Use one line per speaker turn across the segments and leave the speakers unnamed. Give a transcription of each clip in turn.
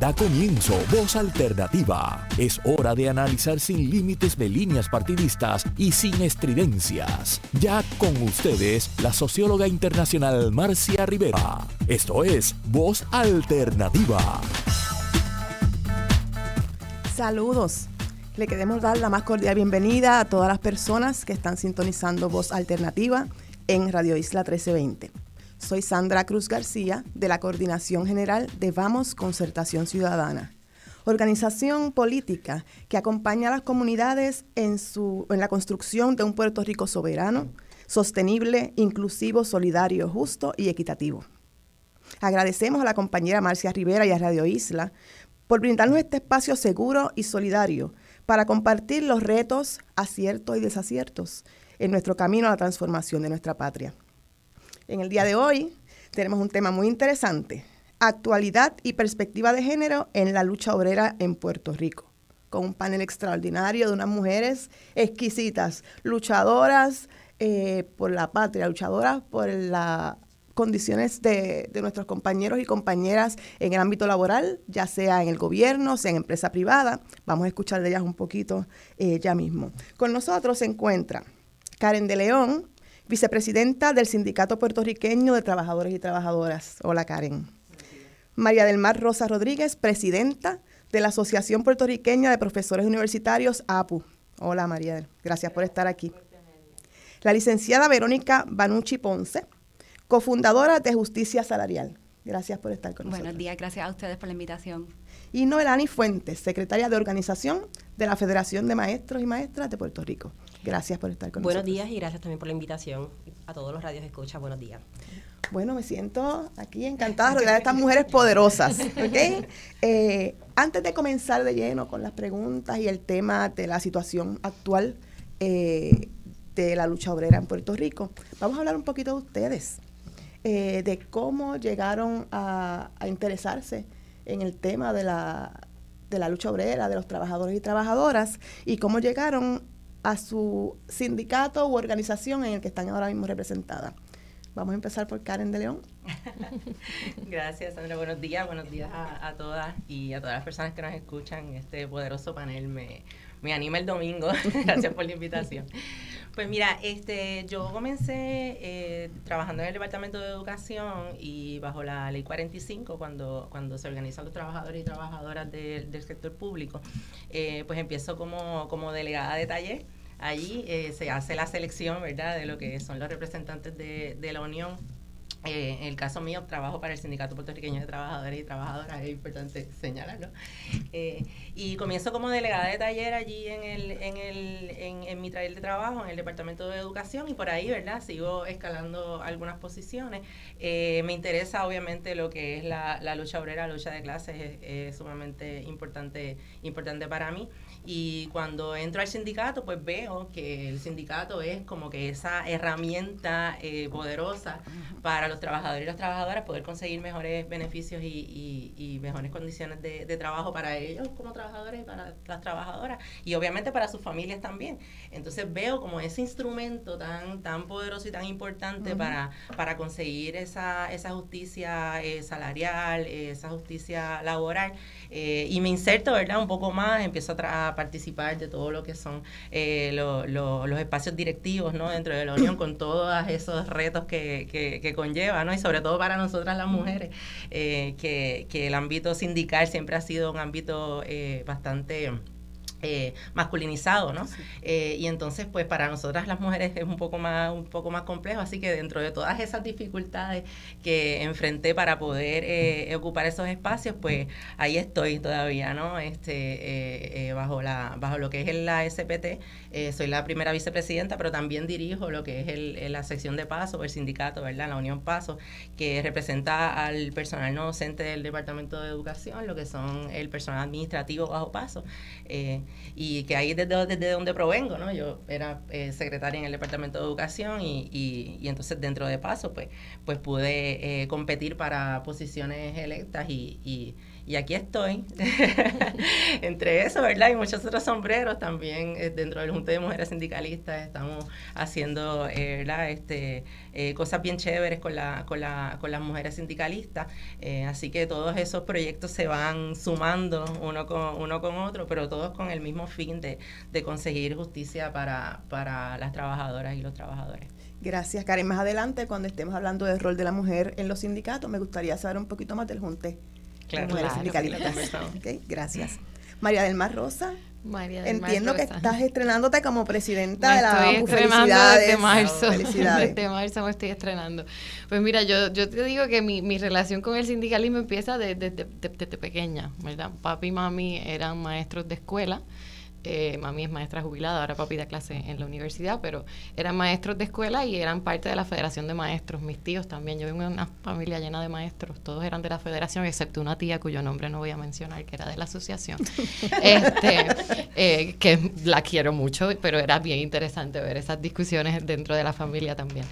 Da comienzo Voz Alternativa. Es hora de analizar sin límites de líneas partidistas y sin estridencias. Ya con ustedes, la socióloga internacional Marcia Rivera. Esto es Voz Alternativa.
Saludos. Le queremos dar la más cordial bienvenida a todas las personas que están sintonizando Voz Alternativa en Radio Isla 1320. Soy Sandra Cruz García de la Coordinación General de Vamos Concertación Ciudadana, organización política que acompaña a las comunidades en, su, en la construcción de un Puerto Rico soberano, sostenible, inclusivo, solidario, justo y equitativo. Agradecemos a la compañera Marcia Rivera y a Radio Isla por brindarnos este espacio seguro y solidario para compartir los retos, aciertos y desaciertos en nuestro camino a la transformación de nuestra patria. En el día de hoy tenemos un tema muy interesante, actualidad y perspectiva de género en la lucha obrera en Puerto Rico, con un panel extraordinario de unas mujeres exquisitas, luchadoras eh, por la patria, luchadoras por las condiciones de, nuestros compañeros y compañeras en el ámbito laboral, ya sea en el gobierno, sea en empresa privada. Vamos a escuchar de ellas un poquito eh, ya mismo. Con nosotros se encuentra Karen de León, vicepresidenta del Sindicato Puertorriqueño de Trabajadores y Trabajadoras. Hola Karen. María del Mar Rosa Rodríguez, presidenta de la Asociación Puertorriqueña de Profesores Universitarios, APU. Hola María, gracias por estar aquí. La licenciada Verónica Banucci Ponce, cofundadora de Justicia Salarial. Gracias por estar con nosotros.
Buenos días, gracias a ustedes por la invitación.
Y Noelani Fuentes, secretaria de organización de la Federación de Maestros y Maestras de Puerto Rico. Gracias por estar con
nosotros.
Buenos
días y gracias también por la invitación a todos los radios escucha. Buenos días.
Bueno, me siento aquí encantada de estas mujeres poderosas. Eh, antes de comenzar de lleno con las preguntas y el tema de la situación actual eh, de la lucha obrera en Puerto Rico, vamos a hablar un poquito de ustedes, eh, de cómo llegaron a, a, interesarse en el tema de la, de la lucha obrera, de los trabajadores y trabajadoras, y cómo llegaron a su sindicato u organización en el que están ahora mismo representadas. Vamos a empezar por Karen de León.
Gracias, Sandra. Buenos días, buenos días a, todas y a todas las personas que nos escuchan. Este poderoso panel me, me anima el domingo. Gracias por la invitación. Pues mira, este, yo comencé eh, trabajando en el Departamento de Educación y bajo la Ley 45, cuando, cuando se organizan los trabajadores y trabajadoras del sector público, eh, pues empiezo como, como delegada de taller. Allí eh, se hace la selección, ¿verdad?, de lo que son los representantes de, de la Unión eh, en el caso mío, trabajo para el Sindicato Puertorriqueño de Trabajadores y Trabajadoras, es importante señalarlo. Eh, y comienzo como delegada de taller allí en, el, en, el, en, mi taller de trabajo, en el Departamento de Educación, y por ahí, ¿verdad? Sigo escalando algunas posiciones. Eh, me interesa, obviamente, lo que es la, la lucha obrera, la lucha de clases, es, es sumamente importante, importante para mí. Y cuando entro al sindicato, pues veo que el sindicato es como que esa herramienta eh, poderosa para los trabajadores y las trabajadoras poder conseguir mejores beneficios y, y, mejores condiciones de, de, trabajo para ellos como trabajadores y para las trabajadoras y obviamente para sus familias también. Entonces veo como ese instrumento tan, tan poderoso y tan importante para, para conseguir esa, esa justicia eh, salarial, esa justicia laboral eh, y me inserto, ¿verdad? Un poco más, empiezo a, participar de todo lo que son eh, los espacios directivos ¿no? dentro de la Unión con todos esos retos que, que, conlleva, ¿no? y sobre todo para nosotras las mujeres, eh, que, que el ámbito sindical siempre ha sido un ámbito eh, bastante eh, masculinizado, ¿no? Eh, y entonces, pues para nosotras las mujeres es un poco más un poco más complejo, así que dentro de todas esas dificultades que enfrenté para poder eh, ocupar esos espacios, pues ahí estoy todavía, ¿no? Este bajo la bajo lo que es la SPT, soy la primera vicepresidenta, pero también dirijo lo que es el, la sección de Paso, el sindicato, ¿verdad? La Unión Paso, que representa al personal no docente del Departamento de Educación, lo que son el personal administrativo bajo Paso. Eh, y que ahí desde, desde donde provengo, ¿no? Yo era eh, secretaria en el Departamento de Educación y, y, entonces dentro de paso, pues, pues pude eh, competir para posiciones electas y y aquí estoy, entre eso, ¿verdad? Y muchos otros sombreros también eh, dentro del Junta de Mujeres Sindicalistas estamos haciendo, eh, ¿verdad? Este, eh, cosas bien chéveres con, la, con, la, con las mujeres sindicalistas. así que todos esos proyectos se van sumando uno con, uno con otro, pero todos con el mismo fin de, de conseguir justicia para, para las trabajadoras y los trabajadores.
Gracias, Karen. Más adelante, cuando estemos hablando del rol de la mujer en los sindicatos, me gustaría saber un poquito más del Junte Claro, gracias. María del Mar Rosa. María del Entiendo que estás estrenándote como presidenta de la
estoy felicidades. Desde marzo. Felicidades. Desde marzo me estoy estrenando. Pues mira, yo, yo te digo que mi, mi relación con el sindicalismo empieza desde, desde pequeña, ¿verdad? Papi y mami eran maestros de escuela eh, mami es maestra jubilada, ahora papi da clase en la universidad, pero eran maestros de escuela y eran parte de la Federación de Maestros. Mis tíos también, yo vengo de una familia llena de maestros, todos eran de la Federación, excepto una tía cuyo nombre no voy a mencionar, que era de la asociación, este, eh, que la quiero mucho, pero era bien interesante ver esas discusiones dentro de la familia también.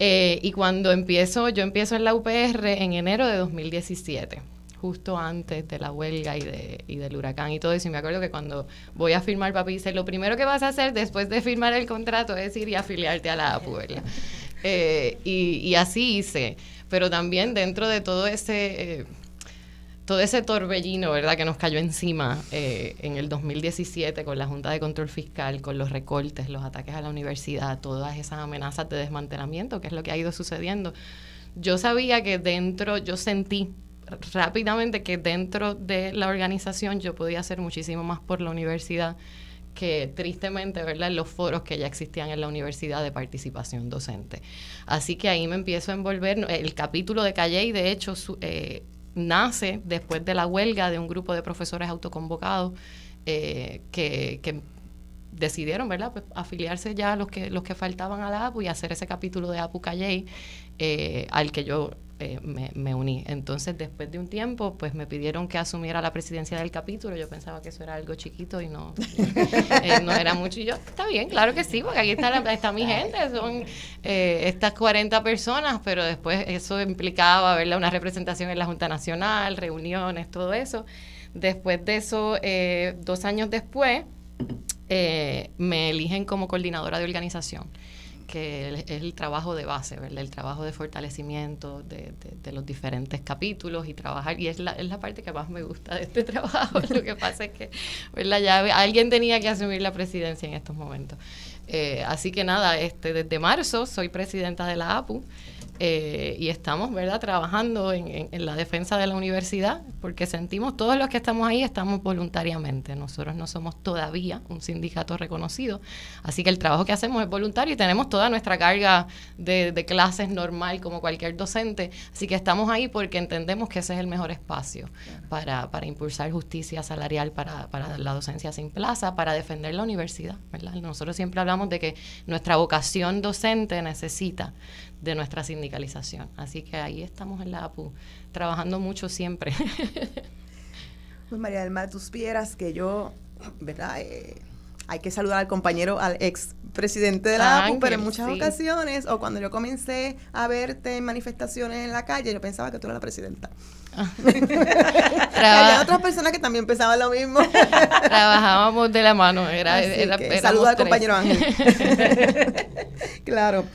Eh, y cuando empiezo, yo empiezo en la UPR en enero de 2017 justo antes de la huelga y, de, y del huracán y todo eso. Y me acuerdo que cuando voy a firmar, papi dice, lo primero que vas a hacer después de firmar el contrato es ir y afiliarte a la APU, eh, y, así hice. Pero también dentro de todo ese... Eh, todo ese torbellino, ¿verdad?, que nos cayó encima eh, en el 2017 con la Junta de Control Fiscal, con los recortes, los ataques a la universidad, todas esas amenazas de desmantelamiento, que es lo que ha ido sucediendo. Yo sabía que dentro, yo sentí rápidamente que dentro de la organización yo podía hacer muchísimo más por la universidad que tristemente, ¿verdad?, los foros que ya existían en la universidad de participación docente. Así que ahí me empiezo a envolver. El capítulo de Calle, de hecho, eh, nace después de la huelga de un grupo de profesores autoconvocados eh, que, decidieron, ¿verdad?, pues, afiliarse ya los que, los que faltaban a la APU y hacer ese capítulo de APU Calle, eh, al que yo eh, me, uní. Entonces, después de un tiempo, pues me pidieron que asumiera la presidencia del capítulo. Yo pensaba que eso era algo chiquito y no, eh, no era mucho. Y yo, está bien, claro que sí, porque aquí está, está mi gente, son eh, estas 40 personas, pero después eso implicaba verla una representación en la Junta Nacional, reuniones, todo eso. Después de eso, dos años después, me eligen como coordinadora de organización que es el trabajo de base, ¿verdad? El trabajo de fortalecimiento de, los diferentes capítulos y trabajar, y es la, es la parte que más me gusta de este trabajo. Lo que pasa es que, ¿verdad? Ya alguien tenía que asumir la presidencia en estos momentos. Eh, así que nada, este, desde marzo soy presidenta de la APU. Eh, y estamos, ¿verdad?, trabajando en, la defensa de la universidad, porque sentimos, todos los que estamos ahí estamos voluntariamente. Nosotros no somos todavía un sindicato reconocido, así que el trabajo que hacemos es voluntario y tenemos toda nuestra carga de, clases normal como cualquier docente, así que estamos ahí porque entendemos que ese es el mejor espacio para, para impulsar justicia salarial para, para la docencia sin plaza, para defender la universidad, ¿verdad? Nosotros siempre hablamos de que nuestra vocación docente necesita de nuestra sindicalización. Así que ahí estamos en la APU, trabajando mucho siempre.
Pues María del Mar, tú supieras que yo, ¿verdad? Eh, hay que saludar al compañero, al ex presidente de la APU, pero en muchas ocasiones, o cuando yo comencé a verte en manifestaciones en la calle, yo pensaba que tú eras la presidenta. Ah. Había otras personas que también pensaban lo mismo.
Trabajábamos de la mano. Era, era,
saluda al compañero Ángel. claro.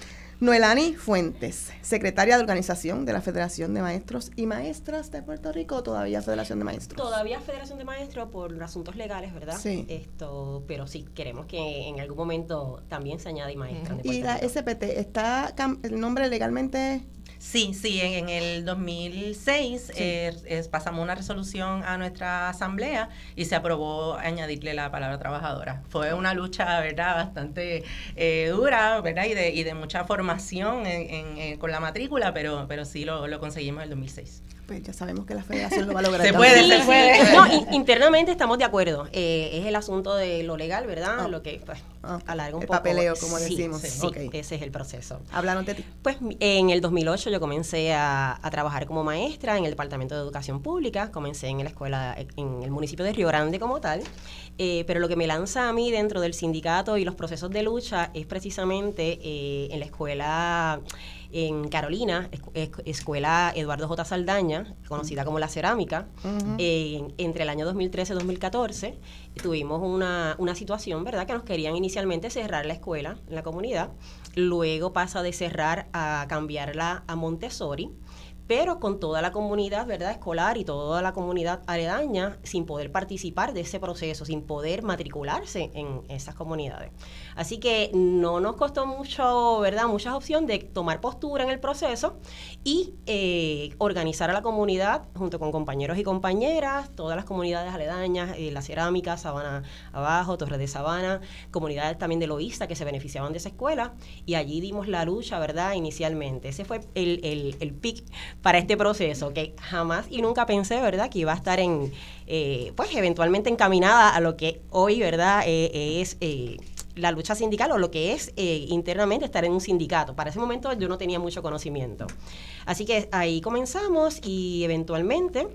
Noelani Fuentes, secretaria de organización de la Federación de Maestros y Maestras de Puerto Rico, todavía Federación de Maestros.
Todavía Federación de Maestros por asuntos legales, ¿verdad? Sí. Esto, pero sí queremos que en algún momento también se añade maestra.
¿Y la SPT está el nombre legalmente
Sí, sí, en, el 2006 eh, pasamos una resolución a nuestra asamblea y se aprobó añadirle la palabra trabajadora. Fue una lucha, ¿verdad?, bastante eh, dura, ¿verdad?, y de, y de mucha formación con la matrícula, pero, pero sí lo, lo conseguimos en el 2006
pues ya sabemos que la federación lo va a lograr.
se puede, se puede.
No, internamente estamos de acuerdo. Eh, es el asunto de lo legal, ¿verdad? Ah. Lo que pues, ah, alarga un
el
poco.
papeleo, como decimos.
Sí, ese es el proceso.
Hablaron de ti.
Pues en el 2008 yo comencé a, trabajar como maestra en el Departamento de Educación Pública, comencé en la escuela, en el municipio de Río Grande como tal, eh, pero lo que me lanza a mí dentro del sindicato y los procesos de lucha es precisamente eh, en la escuela en Carolina, Escuela Eduardo J. Saldaña, conocida como La Cerámica, entre el año 2013 y 2014, tuvimos una, una situación, ¿verdad?, que nos querían inicialmente cerrar la escuela en la comunidad, luego pasa de cerrar a cambiarla a Montessori, pero con toda la comunidad verdad escolar y toda la comunidad aledaña sin poder participar de ese proceso, sin poder matricularse en esas comunidades. Así que no nos costó mucho, ¿verdad? Muchas opciones de tomar postura en el proceso y eh, organizar a la comunidad junto con compañeros y compañeras, todas las comunidades aledañas, eh, la cerámica, Sabana Abajo, Torres de Sabana, comunidades también de Loísta que se beneficiaban de esa escuela y allí dimos la lucha, ¿verdad? Inicialmente. Ese fue el, el, el pic para este proceso, que jamás y nunca pensé, ¿verdad?, que iba a estar en, eh, pues, eventualmente encaminada a lo que hoy, ¿verdad?, eh, es eh, la lucha sindical o lo que es internamente estar en un sindicato. Para ese momento yo no tenía mucho conocimiento. Así que ahí comenzamos y eventualmente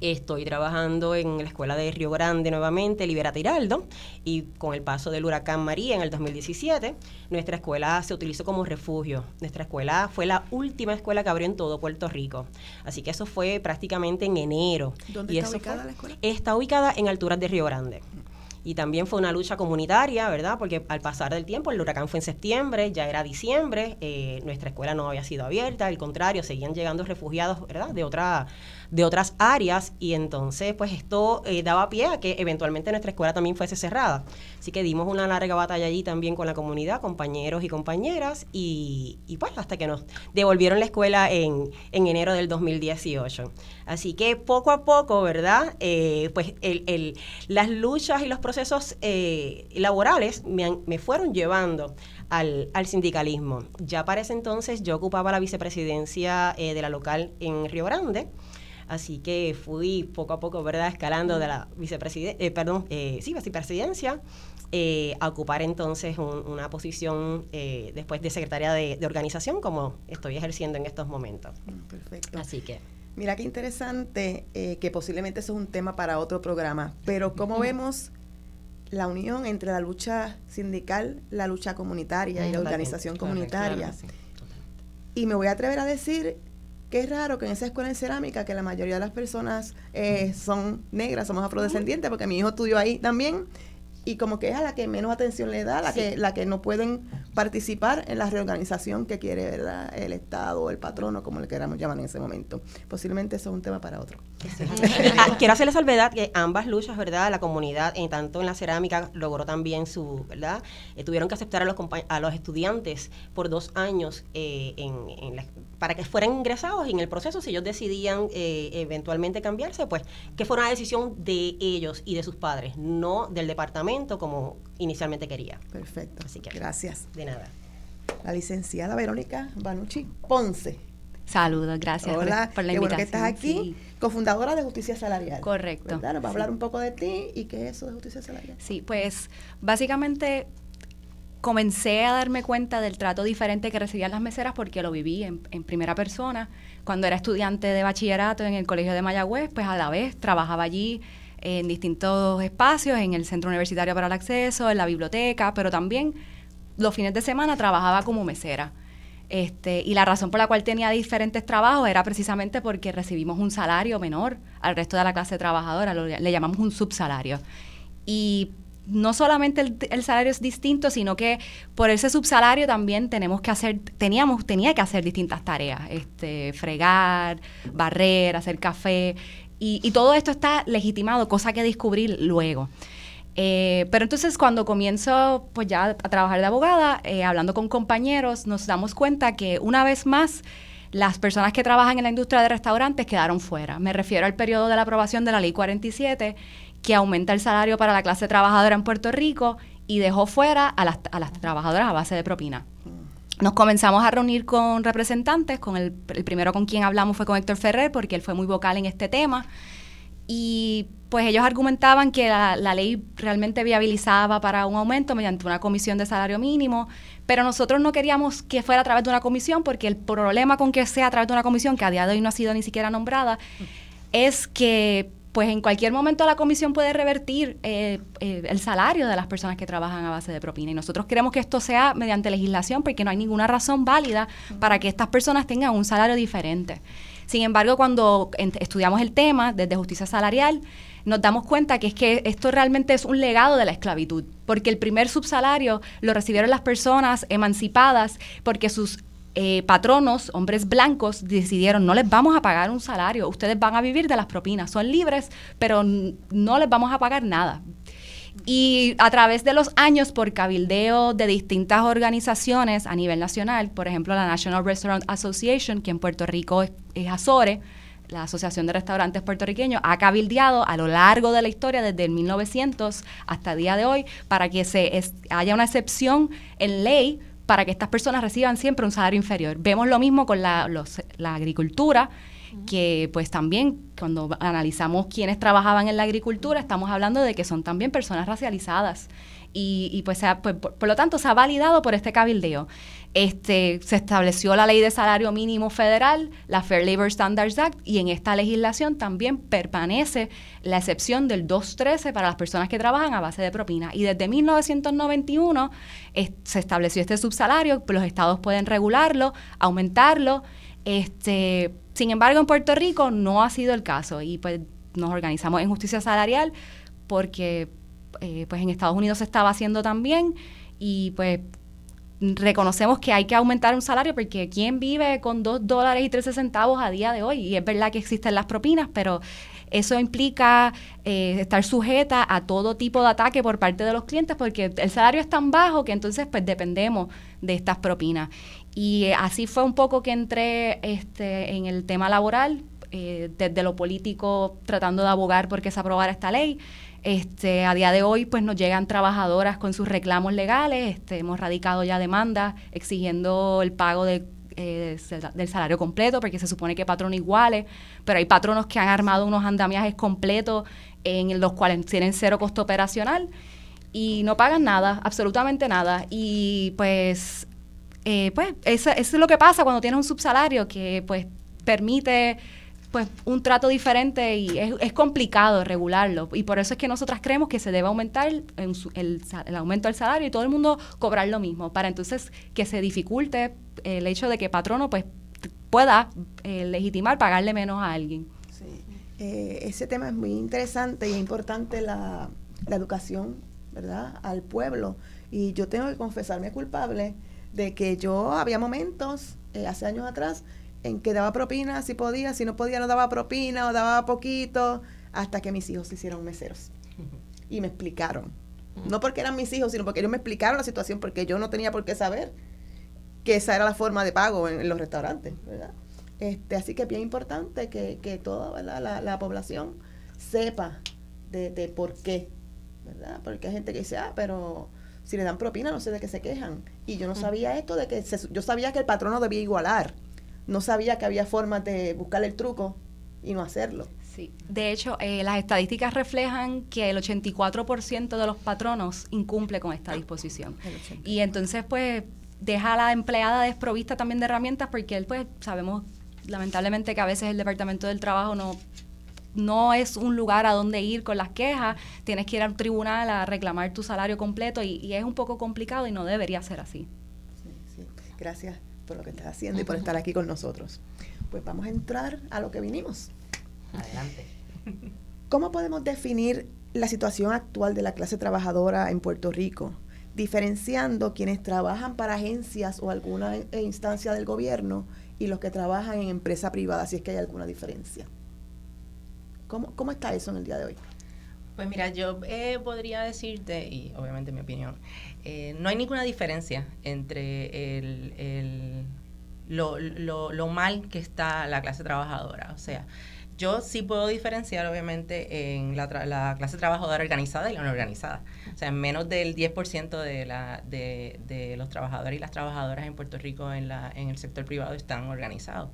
Estoy trabajando en la escuela de Río Grande nuevamente, Libera Tiraldo, y con el paso del huracán María en el 2017, nuestra escuela se utilizó como refugio. Nuestra escuela fue la última escuela que abrió en todo Puerto Rico. Así que eso fue prácticamente en enero.
¿Dónde está ubicada la escuela?
Está ubicada en alturas de Río Grande y también fue una lucha comunitaria, ¿verdad? Porque al pasar del tiempo, el huracán fue en septiembre, ya era diciembre, eh, nuestra escuela no había sido abierta, al contrario, seguían llegando refugiados, ¿verdad? De otra de otras áreas y entonces pues esto eh, daba pie a que eventualmente nuestra escuela también fuese cerrada. Así que dimos una larga batalla allí también con la comunidad, compañeros y compañeras y, pues hasta que nos devolvieron la escuela en, en, enero del 2018. Así que poco a poco, ¿verdad? Eh, pues el, las luchas y los procesos eh, laborales me, me fueron llevando al, al, sindicalismo. Ya para ese entonces yo ocupaba la vicepresidencia de la local en Río Grande. Así que fui poco a poco, ¿verdad?, escalando de la vicepresidencia, eh, perdón, eh, sí, vicepresidencia, eh, a ocupar entonces una posición después de secretaria de, organización, como estoy ejerciendo en estos momentos.
Mm, perfecto.
Así que.
Mira qué interesante, que posiblemente eso es un tema para otro programa, pero ¿cómo vemos la unión entre la lucha sindical, la lucha comunitaria y la organización comunitaria? Y me voy a atrever a decir que es raro que en esa escuela en cerámica, que la mayoría de las personas eh, son negras, somos afrodescendientes, porque mi hijo estudió ahí también, y como que es a la que menos atención le da, la que la que no pueden participar en la reorganización que quiere verdad el Estado o el patrono, como le queramos llamar en ese momento. Posiblemente eso es un tema para otro.
Ah, quiero hacer la salvedad que ambas luchas, ¿verdad? La comunidad, en tanto en la cerámica, logró también su, ¿verdad? Eh, tuvieron que aceptar a los, a los estudiantes por dos años eh, en, para que fueran ingresados y en el proceso, si ellos decidían eh, eventualmente cambiarse, pues que fuera una decisión de ellos y de sus padres, no del departamento como inicialmente quería.
Perfecto. Así que gracias.
De nada.
La licenciada Verónica Banucci Ponce.
Saludos, gracias
Hola, por, la invitación. Bueno que estás aquí, cofundadora de Justicia Salarial.
Correcto.
Nos va a hablar un poco de ti y qué es eso de Justicia Salarial.
Sí, pues básicamente comencé a darme cuenta del trato diferente que recibían las meseras porque lo viví en, en, primera persona. Cuando era estudiante de bachillerato en el Colegio de Mayagüez, pues a la vez trabajaba allí en distintos espacios, en el Centro Universitario para el Acceso, en la biblioteca, pero también los fines de semana trabajaba como mesera. Este, y la razón por la cual tenía diferentes trabajos era precisamente porque recibimos un salario menor al resto de la clase trabajadora, le llamamos un subsalario. Y no solamente el, salario es distinto, sino que por ese subsalario también tenemos que hacer, teníamos, tenía que hacer distintas tareas, este, fregar, barrer, hacer café. Y, todo esto está legitimado, cosa que descubrir luego. Eh, pero entonces cuando comienzo pues ya a trabajar de abogada, eh, hablando con compañeros, nos damos cuenta que una vez más las personas que trabajan en la industria de restaurantes quedaron fuera. Me refiero al periodo de la aprobación de la Ley 47, que aumenta el salario para la clase trabajadora en Puerto Rico y dejó fuera a las, a las trabajadoras a base de propina. Nos comenzamos a reunir con representantes, con el, primero con quien hablamos fue con Héctor Ferrer, porque él fue muy vocal en este tema. y pues ellos argumentaban que la, ley realmente viabilizaba para un aumento mediante una comisión de salario mínimo, pero nosotros no queríamos que fuera a través de una comisión porque el problema con que sea a través de una comisión, que a día de hoy no ha sido ni siquiera nombrada, es que pues en cualquier momento la comisión puede revertir eh, eh, el salario de las personas que trabajan a base de propina. Y nosotros queremos que esto sea mediante legislación porque no hay ninguna razón válida para que estas personas tengan un salario diferente. Sin embargo, cuando estudiamos el tema desde justicia salarial, nos damos cuenta que es que esto realmente es un legado de la esclavitud, porque el primer subsalario lo recibieron las personas emancipadas porque sus eh, patronos, hombres blancos, decidieron no les vamos a pagar un salario, ustedes van a vivir de las propinas, son libres, pero no les vamos a pagar nada. Y a través de los años, por cabildeo de distintas organizaciones a nivel nacional, por ejemplo la National Restaurant Association, que en Puerto Rico es, Azore, la Asociación de Restaurantes Puertorriqueños, ha cabildeado a lo largo de la historia, desde el 1900 hasta el día de hoy, para que se haya una excepción en ley para que estas personas reciban siempre un salario inferior. Vemos lo mismo con la, la agricultura que pues también cuando analizamos quienes trabajaban en la agricultura, estamos hablando de que son también personas racializadas. Y, pues, pues por, lo tanto se ha validado por este cabildeo. Este, se estableció la ley de salario mínimo federal, la Fair Labor Standards Act, y en esta legislación también permanece la excepción del 213 para las personas que trabajan a base de propina. Y desde 1991 se estableció este subsalario, los estados pueden regularlo, aumentarlo, este, sin embargo, en Puerto Rico no ha sido el caso y pues nos organizamos en justicia salarial porque eh, pues en Estados Unidos se estaba haciendo también y pues reconocemos que hay que aumentar un salario porque ¿quién vive con dos dólares y 13 centavos a día de hoy? Y es verdad que existen las propinas, pero eso implica eh, estar sujeta a todo tipo de ataque por parte de los clientes porque el salario es tan bajo que entonces pues dependemos de estas propinas. Y eh, así fue un poco que entré este, en el tema laboral, eh, desde lo político tratando de abogar porque se aprobara esta ley. Este, a día de hoy, pues nos llegan trabajadoras con sus reclamos legales. Este, hemos radicado ya demandas exigiendo el pago de, eh, del salario completo, porque se supone que patronos iguales, pero hay patronos que han armado unos andamiajes completos en los cuales tienen cero costo operacional y no pagan nada, absolutamente nada. Y pues eh, pues eso, es lo que pasa cuando tienes un subsalario que pues permite pues un trato diferente y es, complicado regularlo y por eso es que nosotras creemos que se debe aumentar el, el, aumento del salario y todo el mundo cobrar lo mismo para entonces que se dificulte el hecho de que patrono pues pueda eh, legitimar pagarle menos a alguien.
Sí. Eh, ese tema es muy interesante y es importante la, la educación, ¿verdad? Al pueblo y yo tengo que confesarme culpable de que yo había momentos, eh, hace años atrás, en que daba propina si podía, si no podía no daba propina o daba poquito, hasta que mis hijos se hicieron meseros. Y me explicaron. No porque eran mis hijos, sino porque ellos me explicaron la situación, porque yo no tenía por qué saber que esa era la forma de pago en, los restaurantes, ¿verdad? Este, así que es bien importante que, que toda La, la, población sepa de, de por qué, ¿verdad? Porque hay gente que dice, ah, pero si le dan propina no sé de qué se quejan. Y yo no sabía esto de que yo sabía que el patrono debía igualar. No sabía que había formas de buscar el truco y no hacerlo.
Sí, de hecho, eh, las estadísticas reflejan que el 84% de los patronos incumple con esta disposición. Y entonces, pues, deja a la empleada desprovista también de herramientas porque él, pues, sabemos lamentablemente que a veces el Departamento del Trabajo no no es un lugar a donde ir con las quejas, tienes que ir al tribunal a reclamar tu salario completo y, es un poco complicado y no debería ser así.
Sí, sí. Gracias por lo que estás haciendo y por estar aquí con nosotros. Pues vamos a entrar a lo que vinimos.
Adelante.
¿Cómo podemos definir la situación actual de la clase trabajadora en Puerto Rico, diferenciando quienes trabajan para agencias o alguna instancia del gobierno y los que trabajan en empresa privada, si es que hay alguna diferencia? ¿Cómo, está eso en el día de hoy?
Pues mira, yo eh, podría decirte, y obviamente mi opinión, eh, no hay ninguna diferencia entre el, lo, mal que está la clase trabajadora. O sea, yo sí puedo diferenciar, obviamente, en la, la, clase trabajadora organizada y la no organizada. O sea, menos del 10% de, la, de, de los trabajadores y las trabajadoras en Puerto Rico en, la, en el sector privado están organizados.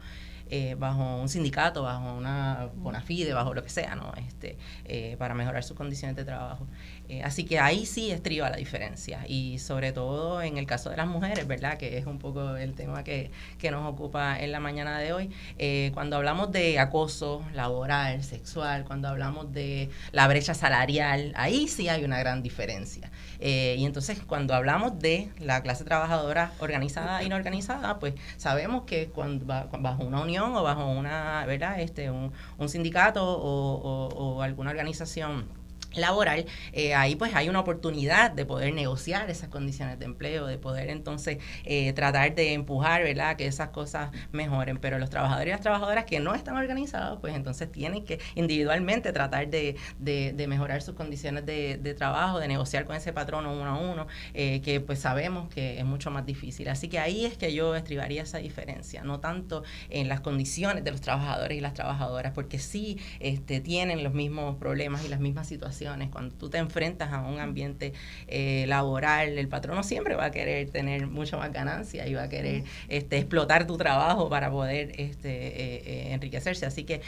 Eh, bajo un sindicato, bajo una bona fide, bajo lo que sea, ¿no? Este, eh, para mejorar sus condiciones de trabajo. Eh, así que ahí sí estriba la diferencia y sobre todo en el caso de las mujeres, ¿verdad? Que es un poco el tema que, que nos ocupa en la mañana de hoy. Eh, cuando hablamos de acoso laboral, sexual, cuando hablamos de la brecha salarial, ahí sí hay una gran diferencia. Eh, y entonces cuando hablamos de la clase trabajadora organizada y no organizada, pues sabemos que cuando bajo una unión o bajo una, ¿verdad? Este, un, un sindicato o, o alguna organización laboral, eh, ahí pues hay una oportunidad de poder negociar esas condiciones de empleo, de poder entonces eh, tratar de empujar, ¿verdad?, que esas cosas mejoren. Pero los trabajadores y las trabajadoras que no están organizados, pues entonces tienen que individualmente tratar de, de, mejorar sus condiciones de, de, trabajo, de negociar con ese patrón uno a uno, eh, que pues sabemos que es mucho más difícil. Así que ahí es que yo estribaría esa diferencia, no tanto en las condiciones de los trabajadores y las trabajadoras, porque sí este, tienen los mismos problemas y las mismas situaciones cuando tú te enfrentas a un ambiente eh, laboral, el patrono siempre va a querer tener mucho más ganancia y va a querer este, explotar tu trabajo para poder este, eh, eh, enriquecerse. Así que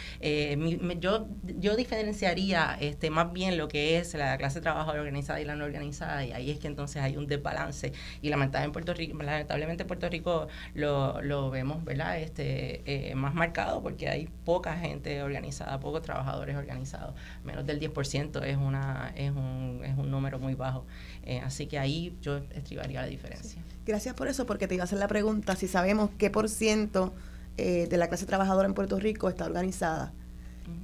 yo, yo diferenciaría este, más bien lo que es la clase de trabajo organizada y la no organizada, y ahí es que entonces hay un desbalance. Y lamentablemente en Puerto Rico, lamentablemente Puerto Rico lo, lo vemos ¿verdad? Este, más marcado porque hay poca gente organizada, pocos trabajadores organizados, menos del 10% es una, es, un, es un número muy bajo. Eh, así que ahí yo estribaría la diferencia.
Gracias por eso, porque te iba a hacer la pregunta si sabemos qué por ciento eh, de la clase trabajadora en Puerto Rico está organizada.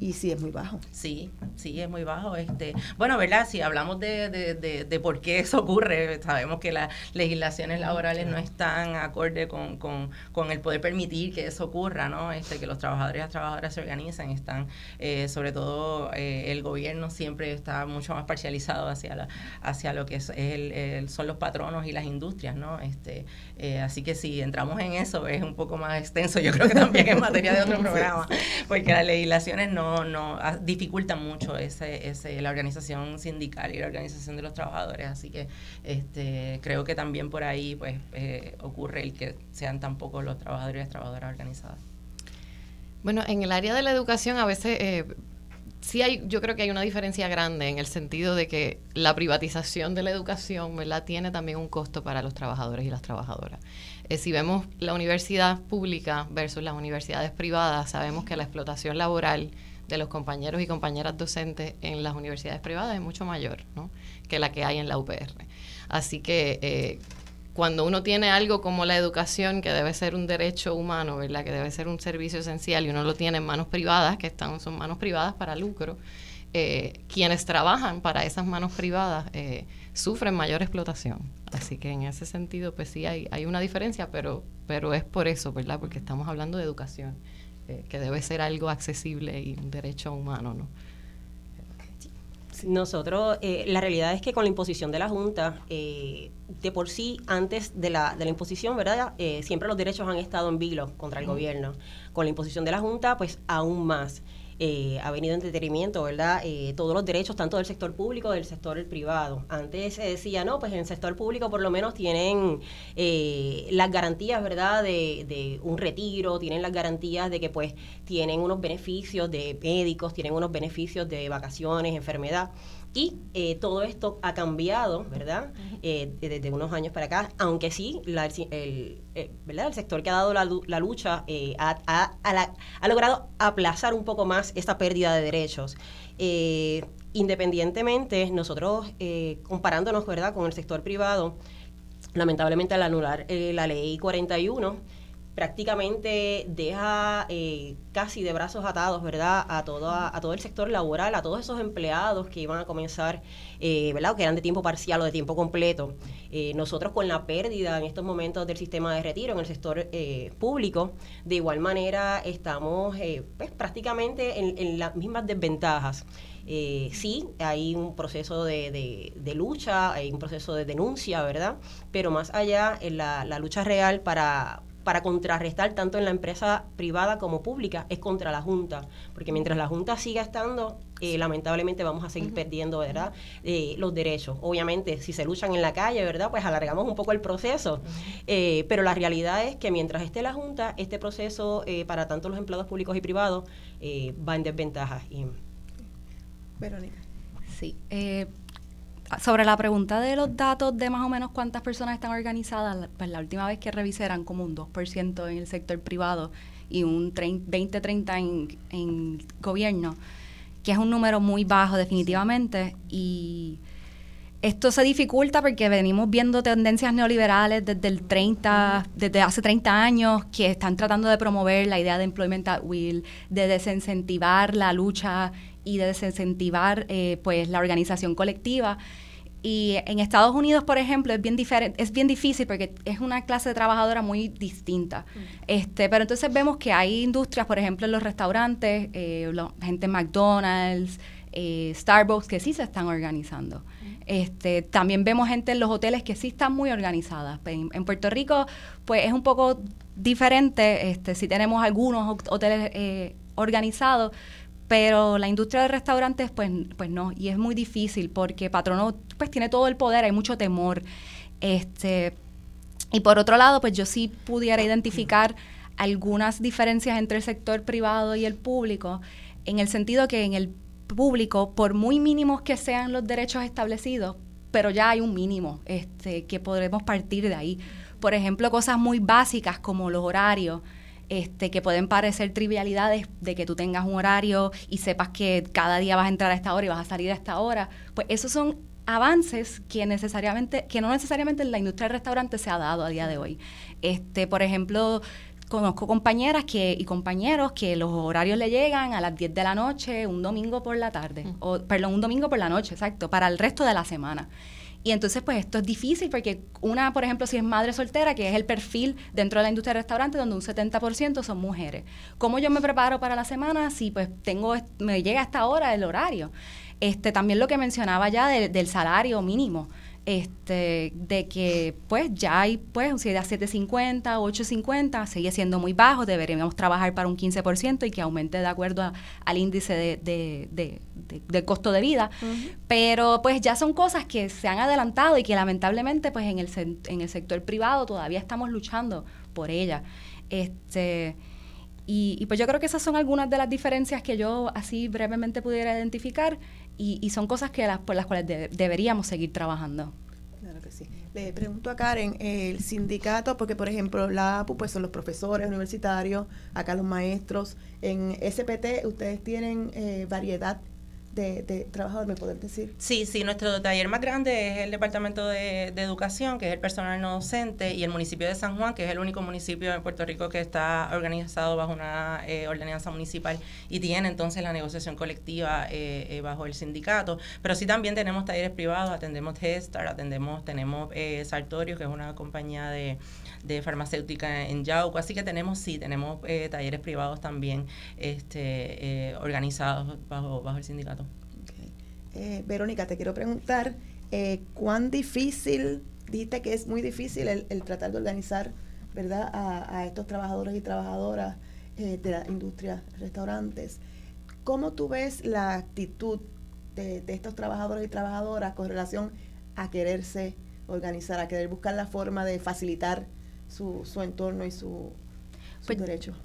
Y sí, es muy bajo.
Sí, sí, es muy bajo. Este, bueno, ¿verdad? Si hablamos de, de, de, por qué eso ocurre, sabemos que las legislaciones laborales no están acorde con, con, con, el poder permitir que eso ocurra, ¿no? Este, que los trabajadores y las trabajadoras se organizan, están, eh, sobre todo eh, el gobierno siempre está mucho más parcializado hacia, la, hacia lo que es el, son los patronos y las industrias, ¿no? Este, eh, así que si entramos en eso es un poco más extenso, yo creo que también en materia de otro programa, porque las legislaciones no, no ah, dificultan mucho ese, ese, la organización sindical y la organización de los trabajadores. Así que este, creo que también por ahí pues eh, ocurre el que sean tan pocos los trabajadores y las trabajadoras organizadas.
Bueno, en el área de la educación a veces eh, sí hay, yo creo que hay una diferencia grande en el sentido de que la privatización de la educación, ¿verdad? Tiene también un costo para los trabajadores y las trabajadoras. Eh, si vemos la universidad pública versus las universidades privadas, sabemos que la explotación laboral de los compañeros y compañeras docentes en las universidades privadas es mucho mayor ¿no? que la que hay en la UPR. Así que eh, cuando uno tiene algo como la educación, que debe ser un derecho humano, que debe ser un servicio esencial, y uno lo tiene en manos privadas, que están, son manos privadas para lucro, eh, quienes trabajan para esas manos privadas eh, sufren mayor explotación. Así que en ese sentido, pues sí hay, hay una diferencia, pero, pero es por eso, ¿verdad? Porque estamos hablando de educación, eh, que debe ser algo accesible y un derecho humano, ¿no?
Nosotros, eh, la realidad es que con la imposición de la Junta, eh, de por sí, antes de la, de la imposición, ¿verdad? Eh, siempre los derechos han estado en vilo contra el gobierno. Con la imposición de la Junta, pues aún más. Eh, ha venido en detenimiento, ¿verdad? Eh, todos los derechos, tanto del sector público del sector privado. Antes se decía, no, pues en el sector público por lo menos tienen eh, las garantías, ¿verdad?, de, de, un retiro, tienen las garantías de que pues tienen unos beneficios de médicos, tienen unos beneficios de vacaciones, enfermedad. Y eh, todo esto ha cambiado, ¿verdad? Eh, desde unos años para acá, aunque sí, el, eh, ¿verdad? el sector que ha dado la, lucha ha, logrado aplazar un poco más esta pérdida de derechos. independientemente, nosotros, comparándonos ¿verdad? con el sector privado, lamentablemente al anular la ley 41, prácticamente deja eh, casi de brazos atados, ¿verdad?, a, todo, a, todo el sector laboral, a todos esos empleados que iban a comenzar, eh, ¿verdad?, que eran de tiempo parcial o de tiempo completo. Eh, nosotros con la pérdida en estos momentos del sistema de retiro en el sector público, de igual manera estamos pues, prácticamente en, las mismas desventajas. sí, hay un proceso de, de, lucha, hay un proceso de denuncia, ¿verdad? Pero más allá, en la, la lucha real para, para contrarrestar tanto en la empresa privada como pública es contra la Junta, porque mientras la Junta siga estando eh, lamentablemente vamos a seguir perdiendo, ¿verdad? Eh, los derechos. Obviamente, si se luchan en la calle, ¿verdad? Pues alargamos un poco el proceso. Eh, pero la realidad es que mientras esté la Junta, este proceso para tanto los empleados públicos y privados va en desventaja. Y...
Verónica. Sí sobre la pregunta de los datos de más o menos cuántas personas están organizadas, pues la última vez que revisé eran como un 2% en el sector privado y un 20-30 en, en gobierno, que es un número muy bajo definitivamente. Y esto se dificulta porque venimos viendo tendencias neoliberales desde el 30, desde hace 30 años que están tratando de promover la idea de employment at will, de desincentivar la lucha y de desincentivar eh, pues la organización colectiva. Y en Estados Unidos, por ejemplo, es bien diferente, es bien difícil porque es una clase de trabajadora muy distinta. Mm. Este, pero entonces vemos que hay industrias, por ejemplo, en los restaurantes, eh, gente en McDonald's, eh, Starbucks, que sí se están organizando. Mm. Este, también vemos gente en los hoteles que sí están muy organizadas. En, en Puerto Rico, pues es un poco diferente. Este, sí tenemos algunos hoteles eh, organizados, pero la industria de restaurantes, pues, pues no, y es muy difícil porque Patrono pues tiene todo el poder, hay mucho temor. Este, y por otro lado, pues yo sí pudiera identificar algunas diferencias entre el sector privado y el público, en el sentido que en el público, por muy mínimos que sean los derechos establecidos, pero ya hay un mínimo este, que podremos partir de ahí. Por ejemplo, cosas muy básicas como los horarios, este, que pueden parecer trivialidades de que tú tengas un horario y sepas que cada día vas a entrar a esta hora y vas a salir a esta hora, pues esos son avances que necesariamente, que no necesariamente en la industria del restaurante se ha dado a día de hoy. Este, por ejemplo, conozco compañeras que, y compañeros que los horarios le llegan a las 10 de la noche, un domingo por la tarde, o perdón, un domingo por la noche, exacto, para el resto de la semana. Y entonces, pues esto es difícil porque una, por ejemplo, si es madre soltera, que es el perfil dentro de la industria del restaurante, donde un 70% son mujeres. ¿Cómo yo me preparo para la semana si pues tengo, me llega a esta hora el horario? Este, también lo que mencionaba ya del salario mínimo este, de que pues ya hay pues si da 7.50, 8.50, sigue siendo muy bajo, deberíamos trabajar para un 15% y que aumente de acuerdo al índice de, de, costo de vida, pero pues ya son cosas que se han adelantado y que lamentablemente pues en el, en el sector privado todavía estamos luchando por ella. Este, y, pues yo creo que esas son algunas de las diferencias que yo así brevemente pudiera identificar y, son cosas que las, por las cuales deberíamos seguir trabajando.
Claro que sí. Le pregunto a Karen, el sindicato, porque por ejemplo la APU pues son los profesores universitarios, acá los maestros, en SPT ustedes tienen eh, variedad de, de trabajador, ¿me pueden decir?
Sí, sí, nuestro taller más grande es el Departamento de, Educación, que es el personal no docente, y el municipio de San Juan, que es el único municipio en Puerto Rico que está organizado bajo una eh, ordenanza municipal y tiene entonces la negociación colectiva eh, eh, bajo el sindicato. Pero sí también tenemos talleres privados, atendemos Headstar, atendemos, tenemos Sartorio, que es una compañía de, farmacéutica en Yauco, así que tenemos, sí, tenemos talleres privados también este, organizados bajo, bajo el sindicato.
Eh, Verónica, te quiero preguntar, eh, ¿cuán difícil, dijiste que es muy difícil el, tratar de organizar, ¿verdad?, a, estos trabajadores y trabajadoras eh, de la industria restaurantes. ¿Cómo tú ves la actitud de, estos trabajadores y trabajadoras con relación a quererse organizar, a querer buscar la forma de facilitar su, su entorno y su, sus pues, derechos?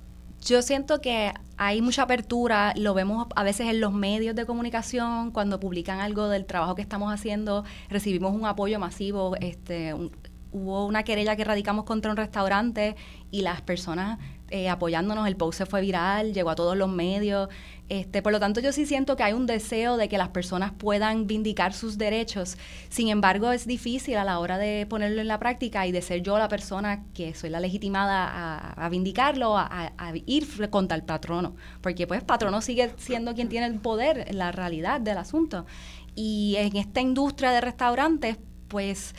Yo siento que hay mucha apertura, lo vemos a veces en los medios de comunicación, cuando publican algo del trabajo que estamos haciendo, recibimos un apoyo masivo, este, hubo una querella que radicamos contra un restaurante y las personas eh, apoyándonos, el post se fue viral, llegó a todos los medios. Este, por lo tanto, yo sí siento que hay un deseo de que las personas puedan vindicar sus derechos. Sin embargo, es difícil a la hora de ponerlo en la práctica y de ser yo la persona que soy la legitimada a, vindicarlo, a, ir contra el patrono. Porque pues patrono sigue siendo quien tiene el poder la realidad del asunto. Y en esta industria de restaurantes, pues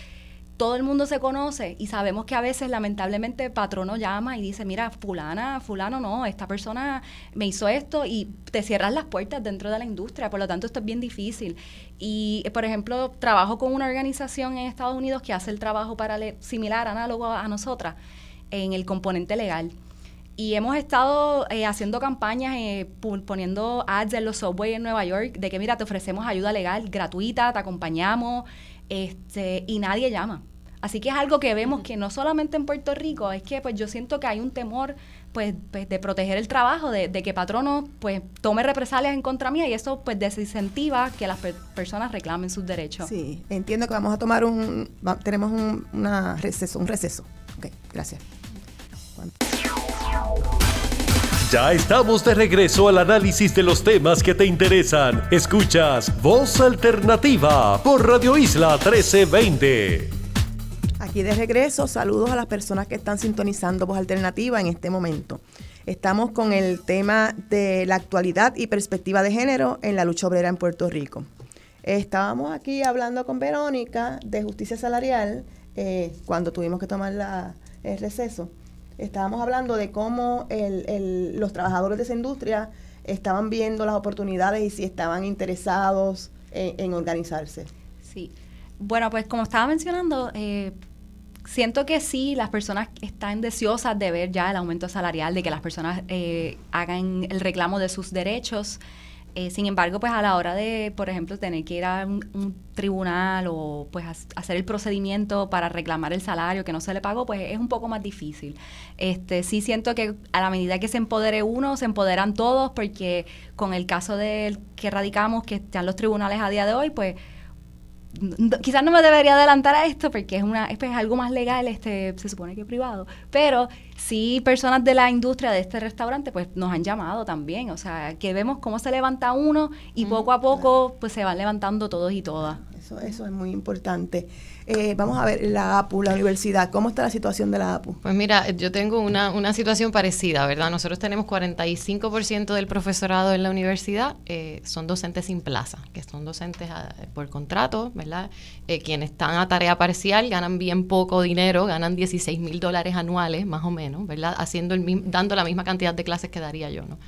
todo el mundo se conoce y sabemos que a veces lamentablemente el patrono llama y dice, mira, fulana, fulano no, esta persona me hizo esto y te cierras las puertas dentro de la industria, por lo tanto esto es bien difícil. Y, por ejemplo, trabajo con una organización en Estados Unidos que hace el trabajo para similar, análogo a, nosotras, en el componente legal. y hemos estado eh, haciendo campañas, eh, poniendo ads en los subways en Nueva York, de que mira, te ofrecemos ayuda legal gratuita, te acompañamos, este, y nadie llama. Así que es algo que vemos que no solamente en Puerto Rico, es que pues yo siento que hay un temor pues, pues de proteger el trabajo, de, que patrono pues tome represalias en contra mía y eso pues desincentiva que las personas reclamen sus derechos.
Sí, entiendo que vamos a tomar un, tenemos un una receso, un receso. Ok, gracias.
Ya estamos de regreso al análisis de los temas que te interesan. Escuchas Voz Alternativa por Radio Isla 1320.
Aquí de regreso, saludos a las personas que están sintonizando Voz Alternativa en este momento. Estamos con el tema de la actualidad y perspectiva de género en la lucha obrera en Puerto Rico. Estábamos aquí hablando con Verónica de justicia salarial eh, cuando tuvimos que tomar el receso estábamos hablando de cómo los trabajadores de esa industria estaban viendo las oportunidades y si estaban interesados en, organizarse.
Sí. Bueno, pues como estaba mencionando, eh, siento que sí, las personas están deseosas de ver ya el aumento salarial, de que las personas eh, hagan el reclamo de sus derechos. Eh, sin embargo, pues a la hora de, por ejemplo, tener que ir a un, tribunal o pues hacer el procedimiento para reclamar el salario que no se le pagó, pues es un poco más difícil. Este, sí siento que a la medida que se empodere uno, se empoderan todos, porque con el caso del que radicamos, que están los tribunales a día de hoy, pues quizás no me debería adelantar a esto porque es una es, algo más legal este se supone que privado pero sí personas de la industria de este restaurante pues nos han llamado también o sea que vemos cómo se levanta uno y poco a poco pues se van levantando todos y todas.
Eso eso es muy importante eh, vamos a ver, la APU, la universidad, ¿cómo está la situación de la APU?
Pues mira, yo tengo una, una situación parecida, ¿verdad? Nosotros tenemos 45% del profesorado en la universidad, eh, son docentes sin plaza, que son docentes ah, por contrato, ¿verdad? Eh, quienes están a tarea parcial ganan bien poco dinero, ganan 16 mil dólares anuales, más o menos, ¿verdad? Haciendo el, dando la misma cantidad de clases que daría yo, ¿no?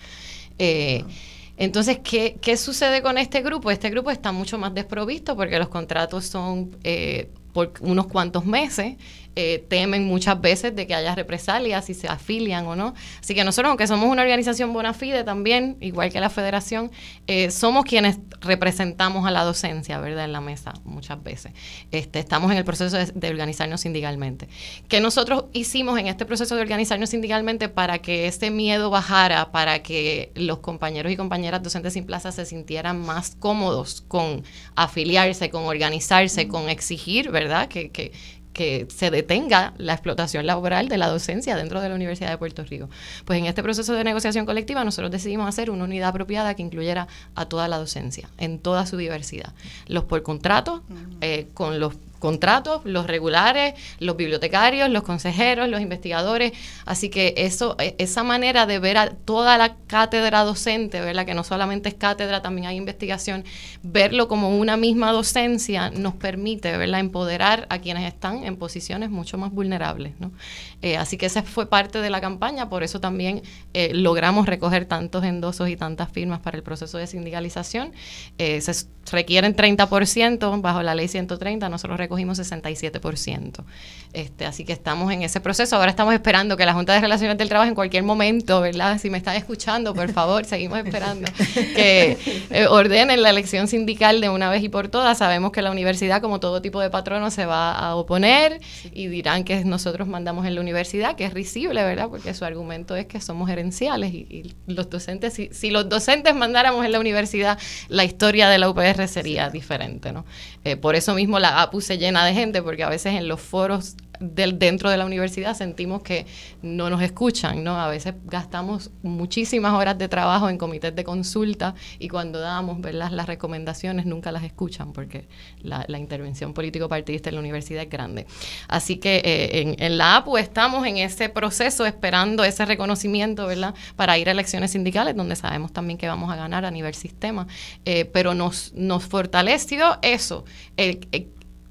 Entonces, ¿qué, ¿qué, sucede con este grupo? Este grupo está mucho más desprovisto porque los contratos son eh, por unos cuantos meses eh, temen muchas veces de que haya represalias si se afilian o no. Así que nosotros, aunque somos una organización bona fide también, igual que la federación, eh, somos quienes representamos a la docencia, ¿verdad? En la mesa muchas veces. Este, estamos en el proceso de, organizarnos sindicalmente. ¿Qué nosotros hicimos en este proceso de organizarnos sindicalmente para que ese miedo bajara, para que los compañeros y compañeras docentes sin plaza se sintieran más cómodos con afiliarse, con organizarse, con exigir, ¿verdad? Que, que, que se detenga la explotación laboral de la docencia dentro de la Universidad de Puerto Rico. Pues en este proceso de negociación colectiva nosotros decidimos hacer una unidad apropiada que incluyera a toda la docencia, en toda su diversidad. Los por contrato, eh, con los contratos, los regulares, los bibliotecarios, los consejeros, los investigadores. Así que eso, e, esa manera de ver a toda la cátedra docente, ¿verdad? que no solamente es cátedra, también hay investigación, verlo como una misma docencia nos permite ¿verdad? empoderar a quienes están en posiciones mucho más vulnerables. ¿no? Eh, así que esa fue parte de la campaña, por eso también eh, logramos recoger tantos endosos y tantas firmas para el proceso de sindicalización. Eh, se requieren 30% bajo la ley 130, nosotros recogimos 67%. Este, así que estamos en ese proceso. Ahora estamos esperando que la Junta de Relaciones del Trabajo en cualquier momento, ¿verdad? Si me están escuchando, por favor, seguimos esperando que ordenen la elección sindical de una vez y por todas. Sabemos que la universidad, como todo tipo de patrono, se va a oponer y dirán que nosotros mandamos en la universidad, que es risible, ¿verdad? Porque su argumento es que somos gerenciales y, los docentes, si, si, los docentes mandáramos en la universidad, la historia de la UPR sería diferente, ¿no? Eh, por eso mismo la APU se llena de gente, porque a veces en los foros del, dentro de la universidad sentimos que no nos escuchan, ¿no? A veces gastamos muchísimas horas de trabajo en comités de consulta y cuando damos, ¿verdad? Las recomendaciones nunca las escuchan porque la, intervención político-partidista en la universidad es grande. Así que eh, en, la APU estamos en ese proceso esperando ese reconocimiento, ¿verdad? Para ir a elecciones sindicales donde sabemos también que vamos a ganar a nivel sistema, eh, pero nos, nos fortaleció eso, el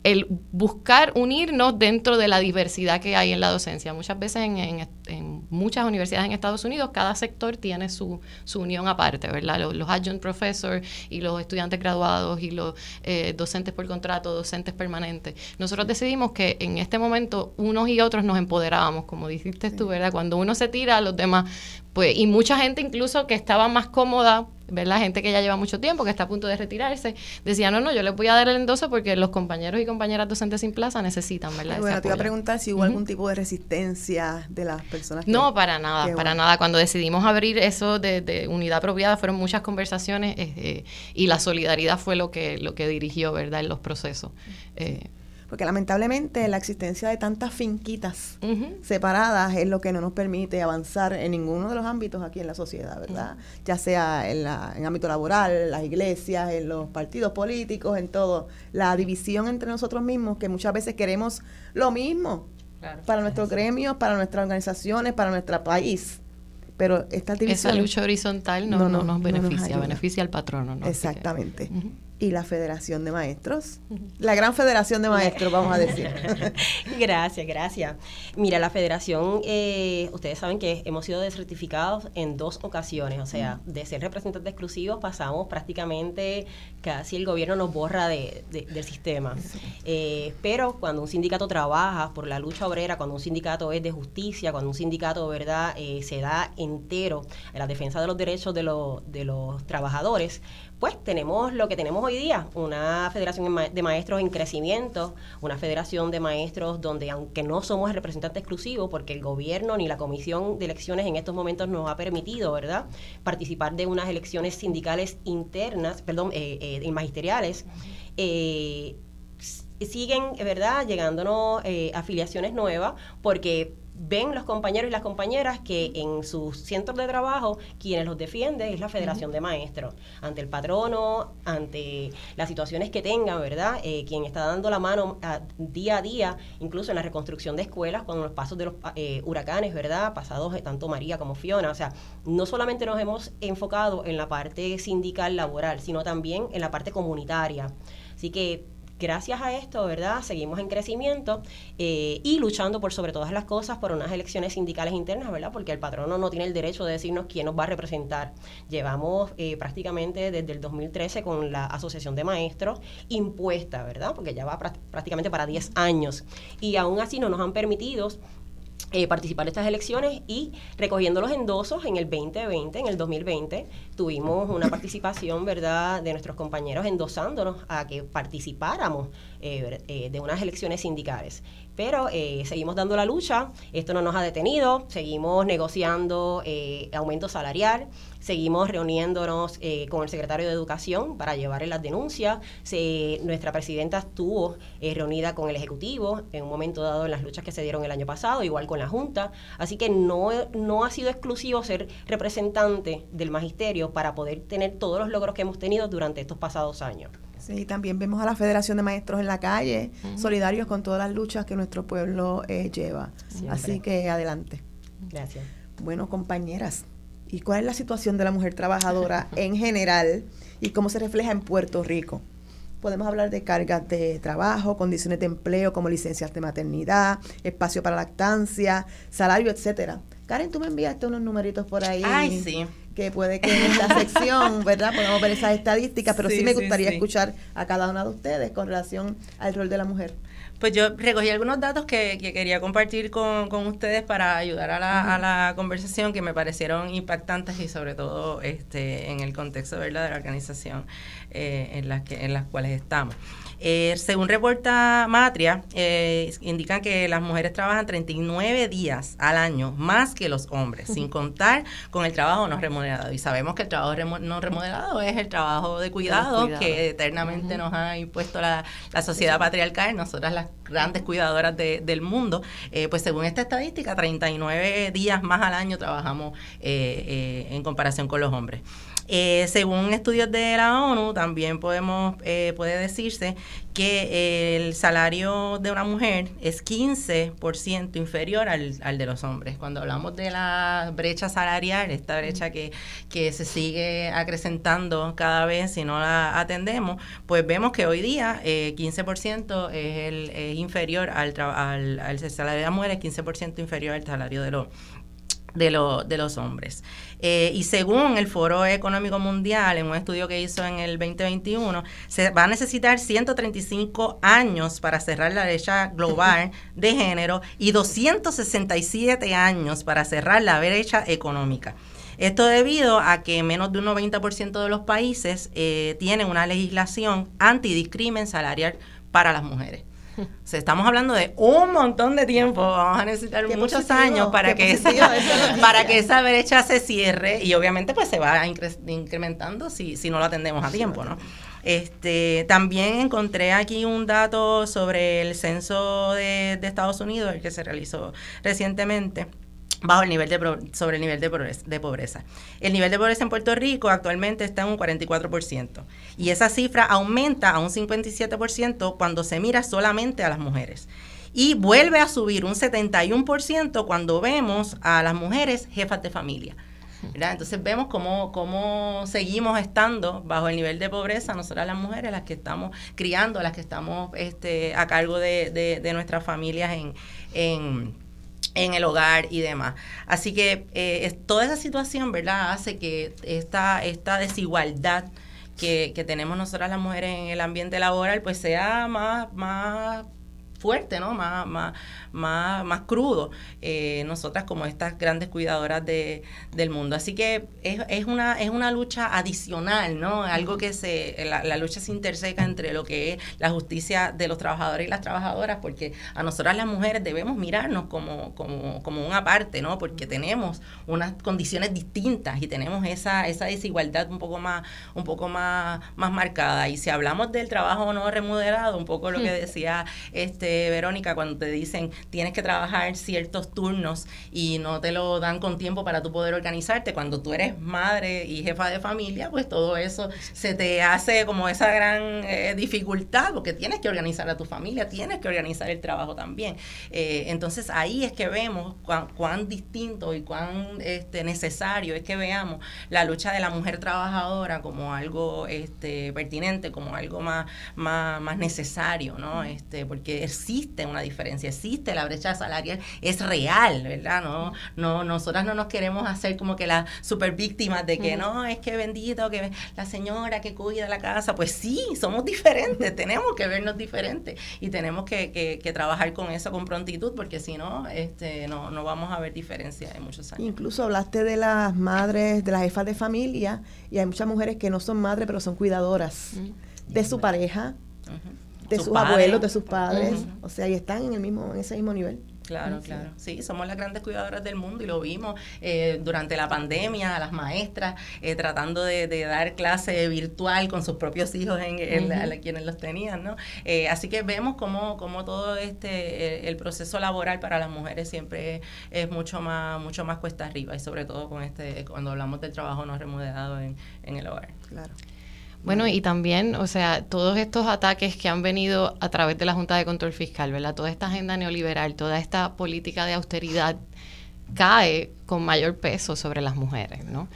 el buscar unirnos dentro de la diversidad que hay en la docencia. Muchas veces en, muchas universidades en Estados Unidos, cada sector tiene su, unión aparte, ¿verdad? Los, adjunct professors y los estudiantes graduados y los eh, docentes por contrato, docentes permanentes. Nosotros decidimos que en este momento unos y otros nos empoderábamos, como dijiste tú, ¿verdad? Cuando uno se tira, los demás pues, y mucha gente incluso que estaba más cómoda, ¿verdad? Gente que ya lleva mucho tiempo, que está a punto de retirarse, decía, no, no, yo les voy a dar el endoso porque los compañeros y compañeras docentes sin plaza necesitan, ¿verdad?
Bueno, te iba a preguntar si hubo algún tipo de resistencia de las personas. Que,
no, para nada, para nada. Cuando decidimos abrir eso de, unidad apropiada, fueron muchas conversaciones eh, eh, y la solidaridad fue lo que, lo que dirigió, ¿verdad? En los procesos. Eh,
porque lamentablemente la existencia de tantas finquitas separadas es lo que no nos permite avanzar en ninguno de los ámbitos aquí en la sociedad, ¿verdad? Ya sea en, la, en ámbito laboral, en las iglesias, en los partidos políticos, en todo. La división entre nosotros mismos, que muchas veces queremos lo mismo para nuestros gremios, para nuestras organizaciones, para nuestro país pero esta división...
Esa lucha horizontal no, no, nos beneficia, beneficia al patrono. ¿no?
Exactamente y la Federación de Maestros. La gran Federación de Maestros, vamos a decir.
gracias, gracias. Mira, la Federación, eh, ustedes saben que hemos sido desertificados en dos ocasiones, o sea, de ser representantes exclusivos pasamos prácticamente casi el gobierno nos borra de, del sistema. Eh, pero cuando un sindicato trabaja por la lucha obrera, cuando un sindicato es de justicia, cuando un sindicato, ¿verdad?, eh, se da entero en la defensa de los derechos de, de los trabajadores, pues tenemos lo que tenemos hoy día, una federación de maestros en crecimiento, una federación de maestros donde aunque no somos el representante exclusivo, porque el gobierno ni la comisión de elecciones en estos momentos nos ha permitido, ¿verdad?, participar de unas elecciones sindicales internas, perdón, eh, eh, magisteriales, eh, siguen, ¿verdad?, llegándonos afiliaciones nuevas porque ven los compañeros y las compañeras que en sus centros de trabajo quienes los defienden es la Federación de Maestros, ante el patrono, ante las situaciones que tengan, ¿verdad? Eh, quien está dando la mano día a día, incluso en la reconstrucción de escuelas, con los pasos de los eh, huracanes, ¿verdad? Pasados eh, tanto María como Fiona, o sea, no solamente nos hemos enfocado en la parte sindical laboral, sino también en la parte comunitaria. Así que gracias a esto, ¿verdad? Seguimos en crecimiento eh, y luchando por sobre todas las cosas por unas elecciones sindicales internas, ¿verdad? Porque el patrono no tiene el derecho de decirnos quién nos va a representar. Llevamos eh, prácticamente desde el 2013 con la Asociación de Maestros impuesta, ¿verdad? Porque ya va prácticamente para 10 años. Y aún así no nos han permitido eh, participar de estas elecciones y recogiendo los endosos en el 2020, en el 2020, tuvimos una participación, ¿verdad?, de nuestros compañeros endosándonos a que participáramos eh, eh, de unas elecciones sindicales. Pero seguimos dando la lucha, esto no nos ha detenido, seguimos negociando aumento salarial, Seguimos reuniéndonos eh, con el secretario de Educación para llevarle las denuncias. nuestra presidenta estuvo eh, reunida con el Ejecutivo en un momento dado en las luchas que se dieron el año pasado, igual con la Junta. Así que no, no ha sido exclusivo ser representante del magisterio para poder tener todos los logros que hemos tenido durante estos pasados años.
Sí, también vemos a la Federación de Maestros en la calle, solidarios con todas las luchas que nuestro pueblo eh, lleva. Así que adelante.
Gracias.
Bueno, compañeras, y cuál es la situación de la mujer trabajadora en general y cómo se refleja en Puerto Rico. Podemos hablar de cargas de trabajo, condiciones de empleo como licencias de maternidad, espacio para lactancia, salario, etcétera. Karen, tú me enviaste unos numeritos por ahí.
Ay, sí.
Que puede que en esta sección, ¿verdad? Podemos ver esas estadísticas, pero sí, me gustaría escuchar a cada una de ustedes con relación al rol de la mujer.
Pues yo recogí algunos datos que, quería compartir con, ustedes para ayudar a la, conversación que me parecieron impactantes y sobre todo este en el contexto ¿verdad? de la organización eh, en, las que, en las cuales estamos. Eh, según reporta Matria, eh, indican que las mujeres trabajan 39 días al año más que los hombres, sin contar con el trabajo no remunerado. Y sabemos que el trabajo no remunerado es el trabajo de cuidado, que eternamente nos ha impuesto la, sociedad patriarcal, nosotras las grandes cuidadoras del mundo. Eh, pues según esta estadística, 39 días más al año trabajamos en comparación con los hombres. Eh, según estudios de la ONU, también podemos eh, puede decirse que el salario de una mujer es 15% inferior al, al, de los hombres. Cuando hablamos de la brecha salarial, esta brecha que, que se sigue acrecentando cada vez si no la atendemos, pues vemos que hoy día eh, 15% es, el, es inferior al, al, al salario de la mujer, es 15% inferior al salario de de, de los hombres. Eh, y según el Foro Económico Mundial, en un estudio que hizo en el 2021, se va a necesitar 135 años para cerrar la brecha global de género y 267 años para cerrar la brecha económica. Esto debido a que menos de un 90% de los países eh, tienen una legislación antidiscrimen salarial para las mujeres. O estamos hablando de un montón de tiempo, vamos a necesitar muchos años para que, esa, para que esa brecha se cierre y obviamente pues se va incrementando si, si no lo atendemos a tiempo, ¿no? Este, también encontré aquí un dato sobre el censo de, de Estados Unidos, el que se realizó recientemente bajo el nivel de sobre el nivel de pobreza. El nivel de pobreza en Puerto Rico actualmente está en un 44% y esa cifra aumenta a un 57% cuando se mira solamente a las mujeres. Y vuelve a subir un 71% cuando vemos a las mujeres jefas de familia. Entonces vemos cómo, cómo seguimos estando bajo el nivel de pobreza, nosotras las mujeres, las que estamos criando, las que estamos este, a cargo de, de, nuestras familias en en el hogar y demás. Así que eh, toda esa situación, ¿verdad?, hace que esta, esta desigualdad que, que, tenemos nosotras las mujeres en el ambiente laboral, pues sea más, más fuerte, ¿no? Más, más, más, más crudo, eh, nosotras como estas grandes cuidadoras de, del mundo. Así que es, es, una, es una lucha adicional, ¿no? Algo que se, la, lucha se interseca entre lo que es la justicia de los trabajadores y las trabajadoras, porque a nosotras las mujeres debemos mirarnos como, como, como una parte, ¿no? Porque tenemos unas condiciones distintas y tenemos esa, esa desigualdad un poco más, un poco más, más marcada. Y si hablamos del trabajo no remunerado, un poco lo que decía este Verónica, cuando te dicen tienes que trabajar ciertos turnos y no te lo dan con tiempo para tú poder organizarte. Cuando tú eres madre y jefa de familia, pues todo eso se te hace como esa gran eh, dificultad porque tienes que organizar a tu familia, tienes que organizar el trabajo también. Eh, entonces ahí es que vemos cuán, distinto y cuán este, necesario es que veamos la lucha de la mujer trabajadora como algo este, pertinente, como algo más, más, más necesario, ¿no? Este, porque existe una diferencia, existe la brecha salarial es real, ¿verdad? No, no, nosotras no nos queremos hacer como que las super víctimas de que no, es que bendito, que la señora que cuida la casa, pues sí, somos diferentes, tenemos que vernos diferentes y tenemos que, que, trabajar con eso con prontitud, porque si no, este, no, no vamos a ver diferencia en muchos años.
Incluso hablaste de las madres, de las jefas de familia, y hay muchas mujeres que no son madres, pero son cuidadoras de su pareja de sus abuelos, de sus padres, o sea, y están en el mismo, en ese mismo nivel.
Claro, claro. Sí, somos las grandes cuidadoras del mundo y lo vimos eh, durante la pandemia, a las maestras eh, tratando de, dar clase virtual con sus propios hijos en, quienes los tenían, ¿no? Eh, así que vemos cómo, cómo todo este el proceso laboral para las mujeres siempre es, mucho más mucho más cuesta arriba y sobre todo con este cuando hablamos del trabajo no remunerado en, en el hogar.
Claro.
Bueno, y también, o sea, todos estos ataques que han venido a través de la Junta de Control Fiscal, ¿verdad? Toda esta agenda neoliberal, toda esta política de austeridad cae con mayor peso sobre las mujeres, ¿no?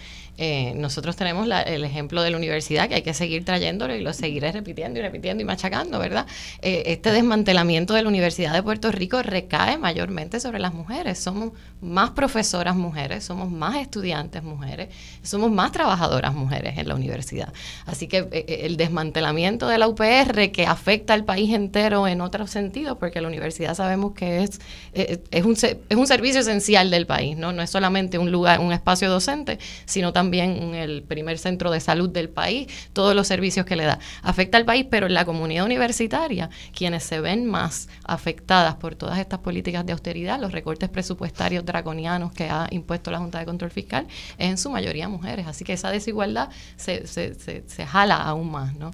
Eh, nosotros tenemos el ejemplo de la universidad que hay que seguir trayéndolo y lo seguiré repitiendo y repitiendo y machacando, ¿verdad? Eh, este desmantelamiento de la Universidad de Puerto Rico recae mayormente sobre las mujeres. Somos más profesoras mujeres, somos más estudiantes mujeres, somos más trabajadoras mujeres en la universidad. Así que eh, el desmantelamiento de la UPR que afecta al país entero en otros sentidos, porque la universidad sabemos que es, es, un, es un servicio esencial del país, ¿no? No es solamente un lugar, un espacio docente, sino también también el primer centro de salud del país, todos los servicios que le da. Afecta al país, pero en la comunidad universitaria, quienes se ven más afectadas por todas estas políticas de austeridad, los recortes presupuestarios draconianos que ha impuesto la Junta de Control Fiscal, es en su mayoría mujeres. Así que esa desigualdad se, se, se, jala aún más, ¿no?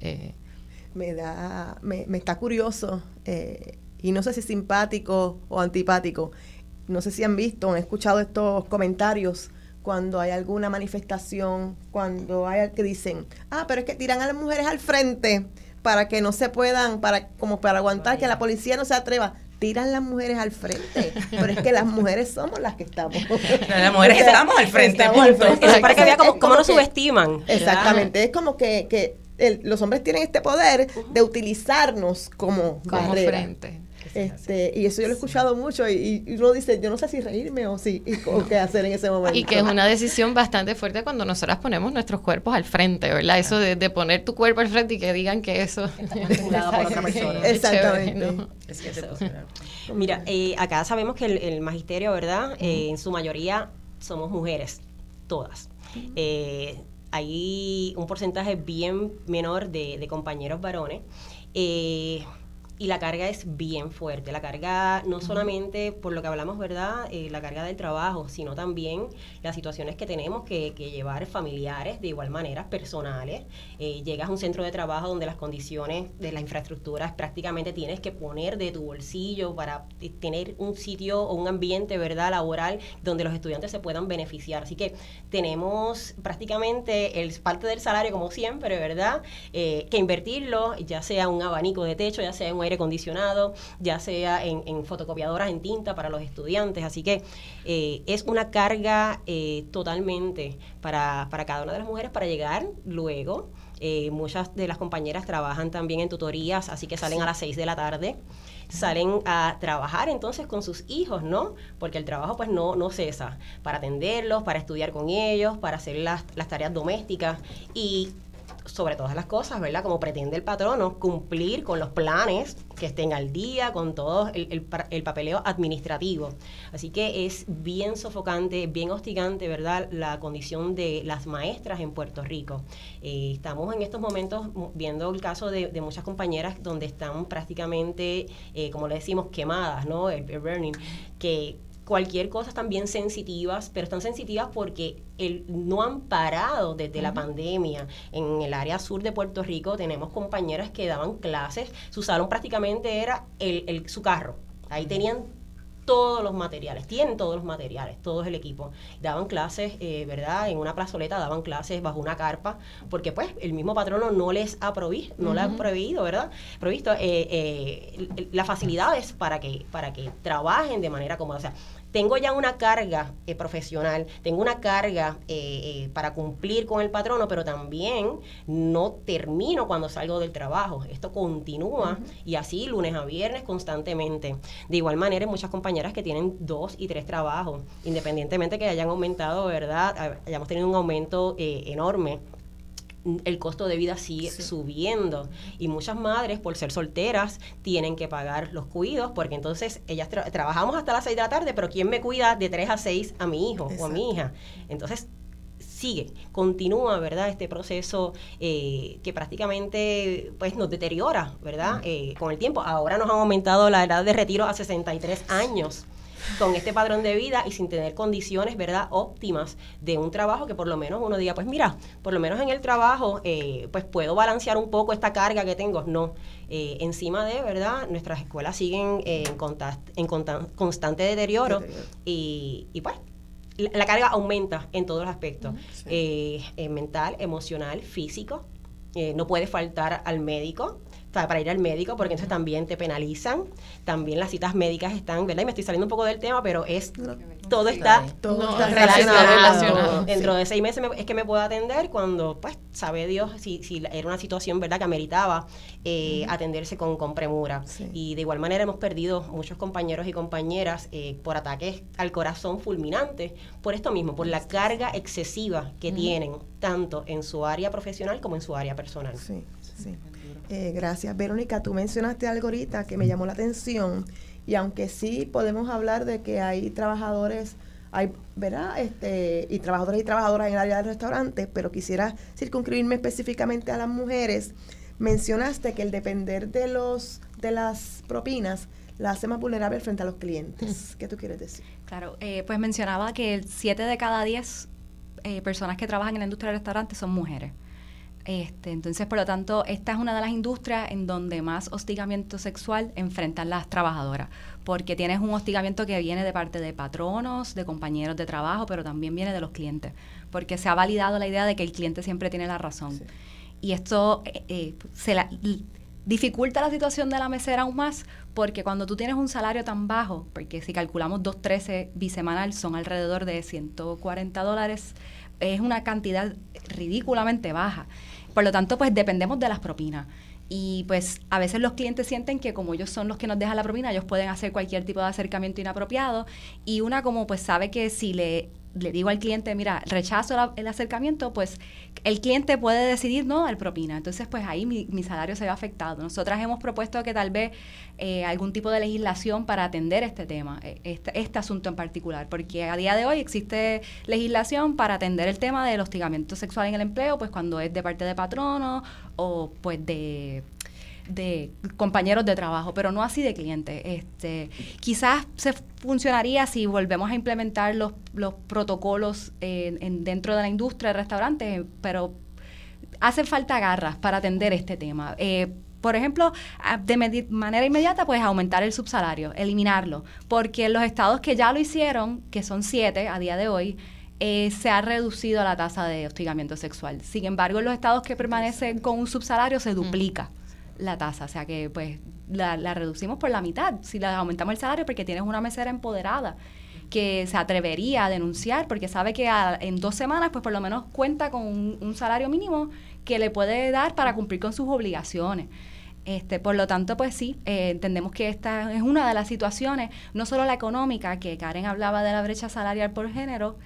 Eh, me da, me, me está curioso, eh, y no sé si simpático o antipático, no sé si han visto han escuchado estos comentarios cuando hay alguna manifestación, cuando hay que dicen, ah, pero es que tiran a las mujeres al frente para que no se puedan, para como para aguantar que la policía no se atreva tiran las mujeres al frente, pero es que las mujeres somos las que estamos.
las mujeres estamos al frente.
para que vea cómo, nos subestiman.
Exactamente, es como que, que los hombres tienen este poder de utilizarnos como, como frente. Este, y eso yo lo he escuchado mucho y, uno dice, yo no sé si reírme o, si, o qué hacer en ese momento.
Y que es una decisión bastante fuerte cuando nosotras ponemos nuestros cuerpos al frente, ¿verdad? Eso de, de poner tu cuerpo al frente y que digan que eso está manipulado por otra
persona. Exactamente.
Mira, eh, acá sabemos que el, magisterio, ¿verdad? Eh, en su mayoría somos mujeres, todas. Eh, hay un porcentaje bien menor de, de compañeros varones. Eh, y la carga es bien fuerte. La carga no solamente por lo que hablamos, ¿verdad? Eh, la carga del trabajo, sino también las situaciones que tenemos que, llevar familiares, de igual manera, personales. Eh, llegas a un centro de trabajo donde las condiciones de la infraestructura prácticamente tienes que poner de tu bolsillo para tener un sitio o un ambiente, ¿verdad? Laboral donde los estudiantes se puedan beneficiar. Así que tenemos prácticamente el parte del salario, como siempre, ¿verdad? Eh, que invertirlo, ya sea un abanico de techo, ya sea un aire acondicionado, ya sea en, fotocopiadoras en tinta para los estudiantes. Así que eh, es una carga eh, totalmente para, para cada una de las mujeres para llegar luego. Eh, muchas de las compañeras trabajan también en tutorías, así que salen a las 6 de la tarde salen a trabajar entonces con sus hijos, ¿no? Porque el trabajo pues no, no cesa, para atenderlos, para estudiar con ellos, para hacer las, las tareas domésticas y sobre todas las cosas, ¿verdad? Como pretende el patrono, cumplir con los planes que estén al día, con todo el, el, papeleo administrativo. Así que es bien sofocante, bien hostigante, ¿verdad? La condición de las maestras en Puerto Rico. Eh, estamos en estos momentos viendo el caso de, muchas compañeras donde están prácticamente, eh, como le decimos, quemadas, ¿no? el burning, que cualquier cosa están bien sensitivas, pero están sensitivas porque el, no han parado desde la pandemia. En el área sur de Puerto Rico tenemos compañeras que daban clases, su salón prácticamente era el, su carro. Ahí tenían todos los materiales, tienen todos los materiales, todo el equipo. Daban clases, eh, ¿verdad? En una plazoleta daban clases bajo una carpa, porque pues el mismo patrono no les ha provisto, no le ha prohibido, ¿verdad? Provisto eh, eh, las facilidades para que, para que trabajen de manera cómoda. O sea, tengo ya una carga eh, profesional, tengo una carga eh, eh, para cumplir con el patrono, pero también no termino cuando salgo del trabajo. Esto continúa y así lunes a viernes constantemente. De igual manera, hay muchas compañeras que tienen dos y tres trabajos, independientemente que hayan aumentado, ¿verdad? Hayamos tenido un aumento enorme el costo de vida sigue subiendo y muchas madres por ser solteras tienen que pagar los cuidados porque entonces ellas trabajamos hasta las 6 de la tarde, pero ¿quién me cuida de 3 a 6 a mi hijo o a mi hija? Entonces sigue, continúa, ¿verdad? Este proceso eh, que prácticamente pues nos deteriora, ¿verdad? Eh, con el tiempo. Ahora nos han aumentado la edad de retiro a 63 años con este padrón de vida y sin tener condiciones, ¿verdad?, óptimas de un trabajo que por lo menos uno diga, pues mira, por lo menos en el trabajo, eh, pues puedo balancear un poco esta carga que tengo. No, eh, encima de, ¿verdad?, nuestras escuelas siguen en, en constante deterioro, Y, pues la carga aumenta en todos los aspectos, eh, mental, emocional, físico. no puede faltar al médico, para ir al médico, porque entonces también te penalizan. También las citas médicas están, ¿verdad? Y me estoy saliendo un poco del tema, pero es todo está, relacionado. Dentro de seis meses es que me puedo atender cuando, pues, sabe Dios si, si era una situación, ¿verdad?, que ameritaba eh, atenderse con, con premura. Y de igual manera hemos perdido muchos compañeros y compañeras eh, por ataques al corazón fulminantes, por esto mismo, por la carga excesiva que tienen, tanto en su área profesional como en su área personal.
Sí, sí. Eh, gracias. Verónica, tú mencionaste algo ahorita que me llamó la atención y aunque sí podemos hablar de que hay trabajadores, hay, ¿verdad? Este, y trabajadores y trabajadoras en el área del restaurante, pero quisiera circunscribirme específicamente a las mujeres. Mencionaste que el depender de los de las propinas la hace más vulnerable frente a los clientes. ¿Qué tú quieres decir?
Claro, eh, pues mencionaba que 7 de cada 10 eh, personas que trabajan en la industria del restaurante son mujeres. Este, entonces, por lo tanto, esta es una de las industrias en donde más hostigamiento sexual enfrentan las trabajadoras, porque tienes un hostigamiento que viene de parte de patronos, de compañeros de trabajo, pero también viene de los clientes, porque se ha validado la idea de que el cliente siempre tiene la razón. Y esto eh, eh, se la, dificulta la situación de la mesera aún más, porque cuando tú tienes un salario tan bajo, porque si calculamos 2.13 bisemanal son alrededor de 140 dólares, es una cantidad ridículamente baja. Por lo tanto, pues dependemos de las propinas. Y pues a veces los clientes sienten que como ellos son los que nos dejan la propina, ellos pueden hacer cualquier tipo de acercamiento inapropiado. Y una como pues sabe que si le le digo al cliente, mira, rechazo el acercamiento, pues el cliente puede decidir no dar propina. Entonces, pues ahí mi, salario se ve afectado. Nosotras hemos propuesto que tal vez eh, algún tipo de legislación para atender este tema, e, este, este, asunto en particular, porque a día de hoy existe legislación para atender el tema del hostigamiento sexual en el empleo, pues cuando es de parte de patrono o pues de de compañeros de trabajo, pero no así de clientes. Este, quizás se funcionaría si volvemos a implementar los, los protocolos en, dentro de la industria de restaurantes, pero hacen falta garras para atender este tema. Eh, por ejemplo, de manera inmediata, pues aumentar el subsalario, eliminarlo, porque en los estados que ya lo hicieron, que son siete a día de hoy, eh, se ha reducido la tasa de hostigamiento sexual. Sin embargo, en los estados que permanecen con un subsalario se duplica la tasa. O sea que pues la, reducimos por la mitad. Si la aumentamos el salario porque tienes una mesera empoderada que se atrevería a denunciar porque sabe que en dos semanas pues por lo menos cuenta con un, salario mínimo que le puede dar para cumplir con sus obligaciones. Este, por lo tanto, pues sí, eh, entendemos que esta es una de las situaciones, no solo la económica, que Karen hablaba de la brecha salarial por género,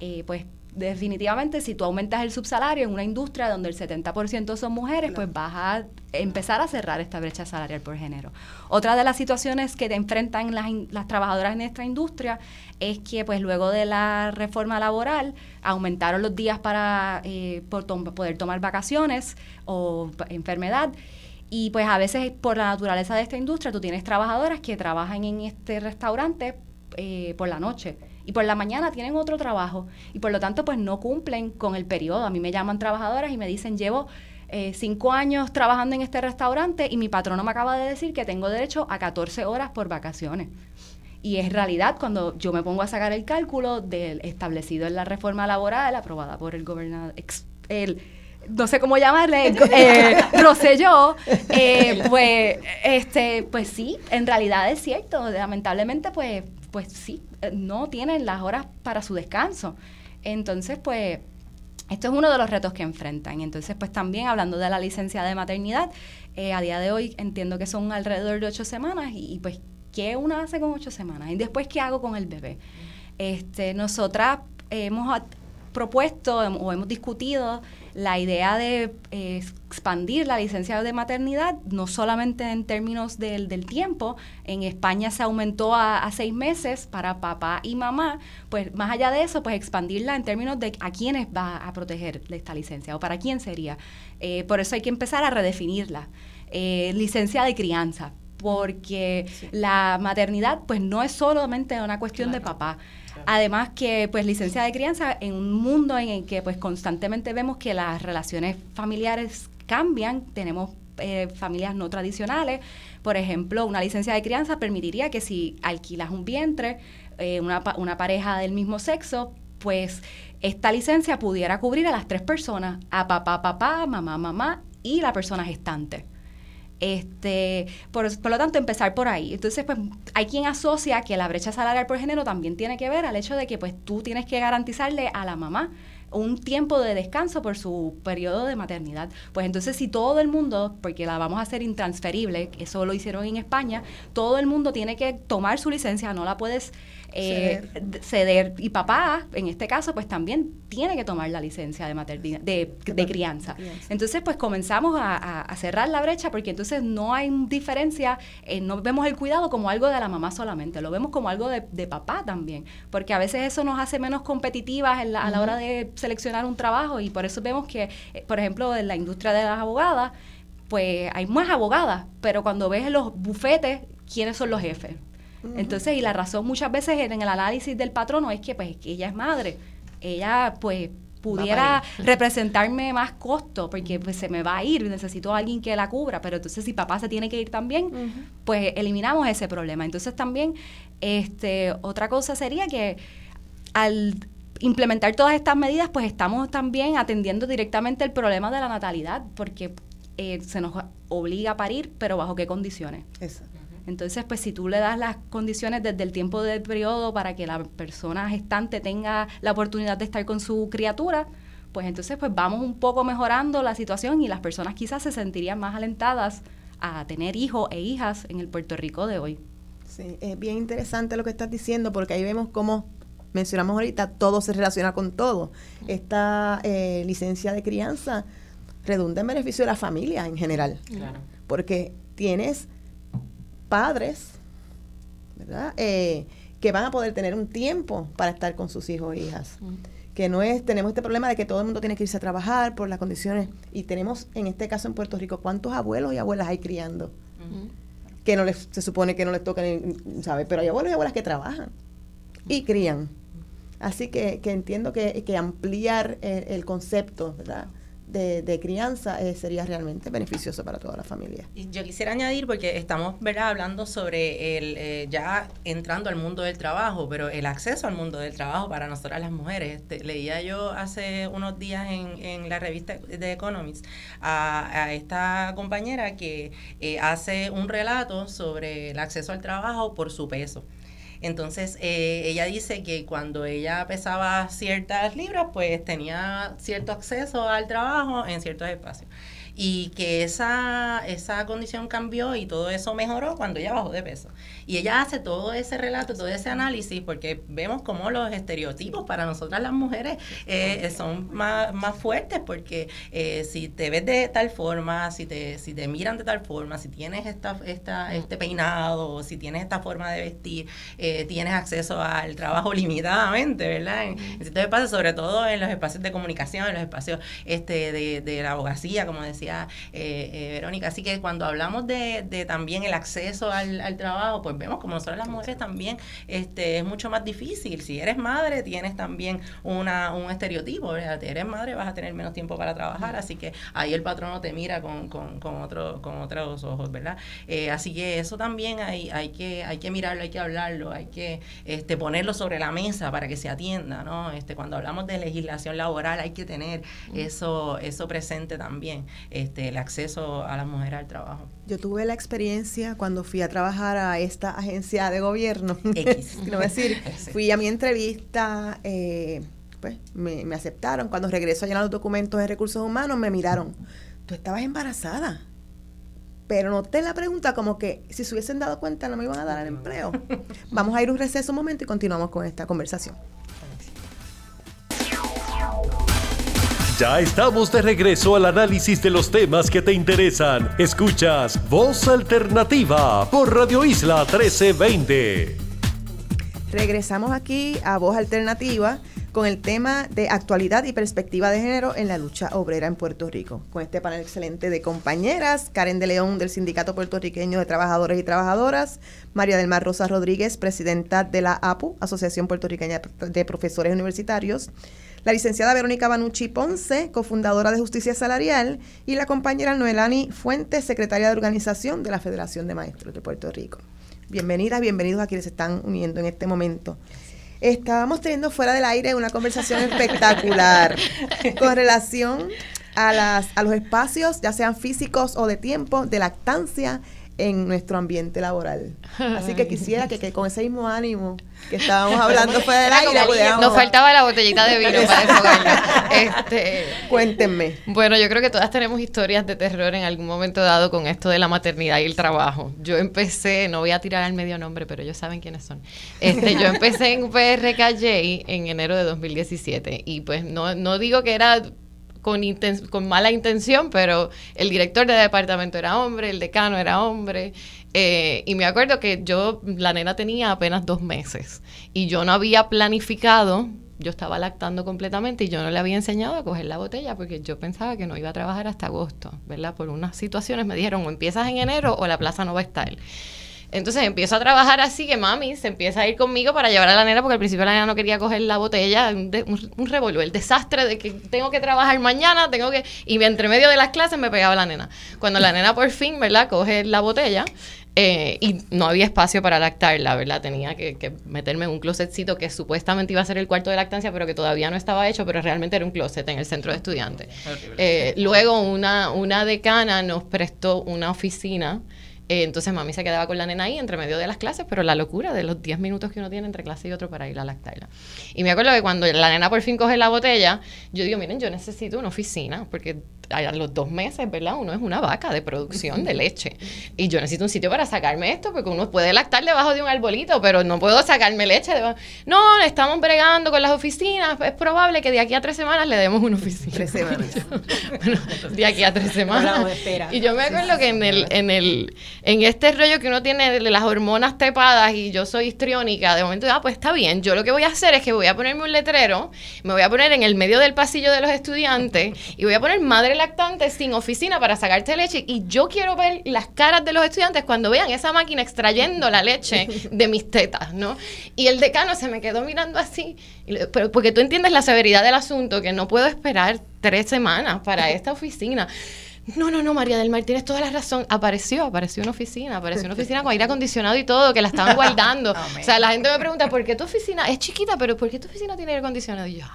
eh, pues definitivamente si tú aumentas el subsalario en una industria donde el 70% son mujeres, pues vas a empezar a cerrar esta brecha salarial por género. Otra de las situaciones que te enfrentan las, las trabajadoras en esta industria es que pues luego de la reforma laboral aumentaron los días para eh, poder tomar vacaciones o enfermedad. Y pues a veces por la naturaleza de esta industria tú tienes trabajadoras que trabajan en este restaurante eh, por la noche y por la mañana tienen otro trabajo y por lo tanto pues no cumplen con el periodo. A mí me llaman trabajadoras y me dicen llevo eh, cinco años trabajando en este restaurante y mi patrono me acaba de decir que tengo derecho a 14 horas por vacaciones. Y es realidad cuando yo me pongo a sacar el cálculo del establecido en la reforma laboral aprobada por el gobernador, el, no sé cómo llamarle, eh, Rosselló, eh, pues, este, pues sí, en realidad es cierto. Lamentablemente, pues pues sí, eh, no tienen las horas para su descanso. Entonces, pues, esto es uno de los retos que enfrentan. Entonces, pues también hablando de la licencia de maternidad, eh, a día de hoy entiendo que son alrededor de ocho semanas y, pues, ¿qué una hace con ocho semanas? Y después, ¿qué hago con el bebé? Este, nosotras hemos propuesto o hemos discutido la idea de eh, expandir la licencia de maternidad, no solamente en términos del, del tiempo, en España se aumentó a, seis meses para papá y mamá, pues más allá de eso, pues expandirla en términos de a quiénes va a proteger esta licencia o para quién sería. Eh, por eso hay que empezar a redefinirla. Eh, licencia de crianza, porque la maternidad pues no es solamente una cuestión de papá. Además que pues licencia de crianza en un mundo en el que pues constantemente vemos que las relaciones familiares cambian, tenemos eh, familias no tradicionales, por ejemplo, una licencia de crianza permitiría que si alquilas un vientre, eh, una, una pareja del mismo sexo, pues esta licencia pudiera cubrir a las tres personas, a papá, papá, mamá, mamá y la persona gestante. Este, por, lo tanto, empezar por ahí. Entonces, pues hay quien asocia que la brecha salarial por género también tiene que ver al hecho de que pues tú tienes que garantizarle a la mamá un tiempo de descanso por su periodo de maternidad. Pues entonces si todo el mundo, porque la vamos a hacer intransferible, eso lo hicieron en España, todo el mundo tiene que tomar su licencia, no la puedes eh, ceder. Y papá, en este caso, pues también tiene que tomar la licencia de maternidad, de, crianza. Entonces, pues comenzamos a, cerrar la brecha porque entonces no hay diferencia, eh, no vemos el cuidado como algo de la mamá solamente, lo vemos como algo de, papá también, porque a veces eso nos hace menos competitivas a la hora de seleccionar un trabajo y por eso vemos que, eh, por ejemplo, en la industria de las abogadas, pues hay más abogadas, pero cuando ves los bufetes, ¿quiénes son los jefes? Entonces, y la razón muchas veces en el análisis del patrono es que, pues, que ella es madre. Ella, pues, pudiera representarme más costo, porque pues se me va a ir, necesito a alguien que la cubra, pero entonces si papá se tiene que ir también, pues eliminamos ese problema. Entonces también, este, otra cosa sería que al implementar todas estas medidas, pues estamos también atendiendo directamente el problema de la natalidad, porque eh, se nos obliga a parir, pero bajo qué condiciones. Entonces, pues si tú le das las condiciones desde el tiempo del periodo para que la persona gestante tenga la oportunidad de estar con su criatura, pues entonces pues vamos un poco mejorando la situación y las personas quizás se sentirían más alentadas a tener hijos e hijas en el Puerto Rico de hoy.
Sí, es bien interesante lo que estás diciendo porque ahí vemos cómo mencionamos ahorita, todo se relaciona con todo. Esta eh, licencia de crianza redunda en beneficio de la familia en general. Porque tienes padres, ¿verdad? Eh, que van a poder tener un tiempo para estar con sus hijos e hijas. Que no es, tenemos este problema de que todo el mundo tiene que irse a trabajar por las condiciones. Y tenemos, en este caso en Puerto Rico, ¿cuántos abuelos y abuelas hay criando? Que no les, se supone que no les toca, ¿sabes? Pero hay abuelos y abuelas que trabajan y crían. Así que, que entiendo que, que ampliar el, concepto De, crianza eh, sería realmente beneficioso para toda la familia.
Yo quisiera añadir, porque estamos hablando sobre el eh, ya entrando al mundo del trabajo, pero el acceso al mundo del trabajo para nosotras las mujeres. Este, leía yo hace unos días en, la revista de Economics a, a esta compañera que eh, hace un relato sobre el acceso al trabajo por su peso. Entonces, eh, ella dice que cuando ella pesaba ciertas libras, pues tenía cierto acceso al trabajo en ciertos espacios y que esa, esa condición cambió y todo eso mejoró cuando ella bajó de peso. Y ella hace todo ese relato, todo ese análisis, porque vemos como los estereotipos para nosotras las mujeres eh, son más, más fuertes, porque eh, si te ves de tal forma, si te, si te miran de tal forma, si tienes esta, esta, este peinado, si tienes esta forma de vestir, eh, tienes acceso al trabajo limitadamente, ¿verdad? En, en ciertos sobre todo en los espacios de comunicación, en los espacios este, de, de la abogacía, como decía eh, eh, Verónica. Así que cuando hablamos de, de también el acceso al, al, trabajo, pues vemos como nosotros las mujeres también este, es mucho más difícil. Si eres madre, tienes también una, un estereotipo, ¿verdad? eres madre, vas a tener menos tiempo para trabajar, así que ahí el patrono te mira con, con, con, otro, con otros ojos, ¿verdad? Eh, así que eso también hay, hay, que, hay que mirarlo, hay que hablarlo, hay que este, ponerlo sobre la mesa para que se atienda, ¿no? Este, cuando hablamos de legislación laboral hay que tener eso, eso presente también este, el acceso a las mujeres al trabajo.
Yo tuve la experiencia cuando fui a trabajar a esta agencia de gobierno.
X.
decir, fui a mi entrevista, eh, pues me, me, aceptaron. Cuando regreso a llenar los documentos de recursos humanos, me miraron. Tú estabas embarazada. Pero noté la pregunta como que si se hubiesen dado cuenta no me iban a dar el empleo. Vamos a ir un receso un momento y continuamos con esta conversación.
Ya estamos de regreso al análisis de los temas que te interesan. Escuchas Voz Alternativa por Radio Isla 1320.
Regresamos aquí a Voz Alternativa con el tema de actualidad y perspectiva de género en la lucha obrera en Puerto Rico. Con este panel excelente de compañeras, Karen de León del Sindicato Puertorriqueño de Trabajadores y Trabajadoras, María del Mar Rosa Rodríguez, presidenta de la APU, Asociación Puertorriqueña de Profesores Universitarios, la licenciada Verónica Banucci Ponce, cofundadora de Justicia Salarial, y la compañera Noelani Fuentes, secretaria de Organización de la Federación de Maestros de Puerto Rico. Bienvenidas, bienvenidos a quienes se están uniendo en este momento. Estábamos teniendo fuera del aire una conversación espectacular con relación a, las, a los espacios, ya sean físicos o de tiempo, de lactancia en nuestro ambiente laboral. Así que quisiera que, con ese mismo ánimo que estábamos hablando fuera del aire
Nos faltaba la botellita de vino para este,
Cuéntenme.
Bueno, yo creo que todas tenemos historias de terror en algún momento dado con esto de la maternidad y el trabajo. Yo empecé, no voy a tirar al medio nombre, pero ellos saben quiénes son. Este, yo empecé en PRKJ en enero de 2017 y pues no, no digo que era con, con mala intención, pero el director de departamento era hombre, el decano era hombre. Eh, y me acuerdo que yo, la nena tenía apenas dos meses y yo no había planificado, yo estaba lactando completamente y yo no le había enseñado a coger la botella porque yo pensaba que no iba a trabajar hasta agosto, ¿verdad? Por unas situaciones me dijeron o empiezas en enero o la plaza no va a estar. Entonces empiezo a trabajar así que mami se empieza a ir conmigo para llevar a la nena porque al principio la nena no quería coger la botella, un, un, revolver, el desastre de que tengo que trabajar mañana, tengo que... Y entre medio de las clases me pegaba la nena. Cuando la nena por fin, ¿verdad? Coge la botella, eh, y no había espacio para lactarla, ¿verdad? Tenía que, meterme en un closetcito que supuestamente iba a ser el cuarto de lactancia, pero que todavía no estaba hecho, pero realmente era un closet en el centro de estudiantes. Eh, luego una, una decana nos prestó una oficina entonces mami se quedaba con la nena ahí entre medio de las clases, pero la locura de los 10 minutos que uno tiene entre clase y otro para ir a lactarla. Y me acuerdo que cuando la nena por fin coge la botella, yo digo, miren, yo necesito una oficina, porque a los dos meses, ¿verdad? Uno es una vaca de producción de leche. Y yo necesito un sitio para sacarme esto, porque uno puede lactar debajo de un arbolito, pero no puedo sacarme leche. Debajo. No, estamos bregando con las oficinas. Es probable que de aquí a tres semanas le demos una oficina. Tres semanas. de aquí a tres semanas. Y yo me acuerdo que en el, en el, en este rollo que uno tiene de las hormonas tepadas y yo soy histriónica, de momento, ah, pues está bien. Yo lo que voy a hacer es que voy a ponerme un letrero, me voy a poner en el medio del pasillo de los estudiantes y voy a poner madre lactante sin oficina para sacarte leche y yo quiero ver las caras de los estudiantes cuando vean esa máquina extrayendo la leche de mis tetas, ¿no? Y el decano se me quedó mirando así, pero porque tú entiendes la severidad del asunto, que no puedo esperar tres semanas para esta oficina. No, no, no, María del Mar, tienes toda la razón. Apareció, apareció una oficina, apareció una oficina con aire acondicionado y todo, que la estaban guardando. o sea, la gente me pregunta, ¿por qué tu oficina es chiquita, pero por qué tu oficina tiene aire acondicionado? Y yo,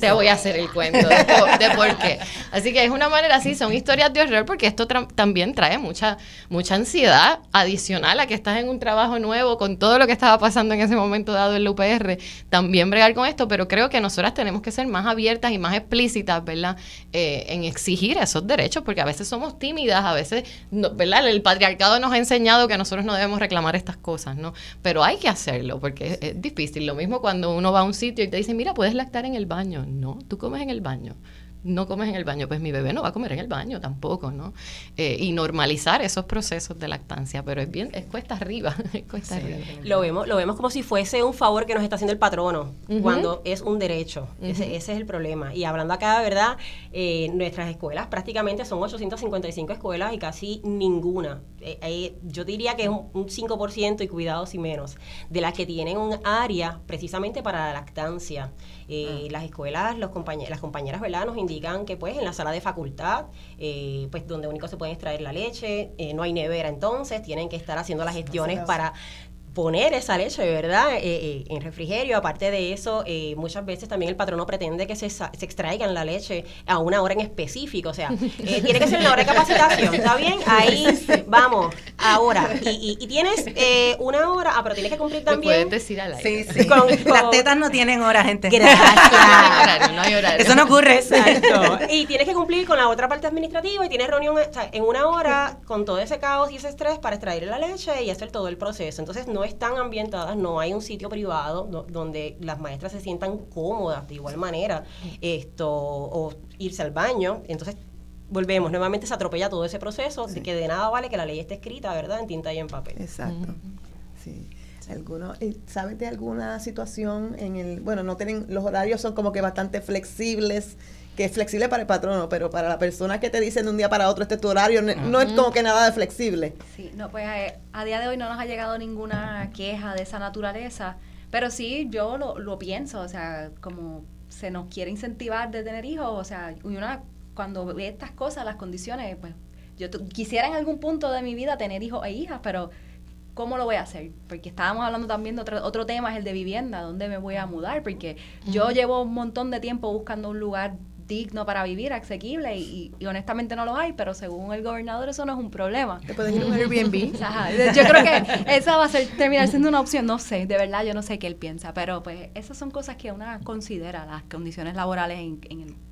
te voy a hacer el cuento de, por qué. Así que es una manera así, son historias de horror porque esto también trae mucha, mucha ansiedad adicional a que estás en un trabajo nuevo con todo lo que estaba pasando en ese momento dado en la UPR. También bregar con esto, pero creo que nosotras tenemos que ser más abiertas y más explícitas, ¿verdad? Eh, en exigir esos derechos porque a veces somos tímidas, a veces, ¿verdad? El patriarcado nos ha enseñado que nosotros no debemos reclamar estas cosas, ¿no? Pero hay que hacerlo porque es, es difícil. Lo mismo cuando uno va a un sitio y te dicen, mira, puedes lactar en el baño no, tú comes en el baño no comes en el baño, pues mi bebé no va a comer en el baño tampoco, ¿no? Eh, y normalizar esos procesos de lactancia, pero es bien, es cuesta arriba, cuesta arriba.
Lo vemos, lo vemos como si fuese un favor que nos está haciendo el patrono, cuando es un derecho. ese, es el problema. Y hablando acá, ¿verdad? Eh, nuestras escuelas prácticamente son 855 escuelas y casi ninguna. Eh, yo diría que es un, un 5% y cuidados y menos, de las que tienen un área precisamente para la lactancia. Eh, ah. Las escuelas, los las compañeras ¿verdad? nos indican que pues en la sala de facultad, eh, pues donde único se puede extraer la leche, eh, no hay nevera entonces, tienen que estar haciendo las gestiones para poner esa leche, ¿verdad? Eh, eh, en refrigerio. Aparte de eso, eh, muchas veces también el patrono pretende que se, se, extraigan la leche a una hora en específico. O sea, tiene que ser una hora de capacitación. ¿Está bien? Ahí vamos, ahora. Y, y, tienes una hora, ah, pero tienes que cumplir también.
puedes decir al
aire. Sí, sí. Las tetas no tienen hora, gente.
Gracias.
no hay horario. Eso no ocurre.
Exacto. Y tienes que cumplir con la otra parte administrativa y tienes reunión en una hora con todo ese caos y ese estrés para extraer la leche y hacer todo el proceso. Entonces, no están ambientadas, no hay un sitio privado donde las maestras se sientan cómodas de igual manera, esto, o irse al baño. Entonces, volvemos, nuevamente se atropella todo ese proceso, de que de nada vale que la ley esté escrita, ¿verdad?, en tinta y en papel.
Exacto. Sí. Eh, ¿Sabes de alguna situación en el, bueno, no tienen, los horarios son como que bastante flexibles que es flexible para el patrono, pero para la persona que te dicen de un día para otro este es tu horario, no, es como que nada de flexible.
Sí, no, pues eh, a, día de hoy no nos ha llegado ninguna queja de esa naturaleza, pero sí yo lo, lo pienso, o sea, como se nos quiere incentivar de tener hijos, o sea, una cuando ve estas cosas, las condiciones, pues yo quisiera en algún punto de mi vida tener hijos e hijas, pero ¿cómo lo voy a hacer? Porque estábamos hablando también de otro, otro tema, es el de vivienda, ¿dónde me voy a mudar? Porque yo llevo un montón de tiempo buscando un lugar digno para vivir, asequible, y, honestamente no lo hay, pero según el gobernador eso no es un problema.
¿Te puedes ir a un Airbnb?
yo creo que esa va a ser, terminar siendo una opción, no sé, de verdad yo no sé qué él piensa, pero pues esas son cosas que una considera, las condiciones laborales en, en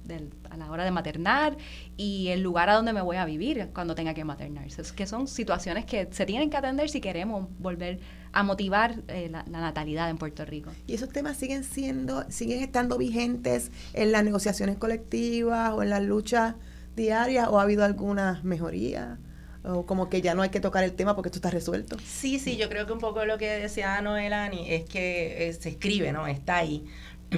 a la hora de maternar y el lugar a donde me voy a vivir cuando tenga que maternar. Es que son situaciones que se tienen que atender si queremos volver a motivar eh, la, natalidad en Puerto Rico.
¿Y esos temas siguen siendo, siguen estando vigentes en las negociaciones colectivas o en las luchas diarias o ha habido alguna mejoría? o como que ya no hay que tocar el tema porque esto está resuelto.
Sí, sí, yo creo que un poco lo que decía Noelani es que eh, se escribe, ¿no? Está ahí,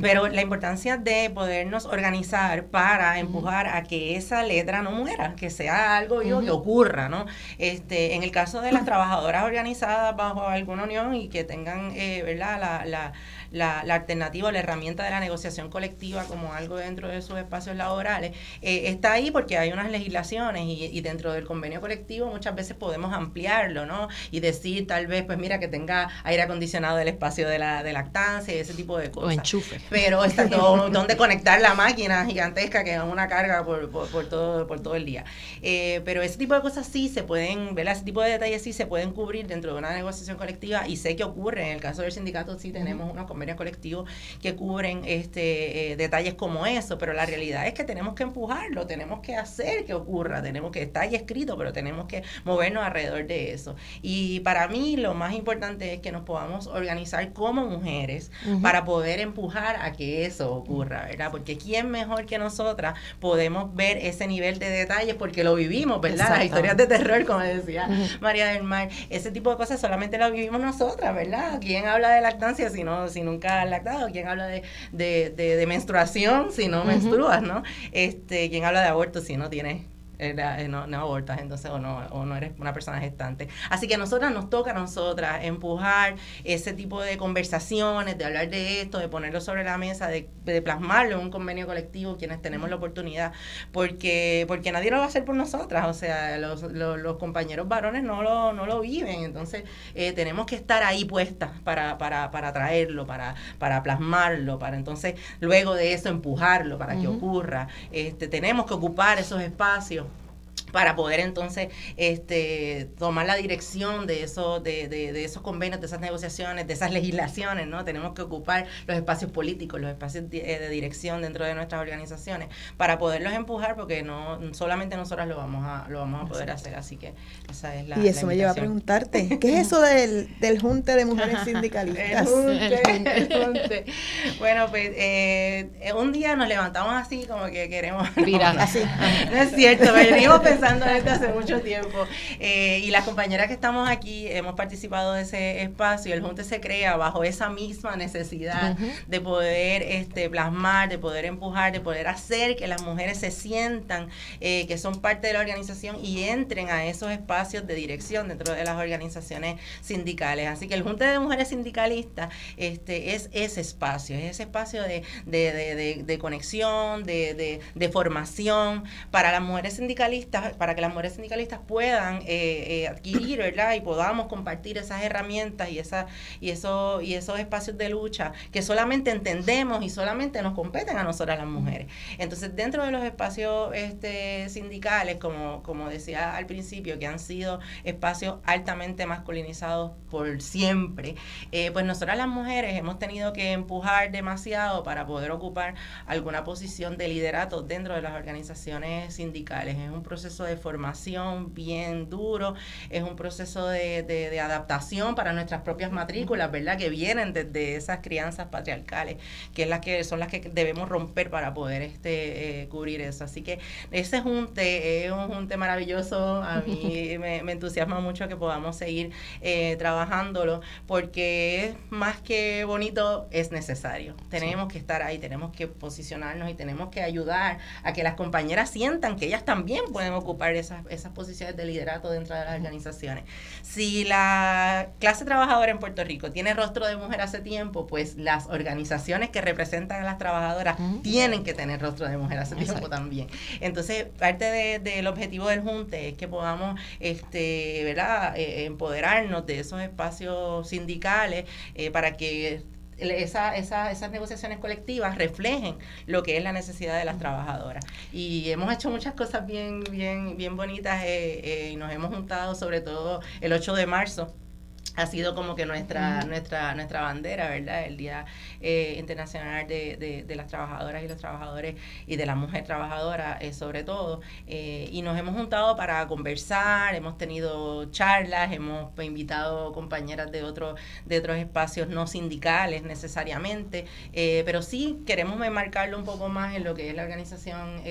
pero la importancia de podernos organizar para empujar a que esa letra no muera, que sea algo que ocurra, ¿no? Este, en el caso de las trabajadoras organizadas bajo alguna unión y que tengan, eh, ¿verdad? La, la, la, la, alternativa o la herramienta de la negociación colectiva como algo dentro de sus espacios laborales, eh, está ahí porque hay unas legislaciones y, y, dentro del convenio colectivo muchas veces podemos ampliarlo, ¿no? Y decir tal vez, pues mira, que tenga aire acondicionado el espacio de la de lactancia y ese tipo de cosas.
O enchufe.
Pero está todo, donde conectar la máquina gigantesca que es una carga por, por, todo, por todo el día. Eh, pero ese tipo de cosas sí se pueden, ¿verdad? Ese tipo de detalles sí se pueden cubrir dentro de una negociación colectiva y sé que ocurre. En el caso del sindicato sí tenemos unos convenios colectivos que cubren este eh, detalles como eso, pero la realidad es que tenemos que empujarlo, tenemos que hacer que ocurra, tenemos que estar ahí escrito, pero tenemos que movernos alrededor de eso. Y para mí lo más importante es que nos podamos organizar como mujeres para poder empujar a que eso ocurra, ¿verdad? Porque quién mejor que nosotras podemos ver ese nivel de detalles porque lo vivimos, ¿verdad? Las historias de terror, como decía María del Mar, ese tipo de cosas solamente lo vivimos nosotras, ¿verdad? ¿Quién habla de lactancia si no, si nunca ha lactado? ¿Quién habla de, de, menstruación si no menstruas, no? Este, ¿quién habla de aborto si no tienes eh, no, no, abortas entonces o no, o no eres una persona gestante. Así que a nosotras nos toca a nosotras empujar ese tipo de conversaciones, de hablar de esto, de ponerlo sobre la mesa, de, plasmarlo en un convenio colectivo, quienes tenemos la oportunidad, porque, porque nadie lo va a hacer por nosotras, o sea, los, los, compañeros varones no lo, no lo viven, entonces eh, tenemos que estar ahí puestas para, para, para traerlo, para, para plasmarlo, para entonces luego de eso empujarlo para que ocurra. Este, tenemos que ocupar esos espacios para poder entonces este, tomar la dirección de, eso, de, de, esos convenios, de esas negociaciones, de esas legislaciones, ¿no? Tenemos que ocupar los espacios políticos, los espacios de, eh, dirección dentro de nuestras organizaciones para poderlos empujar porque no solamente nosotras lo vamos a, lo vamos a poder hacer, así que esa es la
Y eso me lleva a preguntarte, ¿qué es eso del, del Junte de Mujeres Sindicalistas?
El junte, Bueno, pues eh, un día nos levantamos así como que queremos...
Mira, así.
No es cierto, venimos pensando desde hace mucho tiempo. Eh, y las compañeras que estamos aquí hemos participado de ese espacio el Junte se crea bajo esa misma necesidad de poder este, plasmar, de poder empujar, de poder hacer que las mujeres se sientan eh, que son parte de la organización y entren a esos espacios de dirección dentro de las organizaciones sindicales. Así que el Junte de Mujeres Sindicalistas este, es ese espacio, es ese espacio de, de, de conexión, de, formación para las mujeres sindicalistas para que las mujeres sindicalistas puedan eh, eh, adquirir, ¿verdad? Y podamos compartir esas herramientas y, esa, y, eso, y esos espacios de lucha que solamente entendemos y solamente nos competen a nosotras las mujeres. Entonces, dentro de los espacios este, sindicales, como, como decía al principio, que han sido espacios altamente masculinizados por siempre, eh, pues nosotras las mujeres hemos tenido que empujar demasiado para poder ocupar alguna posición de liderato dentro de las organizaciones sindicales. Es un proceso de formación bien duro, es un proceso de, de, adaptación para nuestras propias matrículas, ¿verdad? Que vienen desde esas crianzas patriarcales, que es las que son las que debemos romper para poder este eh, cubrir eso. Así que ese junte es un junte maravilloso, a mí me, entusiasma mucho que podamos seguir eh, trabajándolo, porque es más que bonito, es necesario. Tenemos que estar ahí, tenemos que posicionarnos y tenemos que ayudar a que las compañeras sientan que ellas también pueden ocupar esas, esas posiciones de liderato dentro de las organizaciones. Si la clase trabajadora en Puerto Rico tiene rostro de mujer hace tiempo, pues las organizaciones que representan a las trabajadoras tienen que tener rostro de mujer hace tiempo también. Entonces, parte del objetivo del Junte es que podamos este, ¿verdad? Eh, empoderarnos de esos espacios sindicales eh, para que esa, esa, esas negociaciones colectivas reflejen lo que es la necesidad de las trabajadoras. Y hemos hecho muchas cosas bien, bien, bien bonitas eh, eh, y nos hemos juntado sobre todo el 8 de marzo ha sido como que nuestra nuestra nuestra bandera, ¿verdad? El Día eh, Internacional de, de, las Trabajadoras y los Trabajadores y de la Mujer Trabajadora, eh, sobre todo. Eh, y nos hemos juntado para conversar, hemos tenido charlas, hemos invitado compañeras de, otro, de otros espacios no sindicales necesariamente, pero sí queremos enmarcarlo un poco más en lo que es la organización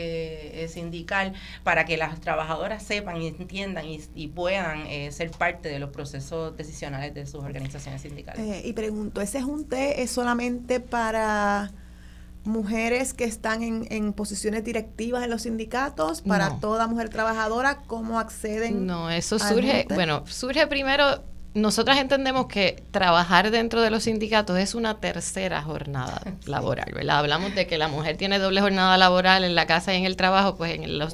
sindical para que las trabajadoras sepan y entiendan y, y puedan ser parte de los procesos de sus organizaciones sindicales.
Eh, y pregunto, ¿ese junte es solamente para mujeres que están en, en, posiciones directivas en los sindicatos, para toda mujer trabajadora, ¿cómo acceden?
No, eso surge, bueno, surge primero nosotras entendemos que trabajar dentro de los sindicatos es una tercera jornada laboral, ¿verdad? Hablamos de que la mujer tiene doble jornada laboral en la casa y en el trabajo, pues en el,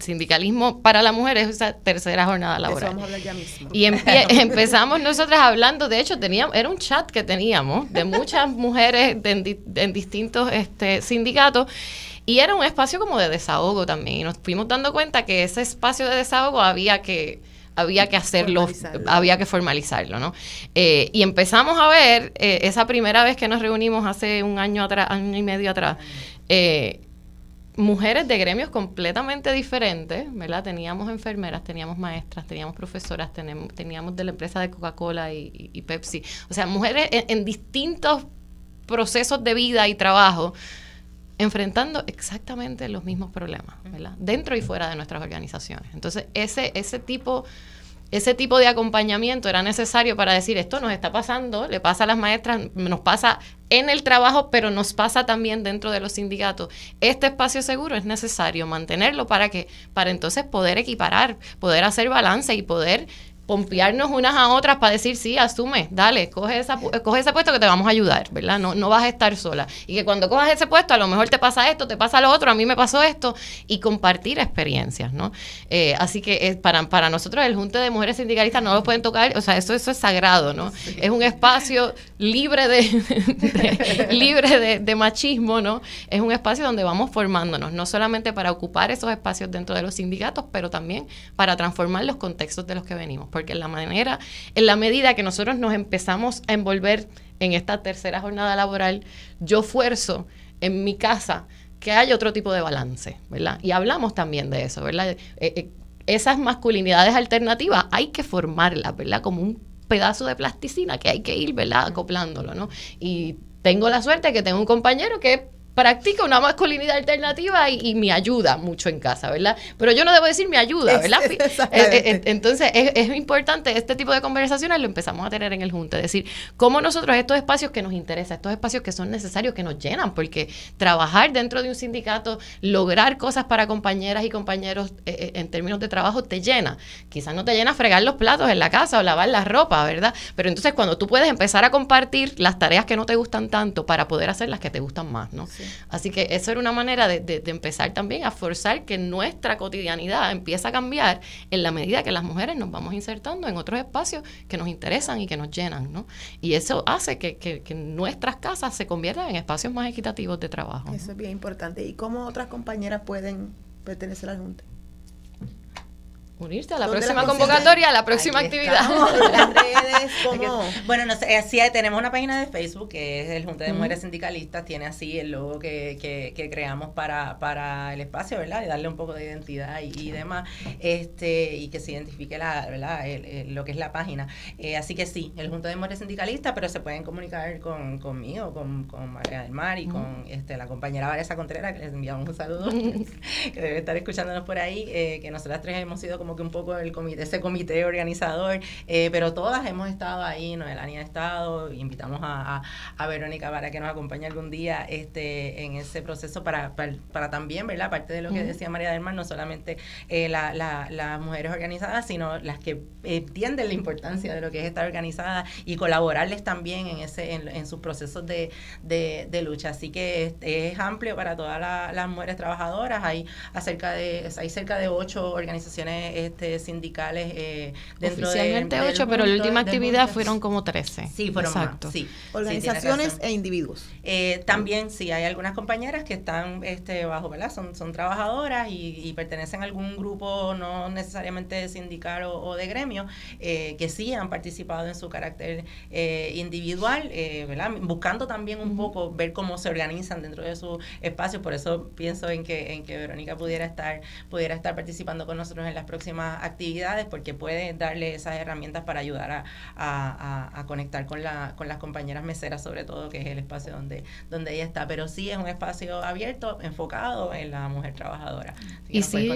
sindicalismo para la mujer es esa tercera jornada laboral. Eso vamos a hablar ya mismo. Y empezamos nosotras hablando, de hecho, teníamos, era un chat que teníamos de muchas mujeres en, distintos este, sindicatos. Y era un espacio como de desahogo también. Y nos fuimos dando cuenta que ese espacio de desahogo había que había que hacerlo, había que formalizarlo, ¿no? Eh, y empezamos a ver, eh, esa primera vez que nos reunimos hace un año atrás, año y medio atrás, eh, mujeres de gremios completamente diferentes, ¿verdad? Teníamos enfermeras, teníamos maestras, teníamos profesoras, teníamos de la empresa de Coca-Cola y, Pepsi, o sea, mujeres en distintos procesos de vida y trabajo enfrentando exactamente los mismos problemas, ¿verdad? Dentro y fuera de nuestras organizaciones. Entonces, ese, ese tipo ese tipo de acompañamiento era necesario para decir esto nos está pasando, le pasa a las maestras, nos pasa en el trabajo, pero nos pasa también dentro de los sindicatos. Este espacio seguro es necesario mantenerlo para que, para entonces poder equiparar, poder hacer balance y poder pompearnos unas a otras para decir, sí, asume, dale, coge, esa, coge ese puesto que te vamos a ayudar, ¿verdad? No, no vas a estar sola. Y que cuando cojas ese puesto, a lo mejor te pasa esto, te pasa lo otro, a mí me pasó esto, y compartir experiencias, ¿no? Eh, así que es para, para nosotros el Junte de Mujeres Sindicalistas no lo pueden tocar, o sea, eso, eso es sagrado, ¿no? Es un espacio libre de, libre de, de machismo, ¿no? Es un espacio donde vamos formándonos, no solamente para ocupar esos espacios dentro de los sindicatos, pero también para transformar los contextos de los que venimos porque en la manera, en la medida que nosotros nos empezamos a envolver en esta tercera jornada laboral, yo fuerzo en mi casa que haya otro tipo de balance, ¿verdad? Y hablamos también de eso, ¿verdad? Eh, eh, esas masculinidades alternativas hay que formarlas, ¿verdad? Como un pedazo de plasticina que hay que ir, ¿verdad? Acoplándolo, ¿no? Y tengo la suerte que tengo un compañero que practica una masculinidad alternativa y, me ayuda mucho en casa, ¿verdad? Pero yo no debo decir me ayuda, ¿verdad? Eh, eh, eh, entonces es, importante este tipo de conversaciones lo empezamos a tener en el Junte, es decir, cómo nosotros estos espacios que nos interesan, estos espacios que son necesarios, que nos llenan, porque trabajar dentro de un sindicato, lograr cosas para compañeras y compañeros en términos de trabajo te llena. Quizás no te llena fregar los platos en la casa o lavar la ropa, ¿verdad? Pero entonces cuando tú puedes empezar a compartir las tareas que no te gustan tanto para poder hacer las que te gustan más, ¿no? Así que eso era una manera de, empezar también a forzar que nuestra cotidianidad empiece a cambiar en la medida que las mujeres nos vamos insertando en otros espacios que nos interesan y que nos llenan, ¿no? Y eso hace que, nuestras casas se conviertan en espacios más equitativos de trabajo.
Eso es bien importante. ¿Y cómo otras compañeras pueden pertenecer a la Junta?
Unirse a la próxima convocatoria, a la próxima actividad. Las
redes, Bueno, no sé, así tenemos una página de Facebook que es el Junta de Mujeres Sindicalistas, tiene así el logo que, que, creamos para, para el espacio, ¿verdad? Y darle un poco de identidad y, demás, este y que se identifique la, ¿verdad? lo que es la página. Eh, así que sí, el Junta de Mujeres Sindicalistas, pero se pueden comunicar con, conmigo, con, con María del Mar y con este, la compañera Vanessa Contreras, que les enviamos un saludo, que debe estar escuchándonos por ahí, eh, que nosotras tres hemos sido como que un poco el comité, ese comité organizador, eh, pero todas hemos estado ahí, Noelani ha estado, invitamos a, a, Verónica para que nos acompañe algún día este, en ese proceso para, para, también, ¿verdad? Aparte de lo que decía María del Mar, no solamente eh, la, las mujeres organizadas, sino las que entienden la importancia de lo que es estar organizada y colaborarles también en, ese, en, sus procesos de, de, lucha. Así que es, amplio para todas las mujeres trabajadoras, hay, acerca de, hay cerca de ocho organizaciones este, sindicales eh, dentro
Oficialmente de, ocho, pero la última actividad fueron como trece.
Sí, fueron Exacto. sí.
Organizaciones e individuos.
Eh, también sí, hay algunas compañeras que están este, bajo, ¿verdad? Son, son trabajadoras y, pertenecen a algún grupo no necesariamente sindical o, de gremio, eh, que sí han participado en su carácter eh, individual, ¿verdad? Buscando también un poco ver cómo se organizan dentro de su espacio. Por eso pienso en que, en que Verónica pudiera estar, pudiera estar participando con nosotros en las próximas actividades porque puede darle esas herramientas para ayudar a, conectar con, la, con las compañeras meseras, sobre todo, que es el espacio donde, donde ella está. Pero sí es un espacio abierto, enfocado en la mujer trabajadora.
y sí,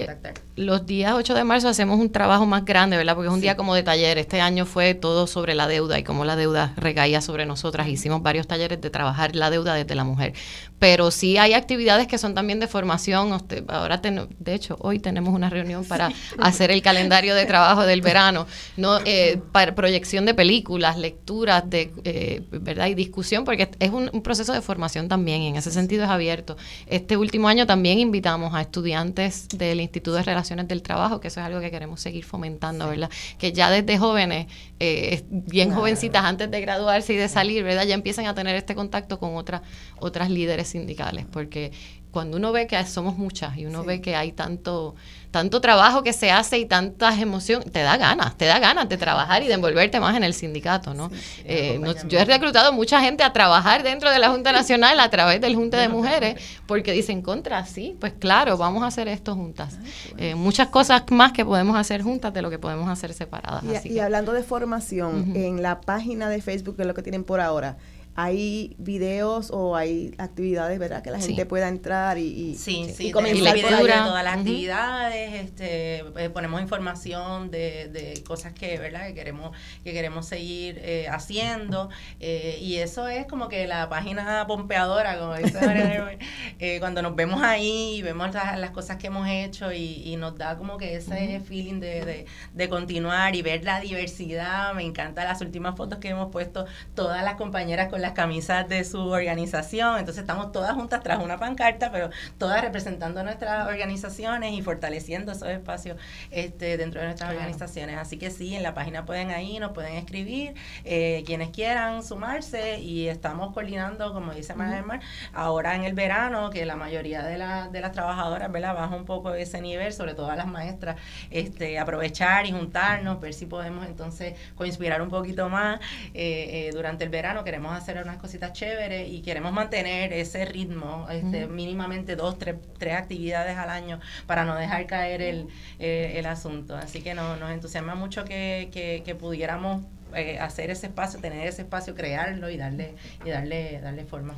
los días 8 de marzo hacemos un trabajo más grande, ¿verdad? Porque es un día como de taller. Este año fue todo sobre la deuda y cómo la deuda recaía sobre nosotras. Hicimos varios talleres de trabajar la deuda desde la mujer. Pero sí hay actividades que son también de formación. ahora, de hecho, hoy tenemos una reunión para hacer el calendario de trabajo del verano, no eh, para proyección de películas, lecturas, de eh, verdad y discusión, porque es un, proceso de formación también. Y en ese sentido es abierto. Este último año también invitamos a estudiantes del Instituto de Relaciones del Trabajo, que eso es algo que queremos seguir fomentando, ¿verdad? Que ya desde jóvenes, eh, bien jovencitas, antes de graduarse y de salir, ¿verdad? Ya empiezan a tener este contacto con otras otras líderes sindicales, porque cuando uno ve que somos muchas y uno ve que hay tanto tanto trabajo que se hace y tantas emociones, te da ganas, te da ganas de trabajar y de envolverte más en el sindicato, ¿no? Eh, yo he reclutado mucha gente a trabajar dentro de la Junta Nacional a través del Junta de Mujeres porque dicen contra, sí, pues claro, vamos a hacer esto juntas. Eh, muchas cosas más que podemos hacer juntas de lo que podemos hacer separadas.
Y, hablando de formación, en la página de Facebook, que es lo que tienen por ahora, hay videos o hay actividades, ¿verdad? Que la gente pueda entrar y, y,
sí, sí, y comenzar de todas las actividades, este, eh, ponemos información de, de, cosas que, ¿verdad? Que queremos que queremos seguir eh, haciendo eh, y eso es como que la página pompeadora, como dice María, cuando nos vemos ahí y vemos las, cosas que hemos hecho y, nos da como que ese feeling de, de, de continuar y ver la diversidad. Me encantan las últimas fotos que hemos puesto todas las compañeras con las camisas de su organización, entonces estamos todas juntas tras una pancarta, pero todas representando nuestras organizaciones y fortaleciendo esos espacios este, dentro de nuestras organizaciones. Así que sí, en la página pueden ahí, nos pueden escribir, eh, quienes quieran sumarse y estamos coordinando, como dice María Mar, ahora en el verano, que la mayoría de, de las trabajadoras ¿verdad? baja un poco ese nivel, sobre todo a las maestras, este, aprovechar y juntarnos, ver si podemos entonces coinspirar un poquito más eh, eh, durante el verano. Queremos hacer unas cositas chéveres y queremos mantener ese ritmo, este, mínimamente dos, tres, tres, actividades al año para no dejar caer el, eh, el asunto. Así que no, nos entusiasma mucho que, que, pudiéramos eh, hacer ese espacio, tener ese espacio, crearlo y darle, y darle, darle forma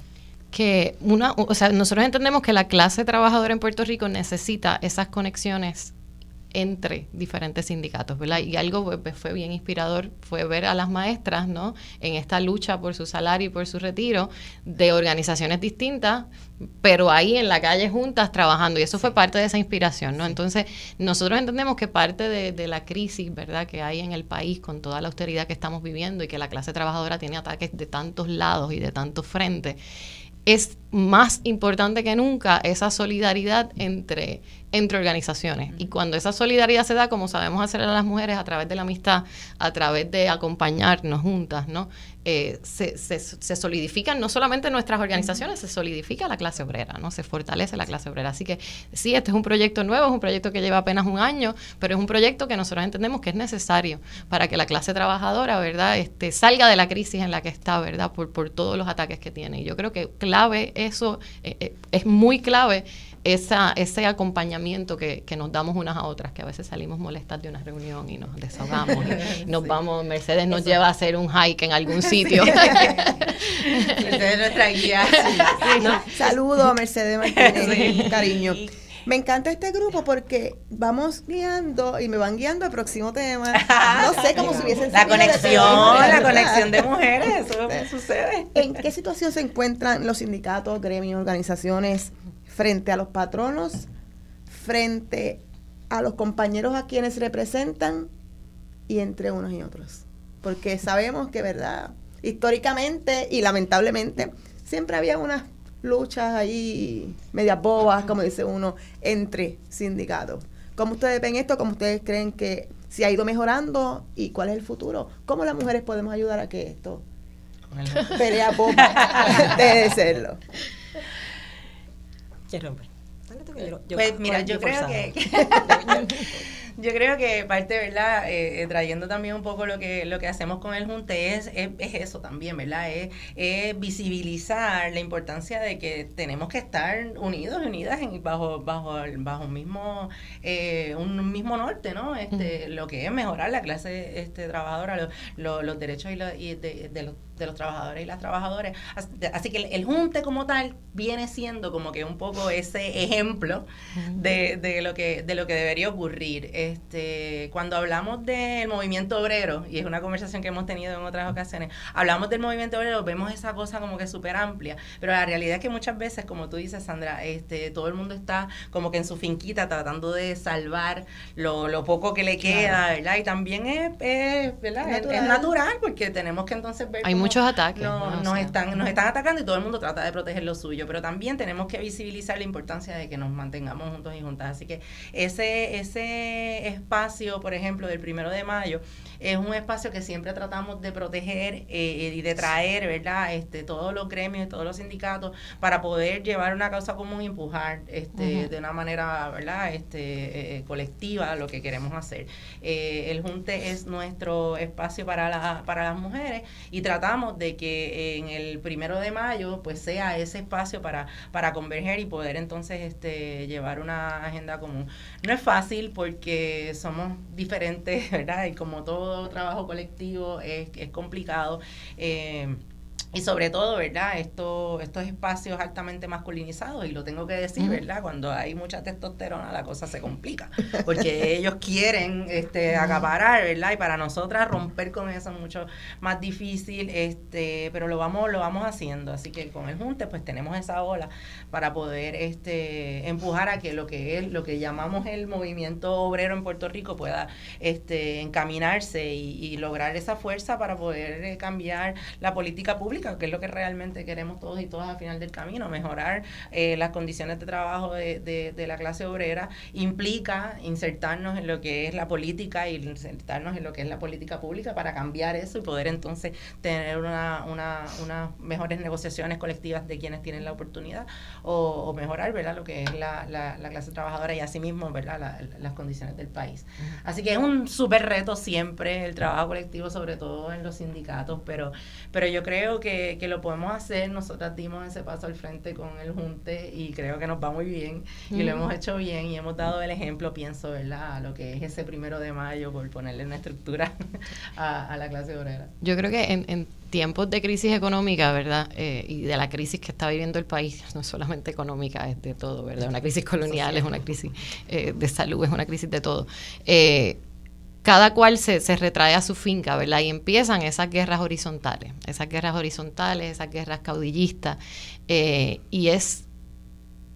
que una, o sea, nosotros entendemos que la clase trabajadora en Puerto Rico necesita esas conexiones entre diferentes sindicatos, ¿verdad? Y algo pues, pues, fue bien inspirador fue ver a las maestras, ¿no? En esta lucha por su salario y por su retiro de organizaciones distintas, pero ahí en la calle juntas trabajando y eso fue parte de esa inspiración, ¿no? Entonces, nosotros entendemos que parte de, de la crisis, ¿verdad? Que hay en el país con toda la austeridad que estamos viviendo y que la clase trabajadora tiene ataques de tantos lados y de tantos frentes, es más importante que nunca esa solidaridad entre entre organizaciones. Y cuando esa solidaridad se da, como sabemos hacer a las mujeres, a través de la amistad, a través de acompañarnos juntas, ¿no? Eh, se, se, solidifican no solamente nuestras organizaciones, se solidifica la clase obrera, ¿no? Se fortalece la clase obrera. Así que sí, este es un proyecto nuevo, es un proyecto que lleva apenas un año, pero es un proyecto que nosotros entendemos que es necesario para que la clase trabajadora, ¿verdad?, este, salga de la crisis en la que está, ¿verdad?, por, por todos los ataques que tiene. Y yo creo que clave eso, eh, eh, es muy clave esa, ese acompañamiento que, que, nos damos unas a otras, que a veces salimos molestas de una reunión y nos desahogamos, y nos vamos, Mercedes nos lleva a hacer un hike en algún sitio.
Mercedes nuestra guía.
Saludo a Mercedes Martínez, cariño. Me encanta este grupo porque vamos guiando y me van guiando al próximo tema. No sé cómo si hubiesen
La conexión, la conexión de mujeres, eso sucede.
¿En qué situación se encuentran los sindicatos, gremios, organizaciones frente a los patronos, frente a los compañeros a quienes representan y entre unos y otros. Porque sabemos que, ¿verdad? Históricamente y lamentablemente siempre había unas luchas ahí medias bobas, como dice uno, entre sindicatos. ¿Cómo ustedes ven esto? ¿Cómo ustedes creen que se ha ido mejorando y cuál es el futuro? ¿Cómo las mujeres podemos ayudar a que esto pelea boba deje de serlo?
pues mira, yo creo que yo creo que parte, ¿verdad? Eh, eh, trayendo también un poco lo que lo que hacemos con el Junte es, es, eso también, ¿verdad? Es, visibilizar la importancia de que tenemos que estar unidos, unidas en, bajo bajo bajo un mismo eh, un mismo norte, ¿no? Este, lo que es mejorar la clase este trabajadora, los derechos y, y de, de los de los trabajadores y las trabajadoras. Así, que el, junte como tal viene siendo como que un poco ese ejemplo de, de, lo que de lo que debería ocurrir. Este, cuando hablamos del movimiento obrero, y es una conversación que hemos tenido en otras ocasiones, hablamos del movimiento obrero, vemos esa cosa como que súper amplia, pero la realidad es que muchas veces, como tú dices, Sandra, este, todo el mundo está como que en su finquita tratando de salvar lo, lo poco que le queda, ¿verdad? Y también es, es ¿verdad? Es natural. porque tenemos que entonces ver...
Hay muchos ataques.
nos, están, nos están atacando y todo el mundo trata de proteger lo suyo, pero también tenemos que visibilizar la importancia de que nos mantengamos juntos y juntas. Así que ese, ese espacio, por ejemplo, del primero de mayo, es un espacio que siempre tratamos de proteger eh, y de traer, ¿verdad? Este, todos los gremios, todos los sindicatos, para poder llevar una causa común y empujar este, de una manera, ¿verdad? Este, eh, eh, colectiva lo que queremos hacer. el Junte es nuestro espacio para, la, para las mujeres y tratamos de que en el primero de mayo pues sea ese espacio para, para converger y poder entonces este, llevar una agenda común. No es fácil porque somos diferentes, ¿verdad? Y como todo trabajo colectivo es, es complicado. Eh, y sobre todo, ¿verdad? Esto, estos espacios altamente masculinizados, y lo tengo que decir, ¿verdad? Cuando hay mucha testosterona, la cosa se complica, porque ellos quieren este, acaparar, ¿verdad? Y para nosotras romper con eso es mucho más difícil, este, pero lo vamos, lo vamos haciendo. Así que con el Junte, pues tenemos esa ola para poder este, empujar a que lo que es, lo que llamamos el movimiento obrero en Puerto Rico pueda este, encaminarse y, y lograr esa fuerza para poder eh, cambiar la política pública que es lo que realmente queremos todos y todas al final del camino, mejorar eh, las condiciones de trabajo de, de, la clase obrera, implica insertarnos en lo que es la política y insertarnos en lo que es la política pública para cambiar eso y poder entonces tener una, una, unas mejores negociaciones colectivas de quienes tienen la oportunidad o, mejorar ¿verdad? lo que es la, la, clase trabajadora y asimismo ¿verdad? las condiciones del país. Así que es un súper reto siempre el trabajo colectivo, sobre todo en los sindicatos, pero, pero yo creo que que, lo podemos hacer. Nosotras dimos ese paso al frente con el Junte y creo que nos va muy bien y lo hemos hecho bien y hemos dado el ejemplo, pienso, ¿verdad? A lo que es ese primero de mayo por ponerle una estructura a, la clase obrera.
Yo creo que en, tiempos de crisis económica, ¿verdad? Eh, y de la crisis que está viviendo el país, no solamente económica, es de todo, ¿verdad? Una crisis colonial, es una crisis eh, de salud, es una crisis de todo. Eh, cada cual se, se, retrae a su finca, ¿verdad? Y empiezan esas guerras horizontales, esas guerras horizontales, esas guerras caudillistas, eh, y es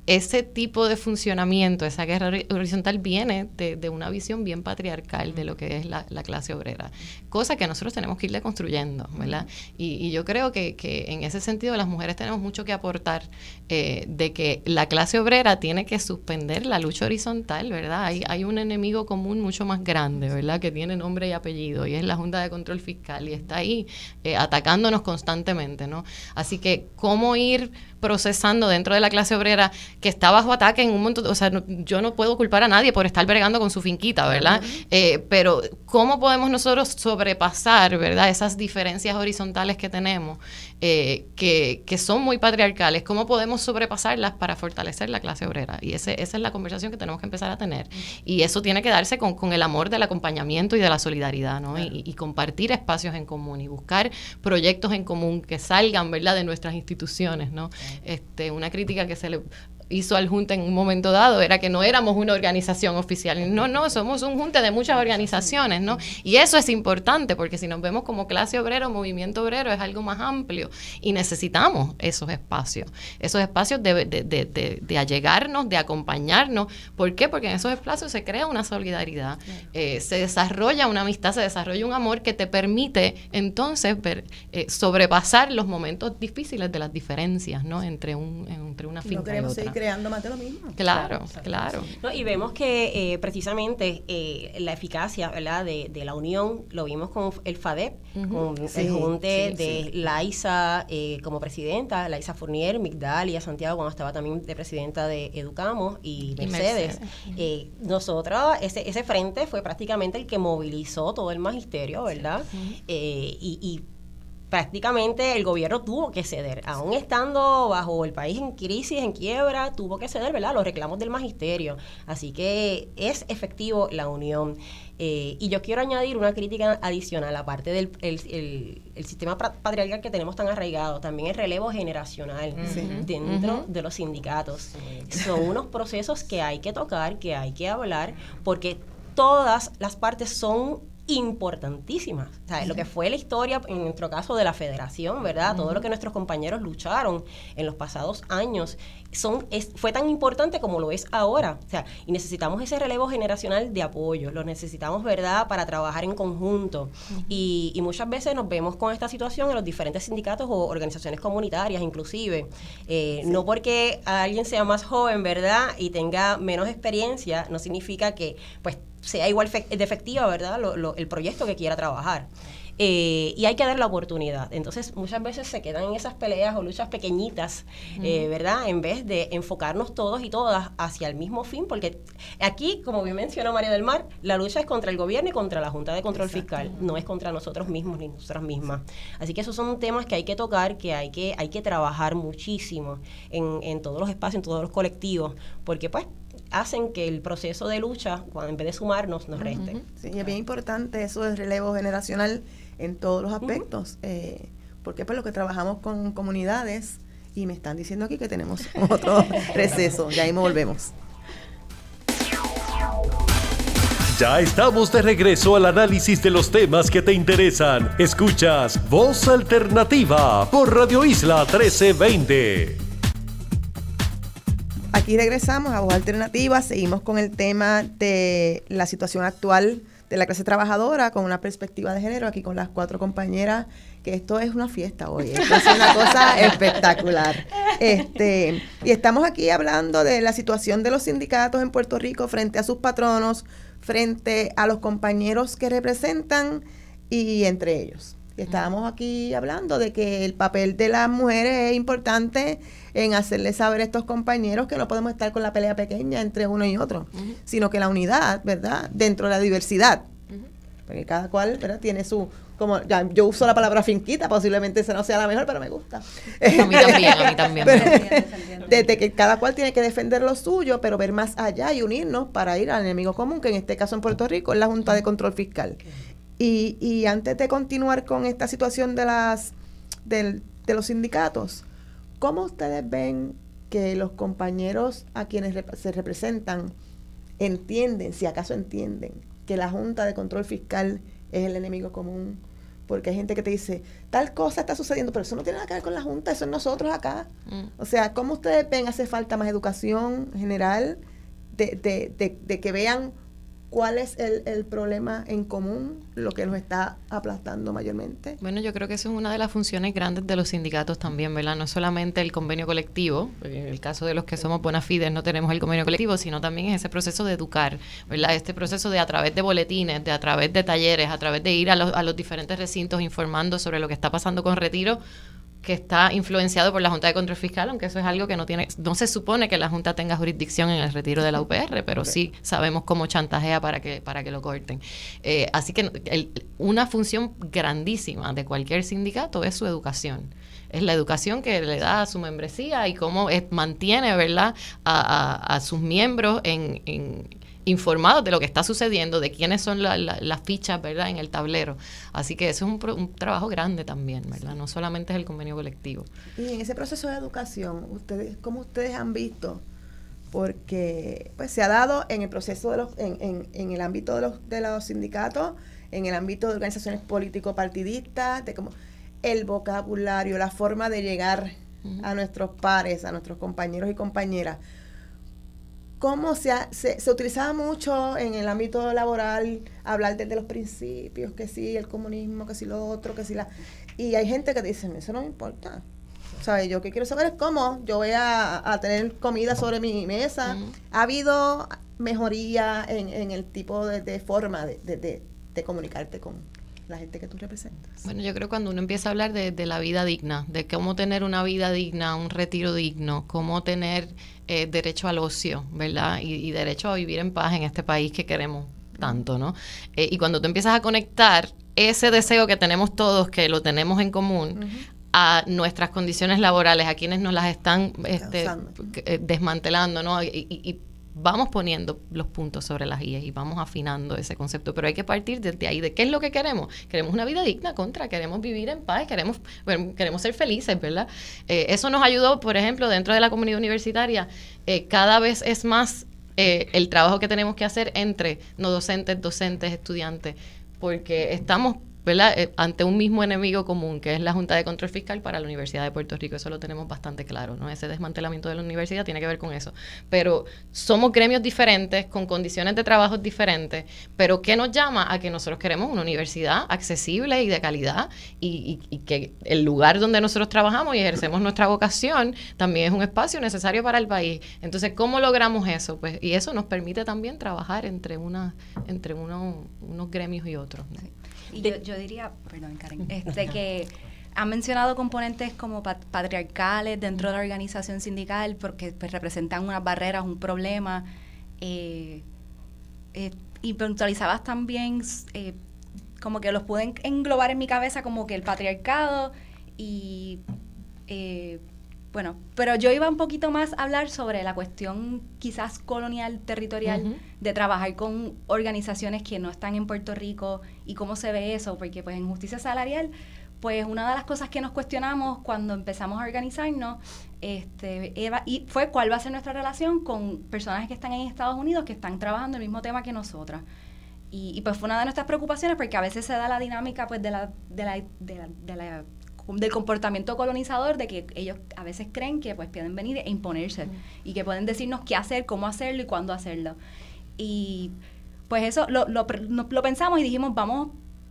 ese tipo de funcionamiento, esa guerra horizontal viene de, una visión bien patriarcal de lo que es la, clase obrera, cosa que nosotros tenemos que irle construyendo, ¿verdad? Y, yo creo que, en ese sentido las mujeres tenemos mucho que aportar eh, de que la clase obrera tiene que suspender la lucha horizontal, ¿verdad? Hay, hay un enemigo común mucho más grande, ¿verdad? Que tiene nombre y apellido y es la Junta de Control Fiscal y está ahí eh, atacándonos constantemente, ¿no? Así que, ¿cómo ir procesando dentro de la clase obrera que está bajo ataque en un montón, o sea, yo no puedo culpar a nadie por estar bregando con su finquita, ¿verdad? Eh, pero ¿cómo podemos nosotros sobrepasar, ¿verdad? Esas diferencias horizontales que tenemos, eh, que, que, son muy patriarcales, ¿cómo podemos sobrepasarlas para fortalecer la clase obrera? Y ese, esa es la conversación que tenemos que empezar a tener. Y eso tiene que darse con, con, el amor del acompañamiento y de la solidaridad, ¿no? Y, y, compartir espacios en común y buscar proyectos en común que salgan, ¿verdad?, de nuestras instituciones, ¿no? Este, una crítica que se le hizo al Junta en un momento dado era que no éramos una organización oficial. No, no, somos un Junta de muchas organizaciones, ¿no? Y eso es importante porque si nos vemos como clase obrera o movimiento obrero es algo más amplio y necesitamos esos espacios, esos espacios de, de, de, de allegarnos, de acompañarnos. ¿Por qué? Porque en esos espacios se crea una solidaridad, eh, se desarrolla una amistad, se desarrolla un amor que te permite entonces ver, eh, sobrepasar los momentos difíciles de las diferencias, ¿no? Entre, un, entre una finca y otra
creando más de lo mismo.
Claro, claro.
y vemos que eh, precisamente eh, la eficacia ¿verdad? De, de, la unión lo vimos con el FADEP, con el junte de Laisa eh, como presidenta, Laisa Fournier, Migdalia Santiago cuando estaba también de presidenta de Educamos y Mercedes. nosotros, ese, ese frente fue prácticamente el que movilizó todo el magisterio, ¿verdad? y, y prácticamente el gobierno tuvo que ceder, aún estando bajo el país en crisis, en quiebra, tuvo que ceder, ¿verdad?, los reclamos del magisterio. Así que es efectivo la unión. Eh, y yo quiero añadir una crítica adicional, aparte del el, sistema patriarcal que tenemos tan arraigado, también el relevo generacional dentro de los sindicatos. Son unos procesos que hay que tocar, que hay que hablar, porque todas las partes son importantísimas. Lo que fue la historia, en nuestro caso, de la federación, ¿verdad? Todo lo que nuestros compañeros lucharon en los pasados años son, es, fue tan importante como lo es ahora. O sea, y necesitamos ese relevo generacional de apoyo, lo necesitamos, ¿verdad?, para trabajar en conjunto. y, y, muchas veces nos vemos con esta situación en los diferentes sindicatos o organizaciones comunitarias, inclusive. Eh, no porque alguien sea más joven, ¿verdad?, y tenga menos experiencia, no significa que, pues, sea igual de efectiva, ¿verdad? el proyecto que quiera trabajar. Eh, y hay que dar la oportunidad. Entonces, muchas veces se quedan en esas peleas o luchas pequeñitas, eh, ¿verdad? En vez de enfocarnos todos y todas hacia el mismo fin, porque aquí, como bien mencionó María del Mar, la lucha es contra el gobierno y contra la Junta de Control Fiscal, no es contra nosotros mismos ni nosotras mismas. Así que esos son temas que hay que tocar, que hay que, hay que trabajar muchísimo en, en todos los espacios, en todos los colectivos, porque pues hacen que el proceso de lucha, cuando en vez de sumarnos, nos reste.
Sí, es bien importante eso del relevo generacional en todos los aspectos, eh, porque pues lo que trabajamos con comunidades y me están diciendo aquí que tenemos otro receso, ya ahí me volvemos.
Ya estamos de regreso al análisis de los temas que te interesan. Escuchas Voz Alternativa por Radio Isla 1320.
Aquí regresamos a Voz Alternativa, seguimos con el tema de la situación actual de la clase trabajadora con una perspectiva de género, aquí con las cuatro compañeras, que esto es una fiesta hoy, esto es una cosa espectacular. Este, y estamos aquí hablando de la situación de los sindicatos en Puerto Rico frente a sus patronos, frente a los compañeros que representan y entre ellos. estábamos aquí hablando de que el papel de las mujeres es importante en hacerle saber a estos compañeros que no podemos estar con la pelea pequeña entre uno y otro, sino que la unidad, ¿verdad? Dentro de la diversidad. Porque cada cual, ¿verdad? Tiene su, como ya, yo uso la palabra finquita, posiblemente esa no sea la mejor, pero me gusta.
A mí también, a mí también.
Desde que cada cual tiene que defender lo suyo, pero ver más allá y unirnos para ir al enemigo común, que en este caso en Puerto Rico es la Junta de Control Fiscal. Y, y antes de continuar con esta situación de las del, de los sindicatos, ¿Cómo ustedes ven que los compañeros a quienes se representan entienden, si acaso entienden, que la Junta de Control Fiscal es el enemigo común? Porque hay gente que te dice, tal cosa está sucediendo, pero eso no tiene nada que ver con la Junta, eso es nosotros acá. Mm. O sea, ¿cómo ustedes ven? ¿Hace falta más educación general? De, de, de, de que vean ¿Cuál es el, problema en común, lo que nos está aplastando mayormente?
Bueno, yo creo que eso es una de las funciones grandes de los sindicatos también, ¿verdad? No solamente el convenio colectivo, en el caso de los que somos bona fides no tenemos el convenio colectivo, sino también ese proceso de educar, ¿verdad? Este proceso de a través de boletines, de a través de talleres, a través de ir a los, a los diferentes recintos informando sobre lo que está pasando con retiro, que está influenciado por la Junta de Control Fiscal, aunque eso es algo que no tiene, no se supone que la Junta tenga jurisdicción en el retiro de la UPR, pero sí sabemos cómo chantajea para que, para que lo corten. Eh, así que una función grandísima de cualquier sindicato es su educación es la educación que le da a su membresía y cómo mantiene ¿verdad? A, sus miembros en, informados de lo que está sucediendo, de quiénes son las fichas, ¿verdad?, en el tablero. Así que eso es un, trabajo grande también, ¿verdad? No solamente es el convenio colectivo.
Y en ese proceso de educación, ustedes, ¿cómo ustedes han visto? Porque pues se ha dado en el proceso de los, en, en, en el ámbito de los, de los sindicatos, en el ámbito de organizaciones político-partidistas, de cómo el vocabulario, la forma de llegar a nuestros pares, a nuestros compañeros y compañeras cómo se, se, utilizaba mucho en el ámbito laboral hablar desde los principios, que sí, el comunismo, que sí lo otro, que sí la... Y hay gente que dice, eso no me importa. O sea, yo que quiero saber es cómo yo voy a, tener comida sobre mi mesa. Ha habido mejoría en, el tipo de, forma de, de comunicarte con, la gente que tú representas.
Bueno, yo creo que cuando uno empieza a hablar de, la vida digna, de cómo tener una vida digna, un retiro digno, cómo tener eh, derecho al ocio, ¿verdad? Y, derecho a vivir en paz en este país que queremos tanto, ¿no? Eh, y cuando tú empiezas a conectar ese deseo que tenemos todos, que lo tenemos en común, a nuestras condiciones laborales, a quienes nos las están este, eh, desmantelando, ¿no? Y, vamos poniendo los puntos sobre las IES y vamos afinando ese concepto, pero hay que partir desde ahí, de qué es lo que queremos. Queremos una vida digna, contra, queremos vivir en paz, queremos, queremos ser felices, ¿verdad? Eh, eso nos ayudó, por ejemplo, dentro de la comunidad universitaria, eh, cada vez es más el trabajo que tenemos que hacer entre no docentes, docentes, estudiantes, porque estamos ¿verdad? Eh, ante un mismo enemigo común, que es la Junta de Control Fiscal para la Universidad de Puerto Rico. Eso lo tenemos bastante claro, ¿no? Ese desmantelamiento de la universidad tiene que ver con eso. Pero somos gremios diferentes, con condiciones de trabajo diferentes, pero ¿qué nos llama a que nosotros queremos una universidad accesible y de calidad y, y que el lugar donde nosotros trabajamos y ejercemos nuestra vocación también es un espacio necesario para el país? Entonces, ¿cómo logramos eso? Pues, y eso nos permite también trabajar entre, una, entre uno, unos gremios y otros.
Y yo, diría, perdón Karen, este que han mencionado componentes como patriarcales dentro de la organización sindical porque pues, representan unas barreras, un problema. Eh, eh, y puntualizabas también eh, como que los pueden englobar en mi cabeza como que el patriarcado y bueno, pero yo iba un poquito más a hablar sobre la cuestión quizás colonial, territorial, de trabajar con organizaciones que no están en Puerto Rico y cómo se ve eso, porque pues en justicia salarial, pues una de las cosas que nos cuestionamos cuando empezamos a organizarnos este, Eva, y fue cuál va a ser nuestra relación con personas que están en Estados Unidos, que están trabajando el mismo tema que nosotras. Y, pues fue una de nuestras preocupaciones porque a veces se da la dinámica pues de la, de la, de la del comportamiento colonizador de que ellos a veces creen que pues pueden venir e imponerse y que pueden decirnos qué hacer, cómo hacerlo y cuándo hacerlo. Y pues eso lo, lo, lo, pensamos y dijimos, vamos,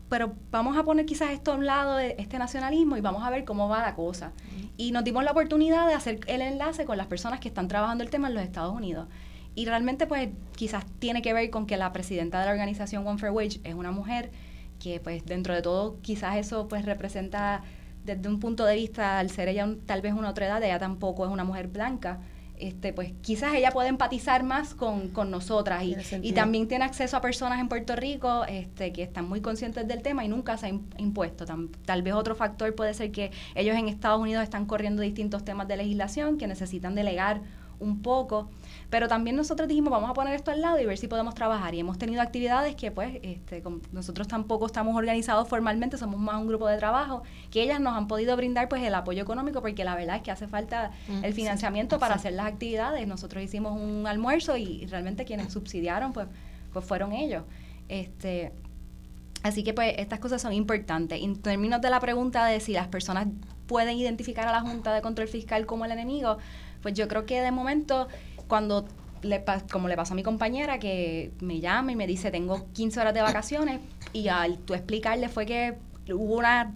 pero vamos a poner quizás esto a un lado de este nacionalismo y vamos a ver cómo va la cosa. Y nos dimos la oportunidad de hacer el enlace con las personas que están trabajando el tema en los Estados Unidos. Y realmente pues quizás tiene que ver con que la presidenta de la organización One Fair Wage es una mujer que pues dentro de todo quizás eso pues representa desde un punto de vista, al ser ella tal vez una otra edad, ella tampoco es una mujer blanca, este, pues quizás ella puede empatizar más con, con nosotras y, y, también tiene acceso a personas en Puerto Rico este, que están muy conscientes del tema y nunca se ha impuesto. tal vez otro factor puede ser que ellos en Estados Unidos están corriendo distintos temas de legislación que necesitan delegar un poco. Pero también nosotros dijimos, vamos a poner esto al lado y ver si podemos trabajar. Y hemos tenido actividades que, pues, este, nosotros tampoco estamos organizados formalmente, somos más un grupo de trabajo, que ellas nos han podido brindar, pues, el apoyo económico, porque la verdad es que hace falta mm, el financiamiento para hacer las actividades. Nosotros hicimos un almuerzo y, realmente quienes subsidiaron, pues, pues fueron ellos. Este, Así que pues estas cosas son importantes. En términos de la pregunta de si las personas pueden identificar a la Junta de Control Fiscal como el enemigo, pues yo creo que de momento, cuando le, como le pasó a mi compañera, que me llama y me dice, tengo 15 horas de vacaciones, y al tú explicarle fue que hubo una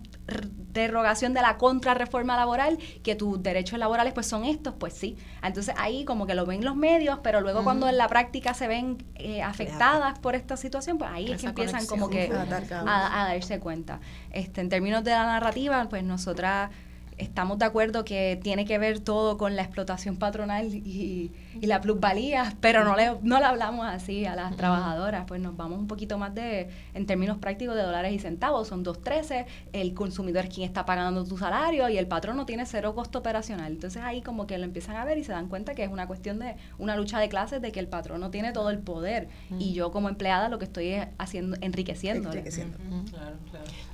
derogación de la contrarreforma laboral, que tus derechos laborales pues son estos, pues sí. Entonces ahí como que lo ven los medios, pero luego cuando en la práctica se ven eh, afectadas por esta situación, pues ahí es que empiezan como que a, a, darse cuenta. Este, en términos de la narrativa, pues nosotras estamos de acuerdo que tiene que ver todo con la explotación patronal y, y la plusvalía, pero no le, no le hablamos así a las trabajadoras, pues nos vamos un poquito más de, en términos prácticos, de dólares y centavos, son 2.13, el consumidor es quien está pagando tu salario y el patrón no tiene cero costo operacional. Entonces ahí como que lo empiezan a ver y se dan cuenta que es una cuestión de una lucha de clases, de que el patrón no tiene todo el poder. Y yo como empleada lo que estoy es haciendo, enriqueciendo.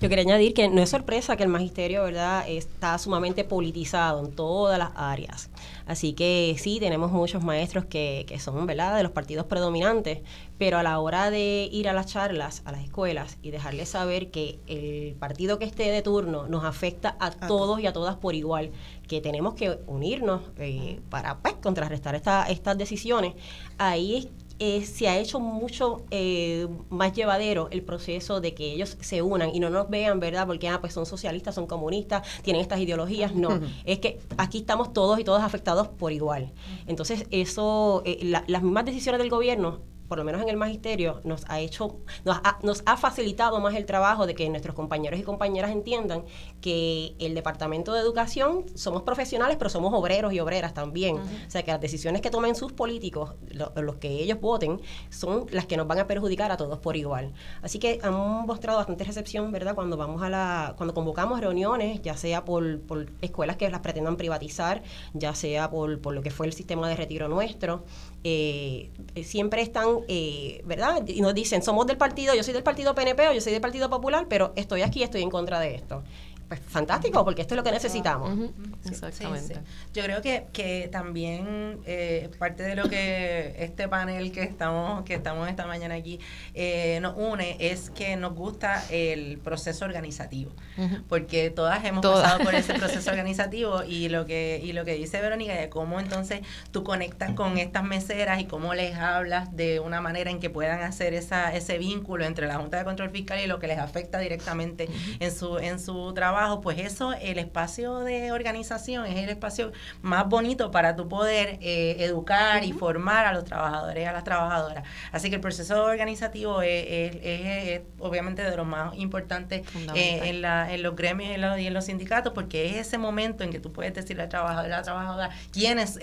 Yo quería añadir que no es sorpresa que el magisterio, ¿verdad?, está sumamente politizado en todas las áreas. Así que sí, tenemos muchos maestros que, que son, ¿verdad?, de los partidos predominantes, pero a la hora de ir a las charlas, a las escuelas y dejarles saber que el partido que esté de turno nos afecta a, todos y a todas por igual, que tenemos que unirnos eh, para pues, contrarrestar esta, estas decisiones, ahí eh, se ha hecho mucho eh, más llevadero el proceso de que ellos se unan y no nos vean, ¿verdad? Porque ah, pues son socialistas, son comunistas, tienen estas ideologías. No, es que aquí estamos todos y todas afectados por igual. Entonces, eso, eh, las mismas decisiones del gobierno por lo menos en el magisterio, nos ha hecho, nos ha, nos ha facilitado más el trabajo de que nuestros compañeros y compañeras entiendan que el Departamento de Educación somos profesionales, pero somos obreros y obreras también. O sea, que las decisiones que tomen sus políticos, los que ellos voten, son las que nos van a perjudicar a todos por igual. Así que han mostrado bastante recepción, ¿verdad? Cuando vamos a la, cuando convocamos reuniones, ya sea por, por escuelas que las pretendan privatizar, ya sea por, por lo que fue el sistema de retiro nuestro, eh, siempre están, eh, ¿verdad? Y nos dicen, somos del partido, yo soy del partido PNP o yo soy del Partido Popular, pero estoy aquí, estoy en contra de esto. Pues, fantástico, porque esto es lo que necesitamos.
Exactamente. Yo creo que, que también eh, parte de lo que este panel que estamos, que estamos esta mañana aquí eh, nos une es que nos gusta el proceso organizativo, porque todas hemos pasado por ese proceso organizativo y lo que y lo que dice Verónica de cómo entonces tú conectas con estas meseras y cómo les hablas de una manera en que puedan hacer esa, ese vínculo entre la Junta de Control Fiscal y lo que les afecta directamente en su en su trabajo pues eso, el espacio de organización es el espacio más bonito para tu poder eh, educar y formar a los trabajadores y a las trabajadoras. Así que el proceso organizativo es, obviamente de lo más importante eh, en, la, en los gremios y en los, sindicatos, porque es ese momento en que tú puedes decirle al trabajador, a la trabajadora, quién es,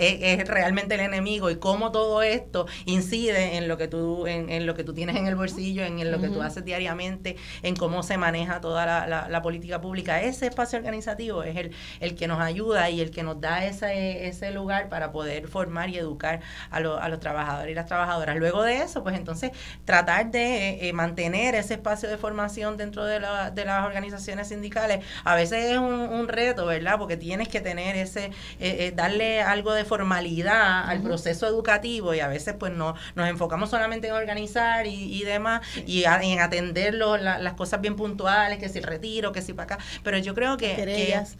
realmente el enemigo y cómo todo esto incide en lo que tú, en, lo que tú tienes en el bolsillo, en, lo que tú haces diariamente, en cómo se maneja toda la, la política pública ese espacio organizativo es el, el que nos ayuda y el que nos da ese, ese lugar para poder formar y educar a, a los trabajadores y las trabajadoras. Luego de eso, pues entonces tratar de eh, eh, mantener ese espacio de formación dentro de, la, de las organizaciones sindicales, a veces es un, reto, ¿verdad? Porque tienes que tener ese, eh, darle algo de formalidad al proceso educativo y a veces pues no, nos enfocamos solamente en organizar y, demás y en atender las cosas bien puntuales, que si retiro, que si para acá, pero yo creo que...
Querellas.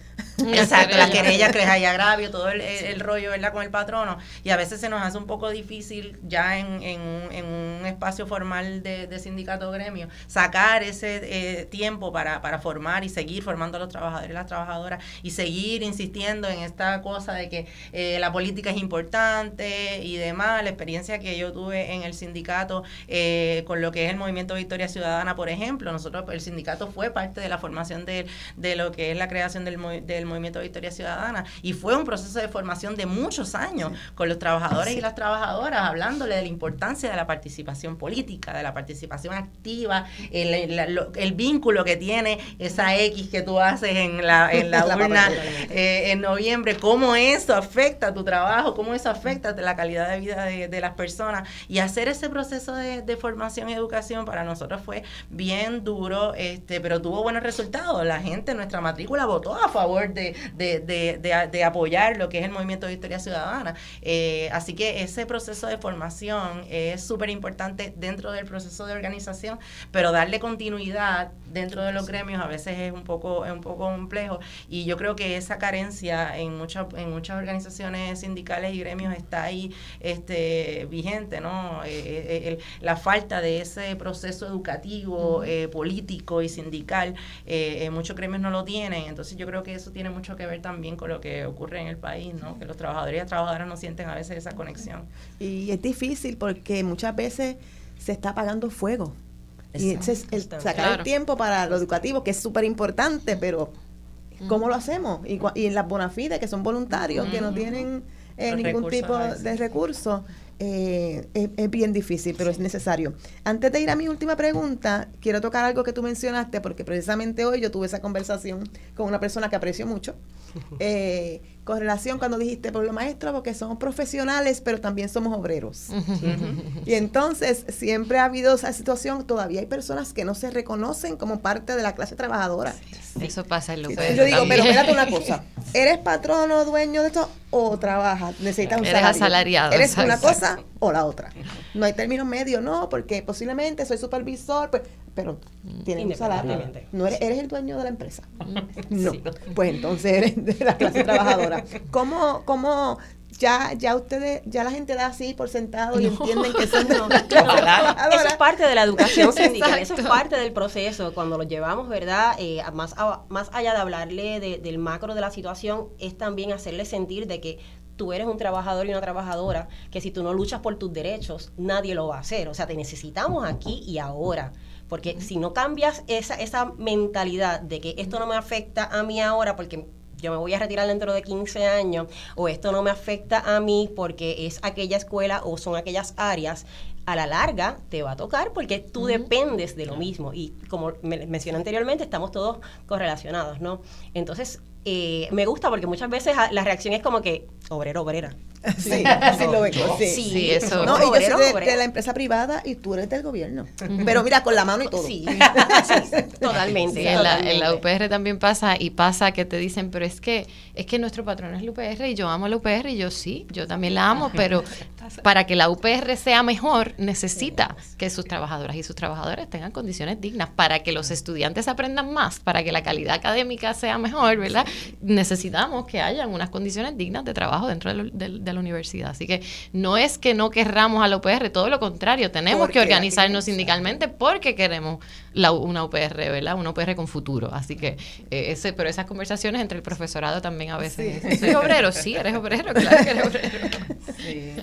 Exacto, las querellas, que hay agravio, todo el, rollo, ¿verdad? Con el patrono. Y a veces se nos hace un poco difícil ya en, en, un espacio formal de, sindicato gremio sacar ese eh, tiempo para, para formar y seguir formando a los trabajadores y las trabajadoras y seguir insistiendo en esta cosa de que eh, la política es importante y demás. La experiencia que yo tuve en el sindicato eh, con lo que es el movimiento Victoria Ciudadana, por ejemplo, nosotros, el sindicato fue parte de la formación de, de lo que es la creación del, del movimiento Victoria Ciudadana. Y fue un proceso de formación de muchos años con los trabajadores y las trabajadoras, hablándole de la importancia de la participación política, de la participación activa, el, el, vínculo que tiene esa X que tú haces en la, en la urna eh, en noviembre, cómo eso afecta tu trabajo, cómo eso afecta la calidad de vida de, las personas. Y hacer ese proceso de, de, formación y educación para nosotros fue bien duro, este, pero tuvo buenos resultados. La gente, nuestra matrícula votó a favor de, de, apoyar lo que es el movimiento de Historia Ciudadana. Eh, así que ese proceso de formación es súper importante dentro del proceso de organización, pero darle continuidad dentro de los gremios a veces es un poco, es un poco complejo. Y yo creo que esa carencia en muchas, en muchas organizaciones sindicales y gremios está ahí este, vigente, ¿no? Eh, eh, la falta de ese proceso educativo, político y sindical, muchos gremios no lo tienen, entonces yo creo que eso tiene mucho que ver también con lo que ocurre en el país, ¿no? que los trabajadores y las trabajadoras no sienten a veces esa conexión.
Y es difícil porque muchas veces se está apagando fuego. Y entonces el sacar el tiempo para lo educativo, que es súper importante, pero ¿cómo lo hacemos? Y, y en las bonafides, que son voluntarios, que no tienen eh, ningún tipo de recursos, eh, es, bien difícil, pero es necesario. Antes de ir a mi última pregunta, quiero tocar algo que tú mencionaste, porque precisamente hoy yo tuve esa conversación con una persona que aprecio mucho, eh, con relación cuando dijiste, por lo maestro, porque somos profesionales, pero también somos obreros. y entonces siempre ha habido esa situación, todavía hay personas que no se reconocen como parte de la clase trabajadora.
Eso pasa en lo
que Yo digo, pero espérate una cosa, ¿eres patrono, dueño de esto o trabajas? Necesitas un
Eres asalariado.
¿Eres una cosa o la otra? No hay término medio, no, porque posiblemente soy supervisor, pues, pero tienes un salario. No eres, eres, el dueño de la empresa. No. Pues entonces eres de la clase trabajadora. ¿Cómo, cómo ya, ya ustedes, ya la gente da así por sentado y entienden que son no,
Eso es parte de la educación sindical, eso es parte del proceso. Cuando lo llevamos, ¿verdad? Eh, más, más allá de hablarle del macro de la situación, es también hacerle sentir de que tú eres un trabajador y una trabajadora que si tú no luchas por tus derechos, nadie lo va a hacer. O sea, te necesitamos aquí y ahora. Porque si no cambias esa, esa mentalidad de que esto no me afecta a mí ahora porque yo me voy a retirar dentro de 15 años o esto no me afecta a mí porque es aquella escuela o son aquellas áreas, a la larga te va a tocar porque tú dependes de lo mismo y como me mencioné anteriormente, estamos todos correlacionados, ¿no? Entonces, eh, me gusta porque muchas veces la reacción es como que obrero, obrera.
Sí, así lo vengo.
Sí, sí, eso.
No, y yo soy de, la empresa privada y tú eres del gobierno. Pero mira, con la mano y todo.
Sí, totalmente.
en, la, UPR también pasa y pasa que te dicen, pero es que es que nuestro patrón es la UPR y yo amo la UPR y yo sí, yo también la amo, pero para que la UPR sea mejor necesita que sus trabajadoras y sus trabajadores tengan condiciones dignas, para que los estudiantes aprendan más, para que la calidad académica sea mejor, ¿verdad? Necesitamos que hayan unas condiciones dignas de trabajo dentro del la universidad. Así que no es que no querramos a la UPR, todo lo contrario, tenemos que organizarnos sindicalmente porque queremos la, una UPR, ¿verdad? Una UPR con futuro. Así que, eh, ese, pero esas conversaciones entre el profesorado también a veces. ¿Soy obrero? Sí, eres obrero, claro que eres obrero.
Sí,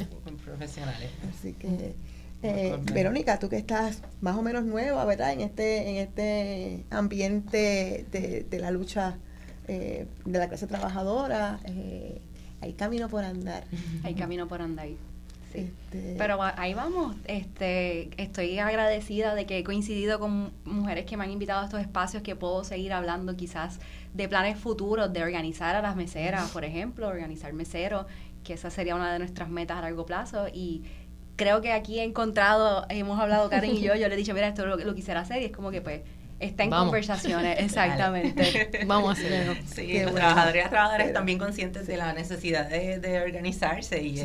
profesionales.
Así que... Eh, Verónica, tú que estás más o menos nueva, ¿verdad? En este, en este ambiente de, la lucha eh, de la clase trabajadora, eh, hay camino por andar.
Hay camino por andar. Sí. Este, Pero ahí vamos. Este, estoy agradecida de que he coincidido con mujeres que me han invitado a estos espacios que puedo seguir hablando quizás de planes futuros, de organizar a las meseras, por ejemplo, organizar meseros, que esa sería una de nuestras metas a largo plazo. Y creo que aquí he encontrado, hemos hablado Karen y yo, yo le he dicho, mira, esto lo, lo quisiera hacer y es como que pues Está en conversaciones, exactamente.
Vamos a hacerlo.
Sí, los trabajadores y trabajadoras también conscientes de la necesidad de, organizarse y,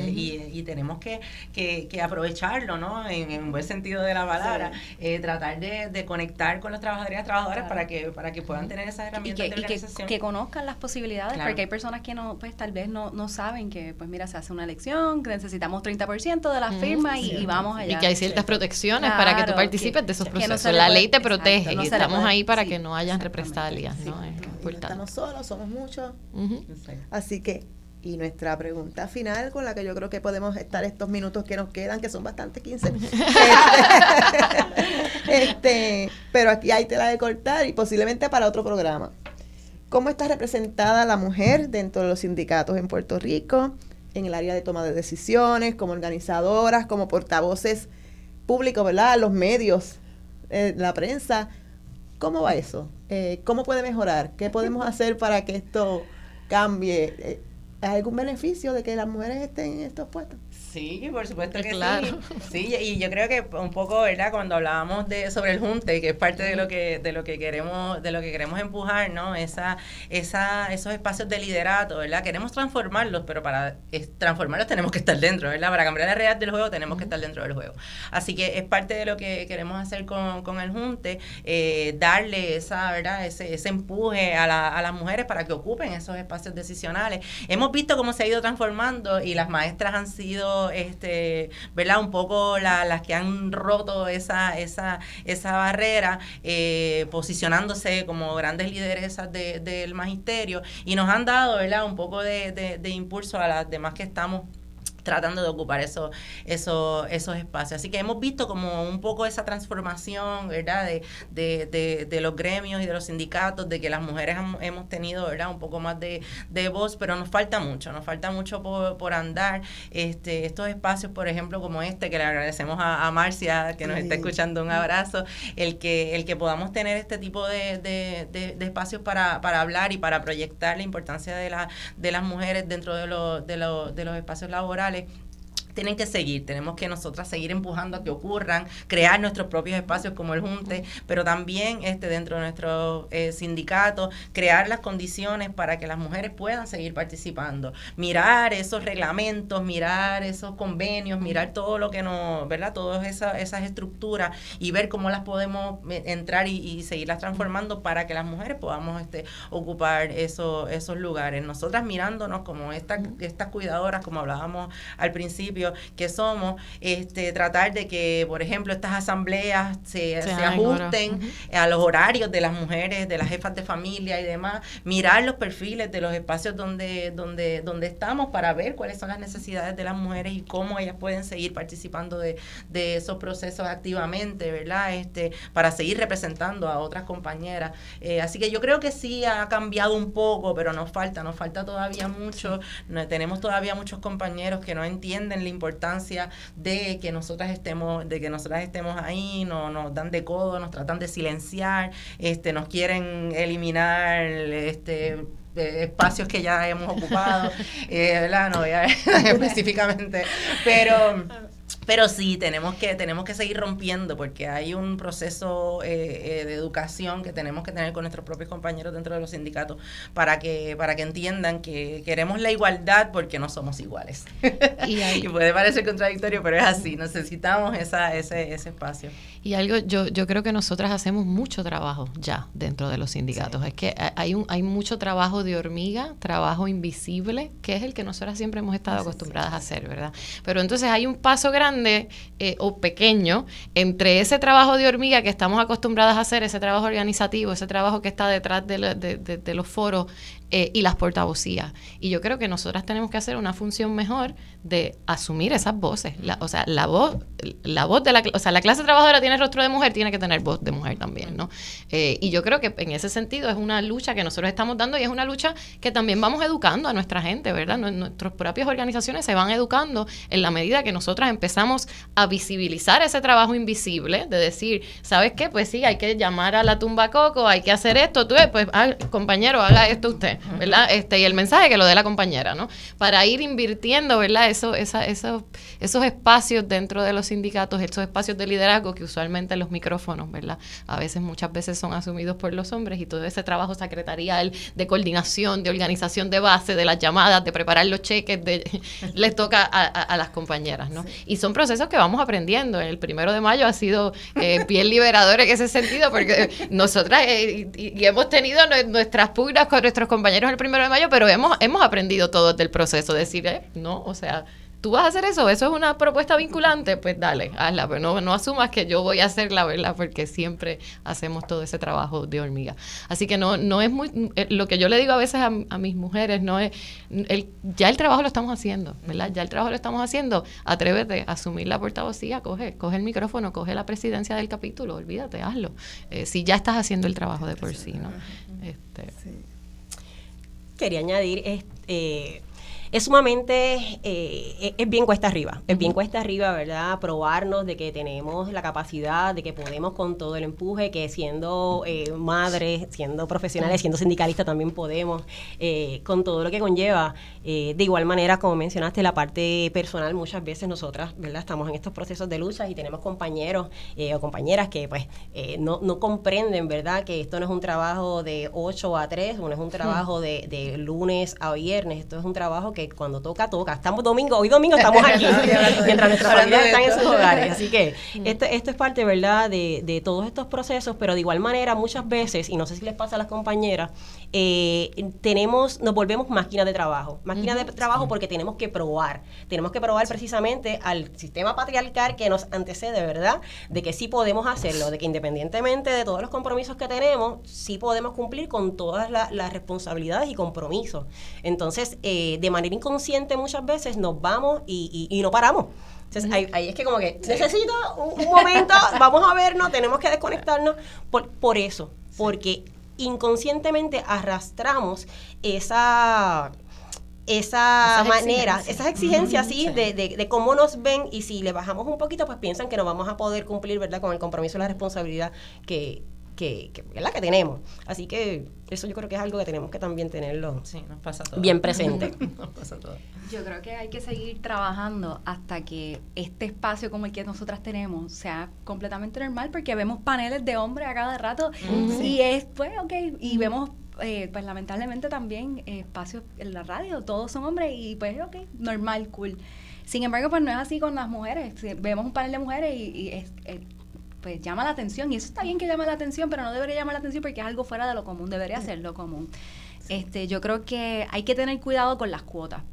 y, tenemos que, que, aprovecharlo, ¿no? En, en, un buen sentido de la palabra. Eh, tratar de, conectar con los trabajadores y trabajadoras para que para que puedan tener esas herramientas
de
organización.
Y que, conozcan las posibilidades, porque hay personas que no pues tal vez no, no saben que, pues mira, se hace una elección, que necesitamos 30% de las firmas y, vamos allá.
Y que hay ciertas protecciones para que tú participes de esos procesos. la ley te protege estamos ahí para que no hayan represalias, ¿no?
estamos solos, somos muchos. Así que, y nuestra pregunta final, con la que yo creo que podemos estar estos minutos que nos quedan, que son bastante 15. este, pero aquí hay tela de cortar y posiblemente para otro programa. ¿Cómo está representada la mujer dentro de los sindicatos en Puerto Rico, en el área de toma de decisiones, como organizadoras, como portavoces públicos, ¿verdad? Los medios, eh, la prensa, ¿Cómo va eso? Eh, ¿Cómo puede mejorar? ¿Qué podemos hacer para que esto cambie? Eh, ¿Hay algún beneficio de que las mujeres estén en estos puestos?
Sí, por supuesto que sí. Sí, y yo creo que un poco, ¿verdad? Cuando hablábamos de sobre el junte, que es parte de lo que de lo que queremos de lo que queremos empujar, ¿no? Esa esa esos espacios de liderato, ¿verdad? Queremos transformarlos, pero para transformarlos tenemos que estar dentro, ¿verdad? Para cambiar la realidad del juego tenemos que estar dentro del juego. Así que es parte de lo que queremos hacer con, con el junte, eh, darle esa, ¿verdad? Ese, ese empuje a, la, a las mujeres para que ocupen esos espacios decisionales. Hemos visto cómo se ha ido transformando y las maestras han sido este. Un poco las que han roto esa, esa, esa barrera, eh, posicionándose como grandes lideresas del magisterio y nos han dado, ¿verdad? Un poco de, de impulso a las demás que estamos tratando de ocupar esos, esos, esos espacios. Así que hemos visto como un poco esa transformación, ¿verdad? De, de, de, los gremios y de los sindicatos, de que las mujeres hemos tenido, ¿verdad? Un poco más de, voz, pero nos falta mucho, nos falta mucho por, por andar. Este, estos espacios, por ejemplo, como este, que le agradecemos a, Marcia, que nos está escuchando, un abrazo, el que, el que podamos tener este tipo de, espacios para, para hablar y para proyectar la importancia de, la, de las mujeres dentro de, los de, los de los espacios laborales profesionales tienen que seguir, tenemos que nosotras seguir empujando a que ocurran, crear nuestros propios espacios como el Junte, pero también este dentro de nuestro eh, sindicato, crear las condiciones para que las mujeres puedan seguir participando, mirar esos reglamentos, mirar esos convenios, mirar todo lo que nos, ¿verdad? Todas esas, esas estructuras y ver cómo las podemos eh, entrar y, seguirlas transformando para que las mujeres podamos este, ocupar esos, esos lugares. Nosotras mirándonos como estas, estas cuidadoras, como hablábamos al principio, que somos, este, tratar de que, por ejemplo, estas asambleas se, ajusten a los horarios de las mujeres, de las jefas de familia y demás, mirar los perfiles de los espacios donde, donde, donde estamos para ver cuáles son las necesidades de las mujeres y cómo ellas pueden seguir participando de, de esos procesos activamente, ¿verdad? Este, para seguir representando a otras compañeras. Eh, así que yo creo que sí ha cambiado un poco, pero nos falta, nos falta todavía mucho. tenemos todavía muchos compañeros que no entienden importancia de que nosotras estemos, de que nosotras estemos ahí, no, nos dan de codo, nos tratan de silenciar, este, nos quieren eliminar, este espacios que ya hemos ocupado, eh, ¿verdad? No voy a específicamente, pero pero sí, tenemos que, tenemos que seguir rompiendo porque hay un proceso eh, eh, de educación que tenemos que tener con nuestros propios compañeros dentro de los sindicatos para que, para que entiendan que queremos la igualdad porque no somos iguales. Y, puede parecer contradictorio, pero es así, necesitamos esa, ese, ese espacio.
Y algo, yo, yo creo que nosotras hacemos mucho trabajo ya dentro de los sindicatos. Es que hay, un, hay mucho trabajo de hormiga, trabajo invisible, que es el que nosotras siempre hemos estado acostumbradas a hacer, ¿verdad? Pero entonces hay un paso grande eh, o pequeño entre ese trabajo de hormiga que estamos acostumbradas a hacer, ese trabajo organizativo, ese trabajo que está detrás de los foros eh, y las portavocías. Y yo creo que nosotras tenemos que hacer una función mejor de asumir esas voces. o sea, la voz, la voz de la, o sea, la clase trabajadora tiene rostro de mujer, tiene que tener voz de mujer también, ¿no? Eh, y yo creo que en ese sentido es una lucha que nosotros estamos dando y es una lucha que también vamos educando a nuestra gente, ¿verdad? Nuestras propias organizaciones se van educando en la medida que nosotras empezamos a visibilizar ese trabajo invisible, de decir, ¿sabes qué? Pues sí, hay que llamar a la tumba coco, hay que hacer esto, tú, pues, ah, compañero, haga esto usted. ¿Verdad? Este, y el mensaje que lo dé la compañera, ¿no? Para ir invirtiendo, ¿verdad? Eso, esa, esos, esos espacios dentro de los sindicatos, esos espacios de liderazgo que usualmente los micrófonos, ¿verdad? A veces, muchas veces son asumidos por los hombres y todo ese trabajo secretarial de coordinación, de organización de base, de las llamadas, de preparar los cheques, de, les toca a, las compañeras, ¿no? Y son procesos que vamos aprendiendo. El primero de mayo ha sido eh, bien liberador en ese sentido porque nosotras eh, y, hemos tenido nuestras pugnas con nuestros compañeros compañeros el primero de mayo, pero hemos, hemos aprendido todo del proceso. Decir, eh, no, o sea, tú vas a hacer eso, eso es una propuesta vinculante, pues dale, hazla, pero no, no asumas que yo voy a hacerla, ¿verdad? Porque siempre hacemos todo ese trabajo de hormiga. Así que no, no es muy, eh, lo que yo le digo a veces a, mis mujeres, no es, el, ya el trabajo lo estamos haciendo, ¿verdad? Ya el trabajo lo estamos haciendo, atrévete a asumir la portavocía, coge, coge el micrófono, coge la presidencia del capítulo, olvídate, hazlo. Eh, si ya estás haciendo el trabajo de por sí, ¿no? Este, sí
quería añadir, eh, es sumamente, eh, es bien cuesta arriba, es bien cuesta arriba, ¿verdad? Probarnos de que tenemos la capacidad, de que podemos con todo el empuje, que siendo eh, madres, siendo profesionales, siendo sindicalistas también podemos, eh, con todo lo que conlleva. de igual manera, como mencionaste, la parte personal, muchas veces nosotras, ¿verdad? Estamos en estos procesos de lucha y tenemos compañeros o compañeras que pues no, no, comprenden, ¿verdad? Que esto no es un trabajo de 8 a 3, no es un trabajo de, de lunes a viernes, esto es un trabajo que cuando toca, toca. Estamos domingo, hoy domingo estamos aquí, mientras nuestras familias están en sus hogares. Así que esto, esto es parte, ¿verdad?, de, de, todos estos procesos, pero de igual manera, muchas veces, y no sé si les pasa a las compañeras, eh, tenemos, nos volvemos máquinas de trabajo. Máquinas de trabajo porque tenemos que probar. Tenemos que probar precisamente al sistema patriarcal que nos antecede, ¿verdad?, de que sí podemos hacerlo, de que independientemente de todos los compromisos que tenemos, sí podemos cumplir con todas las responsabilidades y compromisos. Entonces, eh, de manera inconsciente muchas veces nos vamos y, y, no paramos. Entonces, ahí, es que como que necesito un, momento, vamos a vernos, tenemos que desconectarnos. Por, por eso, porque inconscientemente arrastramos esa esa manera, esas exigencias, sí, de, de, de, cómo nos ven y si le bajamos un poquito, pues piensan que no vamos a poder cumplir, ¿verdad?, con el compromiso y la responsabilidad que, que, que, la que tenemos. Así que eso yo creo que es algo que tenemos que también tenerlo bien presente.
Yo creo que hay que seguir trabajando hasta que este espacio como el que nosotras tenemos sea completamente normal, porque vemos paneles de hombres a cada rato y es, pues, ok, y vemos eh, pues lamentablemente también espacios en la radio, todos son hombres y pues ok, normal, cool. Sin embargo, pues no es así con las mujeres. Vemos un panel de mujeres y, es, pues llama la atención y eso está bien que llame la atención, pero no debería llamar la atención porque es algo fuera de lo común, debería ser lo común. Este, yo creo que hay que tener cuidado con las cuotas.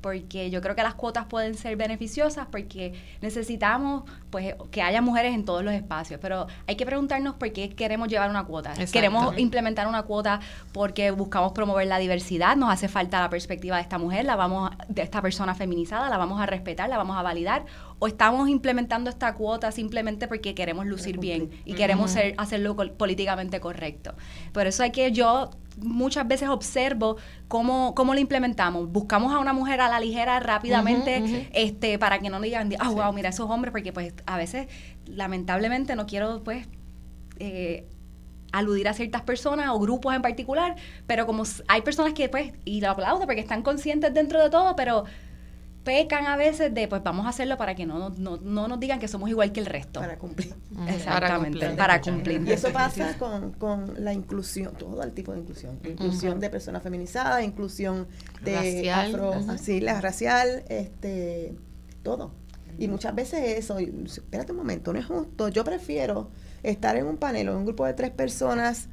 Porque yo creo que las cuotas pueden ser beneficiosas porque necesitamos pues que haya mujeres en todos los espacios, pero hay que preguntarnos por qué queremos llevar una cuota. Queremos implementar una cuota porque buscamos promover la diversidad, nos hace falta la perspectiva de esta mujer, la vamos de esta persona feminizada, la vamos a respetar, la vamos a validar. O estamos implementando esta cuota simplemente porque queremos lucir bien y queremos ser, hacerlo políticamente correcto. Por eso hay que yo muchas veces observo cómo, cómo lo implementamos. Buscamos a una mujer a la ligera rápidamente este para que no digan, ah, wow, mira esos hombres, porque pues a veces lamentablemente no quiero pues... Eh, aludir a ciertas personas o grupos en particular, pero como hay personas que pues, y lo aplaudo porque están conscientes dentro de todo, pero pecan a veces de, pues vamos a hacerlo para que no, no, no nos digan que somos igual que el resto.
Para cumplir.
Exactamente, para cumplir.
Y eso pasa con, con la inclusión, todo el tipo de inclusión. Inclusión de personas feminizadas, inclusión de racial. afro, así, la racial, este, todo. Y muchas veces eso, espérate un momento, no es justo. Yo prefiero estar en un panel o en un grupo de tres personas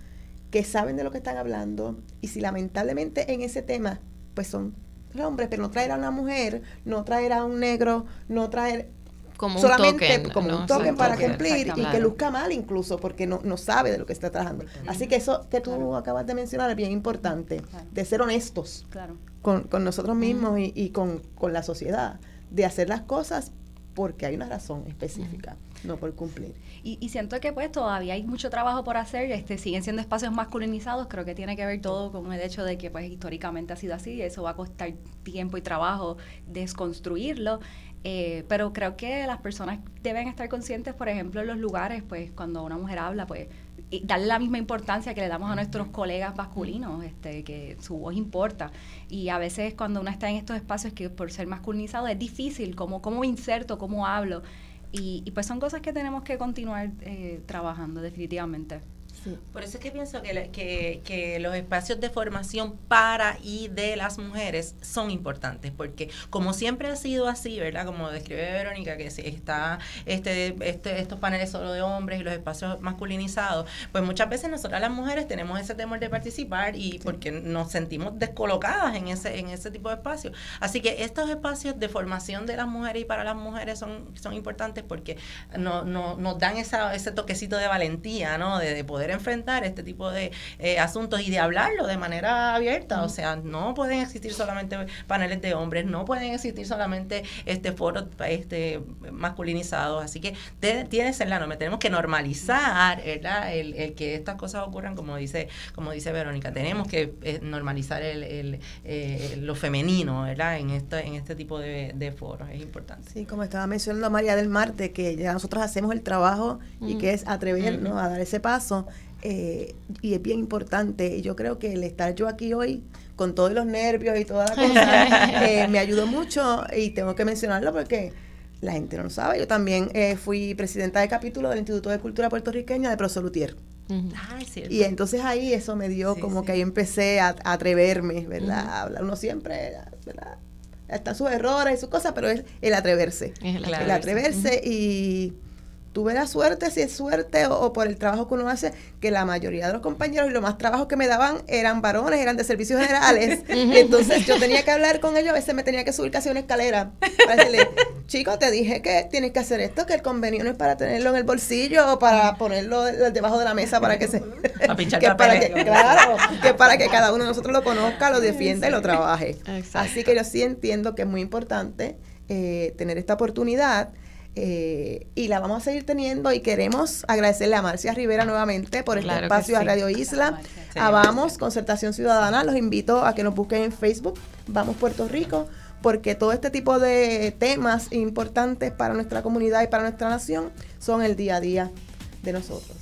que saben de lo que están hablando y si lamentablemente en ese tema pues son hombre, pero no traer a una mujer, no traer a un negro, no traer
como
solamente
un
como un token para cumplir y que luzca mal incluso porque no, no sabe de lo que está trabajando. Así que eso que tú acabas de mencionar es bien importante, de ser honestos con, con, nosotros mismos y, y con, con, la sociedad, de hacer las cosas porque hay una razón específica, no por cumplir.
Y, siento que pues todavía hay mucho trabajo por hacer, este siguen siendo espacios masculinizados, creo que tiene que ver todo con el hecho de que pues históricamente ha sido así, y eso va a costar tiempo y trabajo desconstruirlo, eh, pero creo que las personas deben estar conscientes, por ejemplo, en los lugares, pues cuando una mujer habla, pues y darle la misma importancia que le damos a nuestros colegas masculinos, este, que su voz importa. Y a veces cuando uno está en estos espacios que por ser masculinizado es difícil, como cómo inserto, cómo hablo. Y, pues son cosas que tenemos que continuar eh, trabajando definitivamente.
Por eso es que pienso que, que, los espacios de formación para y de las mujeres son importantes, porque como siempre ha sido así, ¿verdad? Como describe Verónica, que está este, este, estos paneles solo de hombres y los espacios masculinizados, pues muchas veces nosotras las mujeres tenemos ese temor de participar y porque nos sentimos descolocadas en ese, en ese tipo de espacios. Así que estos espacios de formación de las mujeres y para las mujeres son, son importantes porque no, no, nos dan esa, ese toquecito de valentía, ¿no? De, de poder enfrentar este tipo de eh, asuntos y de hablarlo de manera abierta. O sea, no pueden existir solamente paneles de hombres, no pueden existir solamente este foros este, masculinizados. Así que tiene que ser la norma. Tenemos que normalizar El, que estas cosas ocurran, como dice, como dice Verónica. Tenemos que eh, normalizar el, eh, lo femenino ¿verdad? En, este, en este tipo de, foros. Es importante.
Sí, como estaba mencionando María del Marte, que ya nosotros hacemos el trabajo y que es atrevernos a dar ese paso. Eh, y es bien importante. Y yo creo que el estar yo aquí hoy, con todos los nervios y toda la cosa, eh, me ayudó mucho y tengo que mencionarlo porque la gente no lo sabe. Yo también eh, fui presidenta de capítulo del Instituto de Cultura Puertorriqueña de Prosolutier. Ah, y entonces ahí eso me dio como que ahí empecé a, atreverme, ¿verdad? hablar uno siempre, ¿verdad? Están sus errores y sus cosas, pero es el atreverse. el atreverse y tuve la suerte, si es suerte o, por el trabajo que uno hace, que la mayoría de los compañeros y los más trabajos que me daban eran varones, eran de servicios generales. Entonces yo tenía que hablar con ellos, a veces me tenía que subir casi una escalera para decirle, chicos, te dije que tienes que hacer esto, que el convenio no es para tenerlo en el bolsillo o para ponerlo debajo de la mesa para que se... que para que, claro, que para que cada uno de nosotros lo conozca, lo defienda y lo trabaje. Así que yo sí entiendo que es muy importante eh, tener esta oportunidad. Eh, y la vamos a seguir teniendo y queremos agradecerle a Marcia Rivera nuevamente por este espacio a Radio Isla, a Vamos, Concertación Ciudadana, los invito a que nos busquen en Facebook, Vamos Puerto Rico, porque todo este tipo de temas importantes para nuestra comunidad y para nuestra nación son el día a día de nosotros.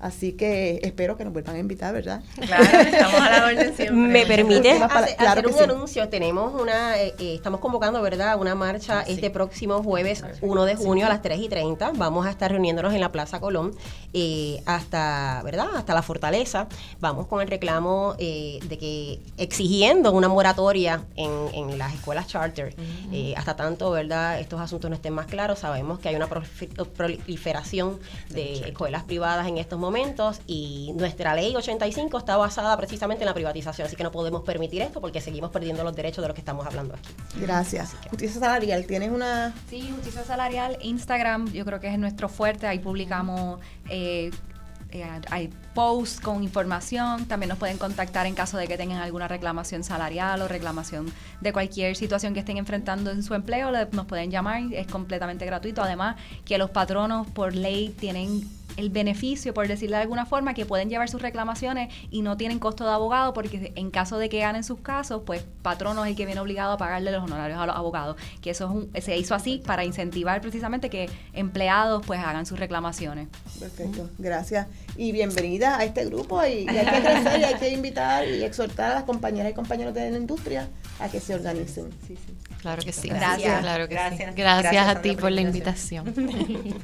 Así que espero que nos vuelvan a invitar, ¿verdad?
Claro, estamos a la orden siempre. ¿Me permite hacer, un anuncio? Tenemos una, eh, eh, estamos convocando, ¿verdad? Una marcha este próximo jueves 1 de junio a las 3 y 30. Vamos a estar reuniéndonos en la Plaza Colón eh, hasta, ¿verdad? Hasta la Fortaleza. Vamos con el reclamo de que exigiendo una moratoria en, en las escuelas charter. hasta tanto, ¿verdad? Estos asuntos no estén más claros. Sabemos que hay una proliferación de escuelas privadas en estos momentos momentos y nuestra ley 85 está basada precisamente en la privatización, así que no podemos permitir esto porque seguimos perdiendo los derechos de los que estamos hablando aquí.
Gracias. Justicia salarial, ¿tienes una...?
Sí, justicia salarial, Instagram, yo creo que es nuestro fuerte, ahí publicamos... Eh, eh, hay posts con información, también nos pueden contactar en caso de que tengan alguna reclamación salarial o reclamación de cualquier situación que estén enfrentando en su empleo, nos pueden llamar, es completamente gratuito. Además, que los patronos por ley tienen el beneficio, por decirlo de alguna forma, que pueden llevar sus reclamaciones y no tienen costo de abogado, porque en caso de que ganen sus casos, pues patrono es el que viene obligado a pagarle los honorarios a los abogados, que eso es se hizo así para incentivar precisamente que empleados pues hagan sus reclamaciones.
Perfecto, gracias y bienvenida a este grupo y, hay que crecer y hay que invitar y exhortar a las compañeras y compañeros de la industria a que se organicen.
Sí, sí. Claro que sí. Gracias. Claro que gracias. gracias a ti por la invitación.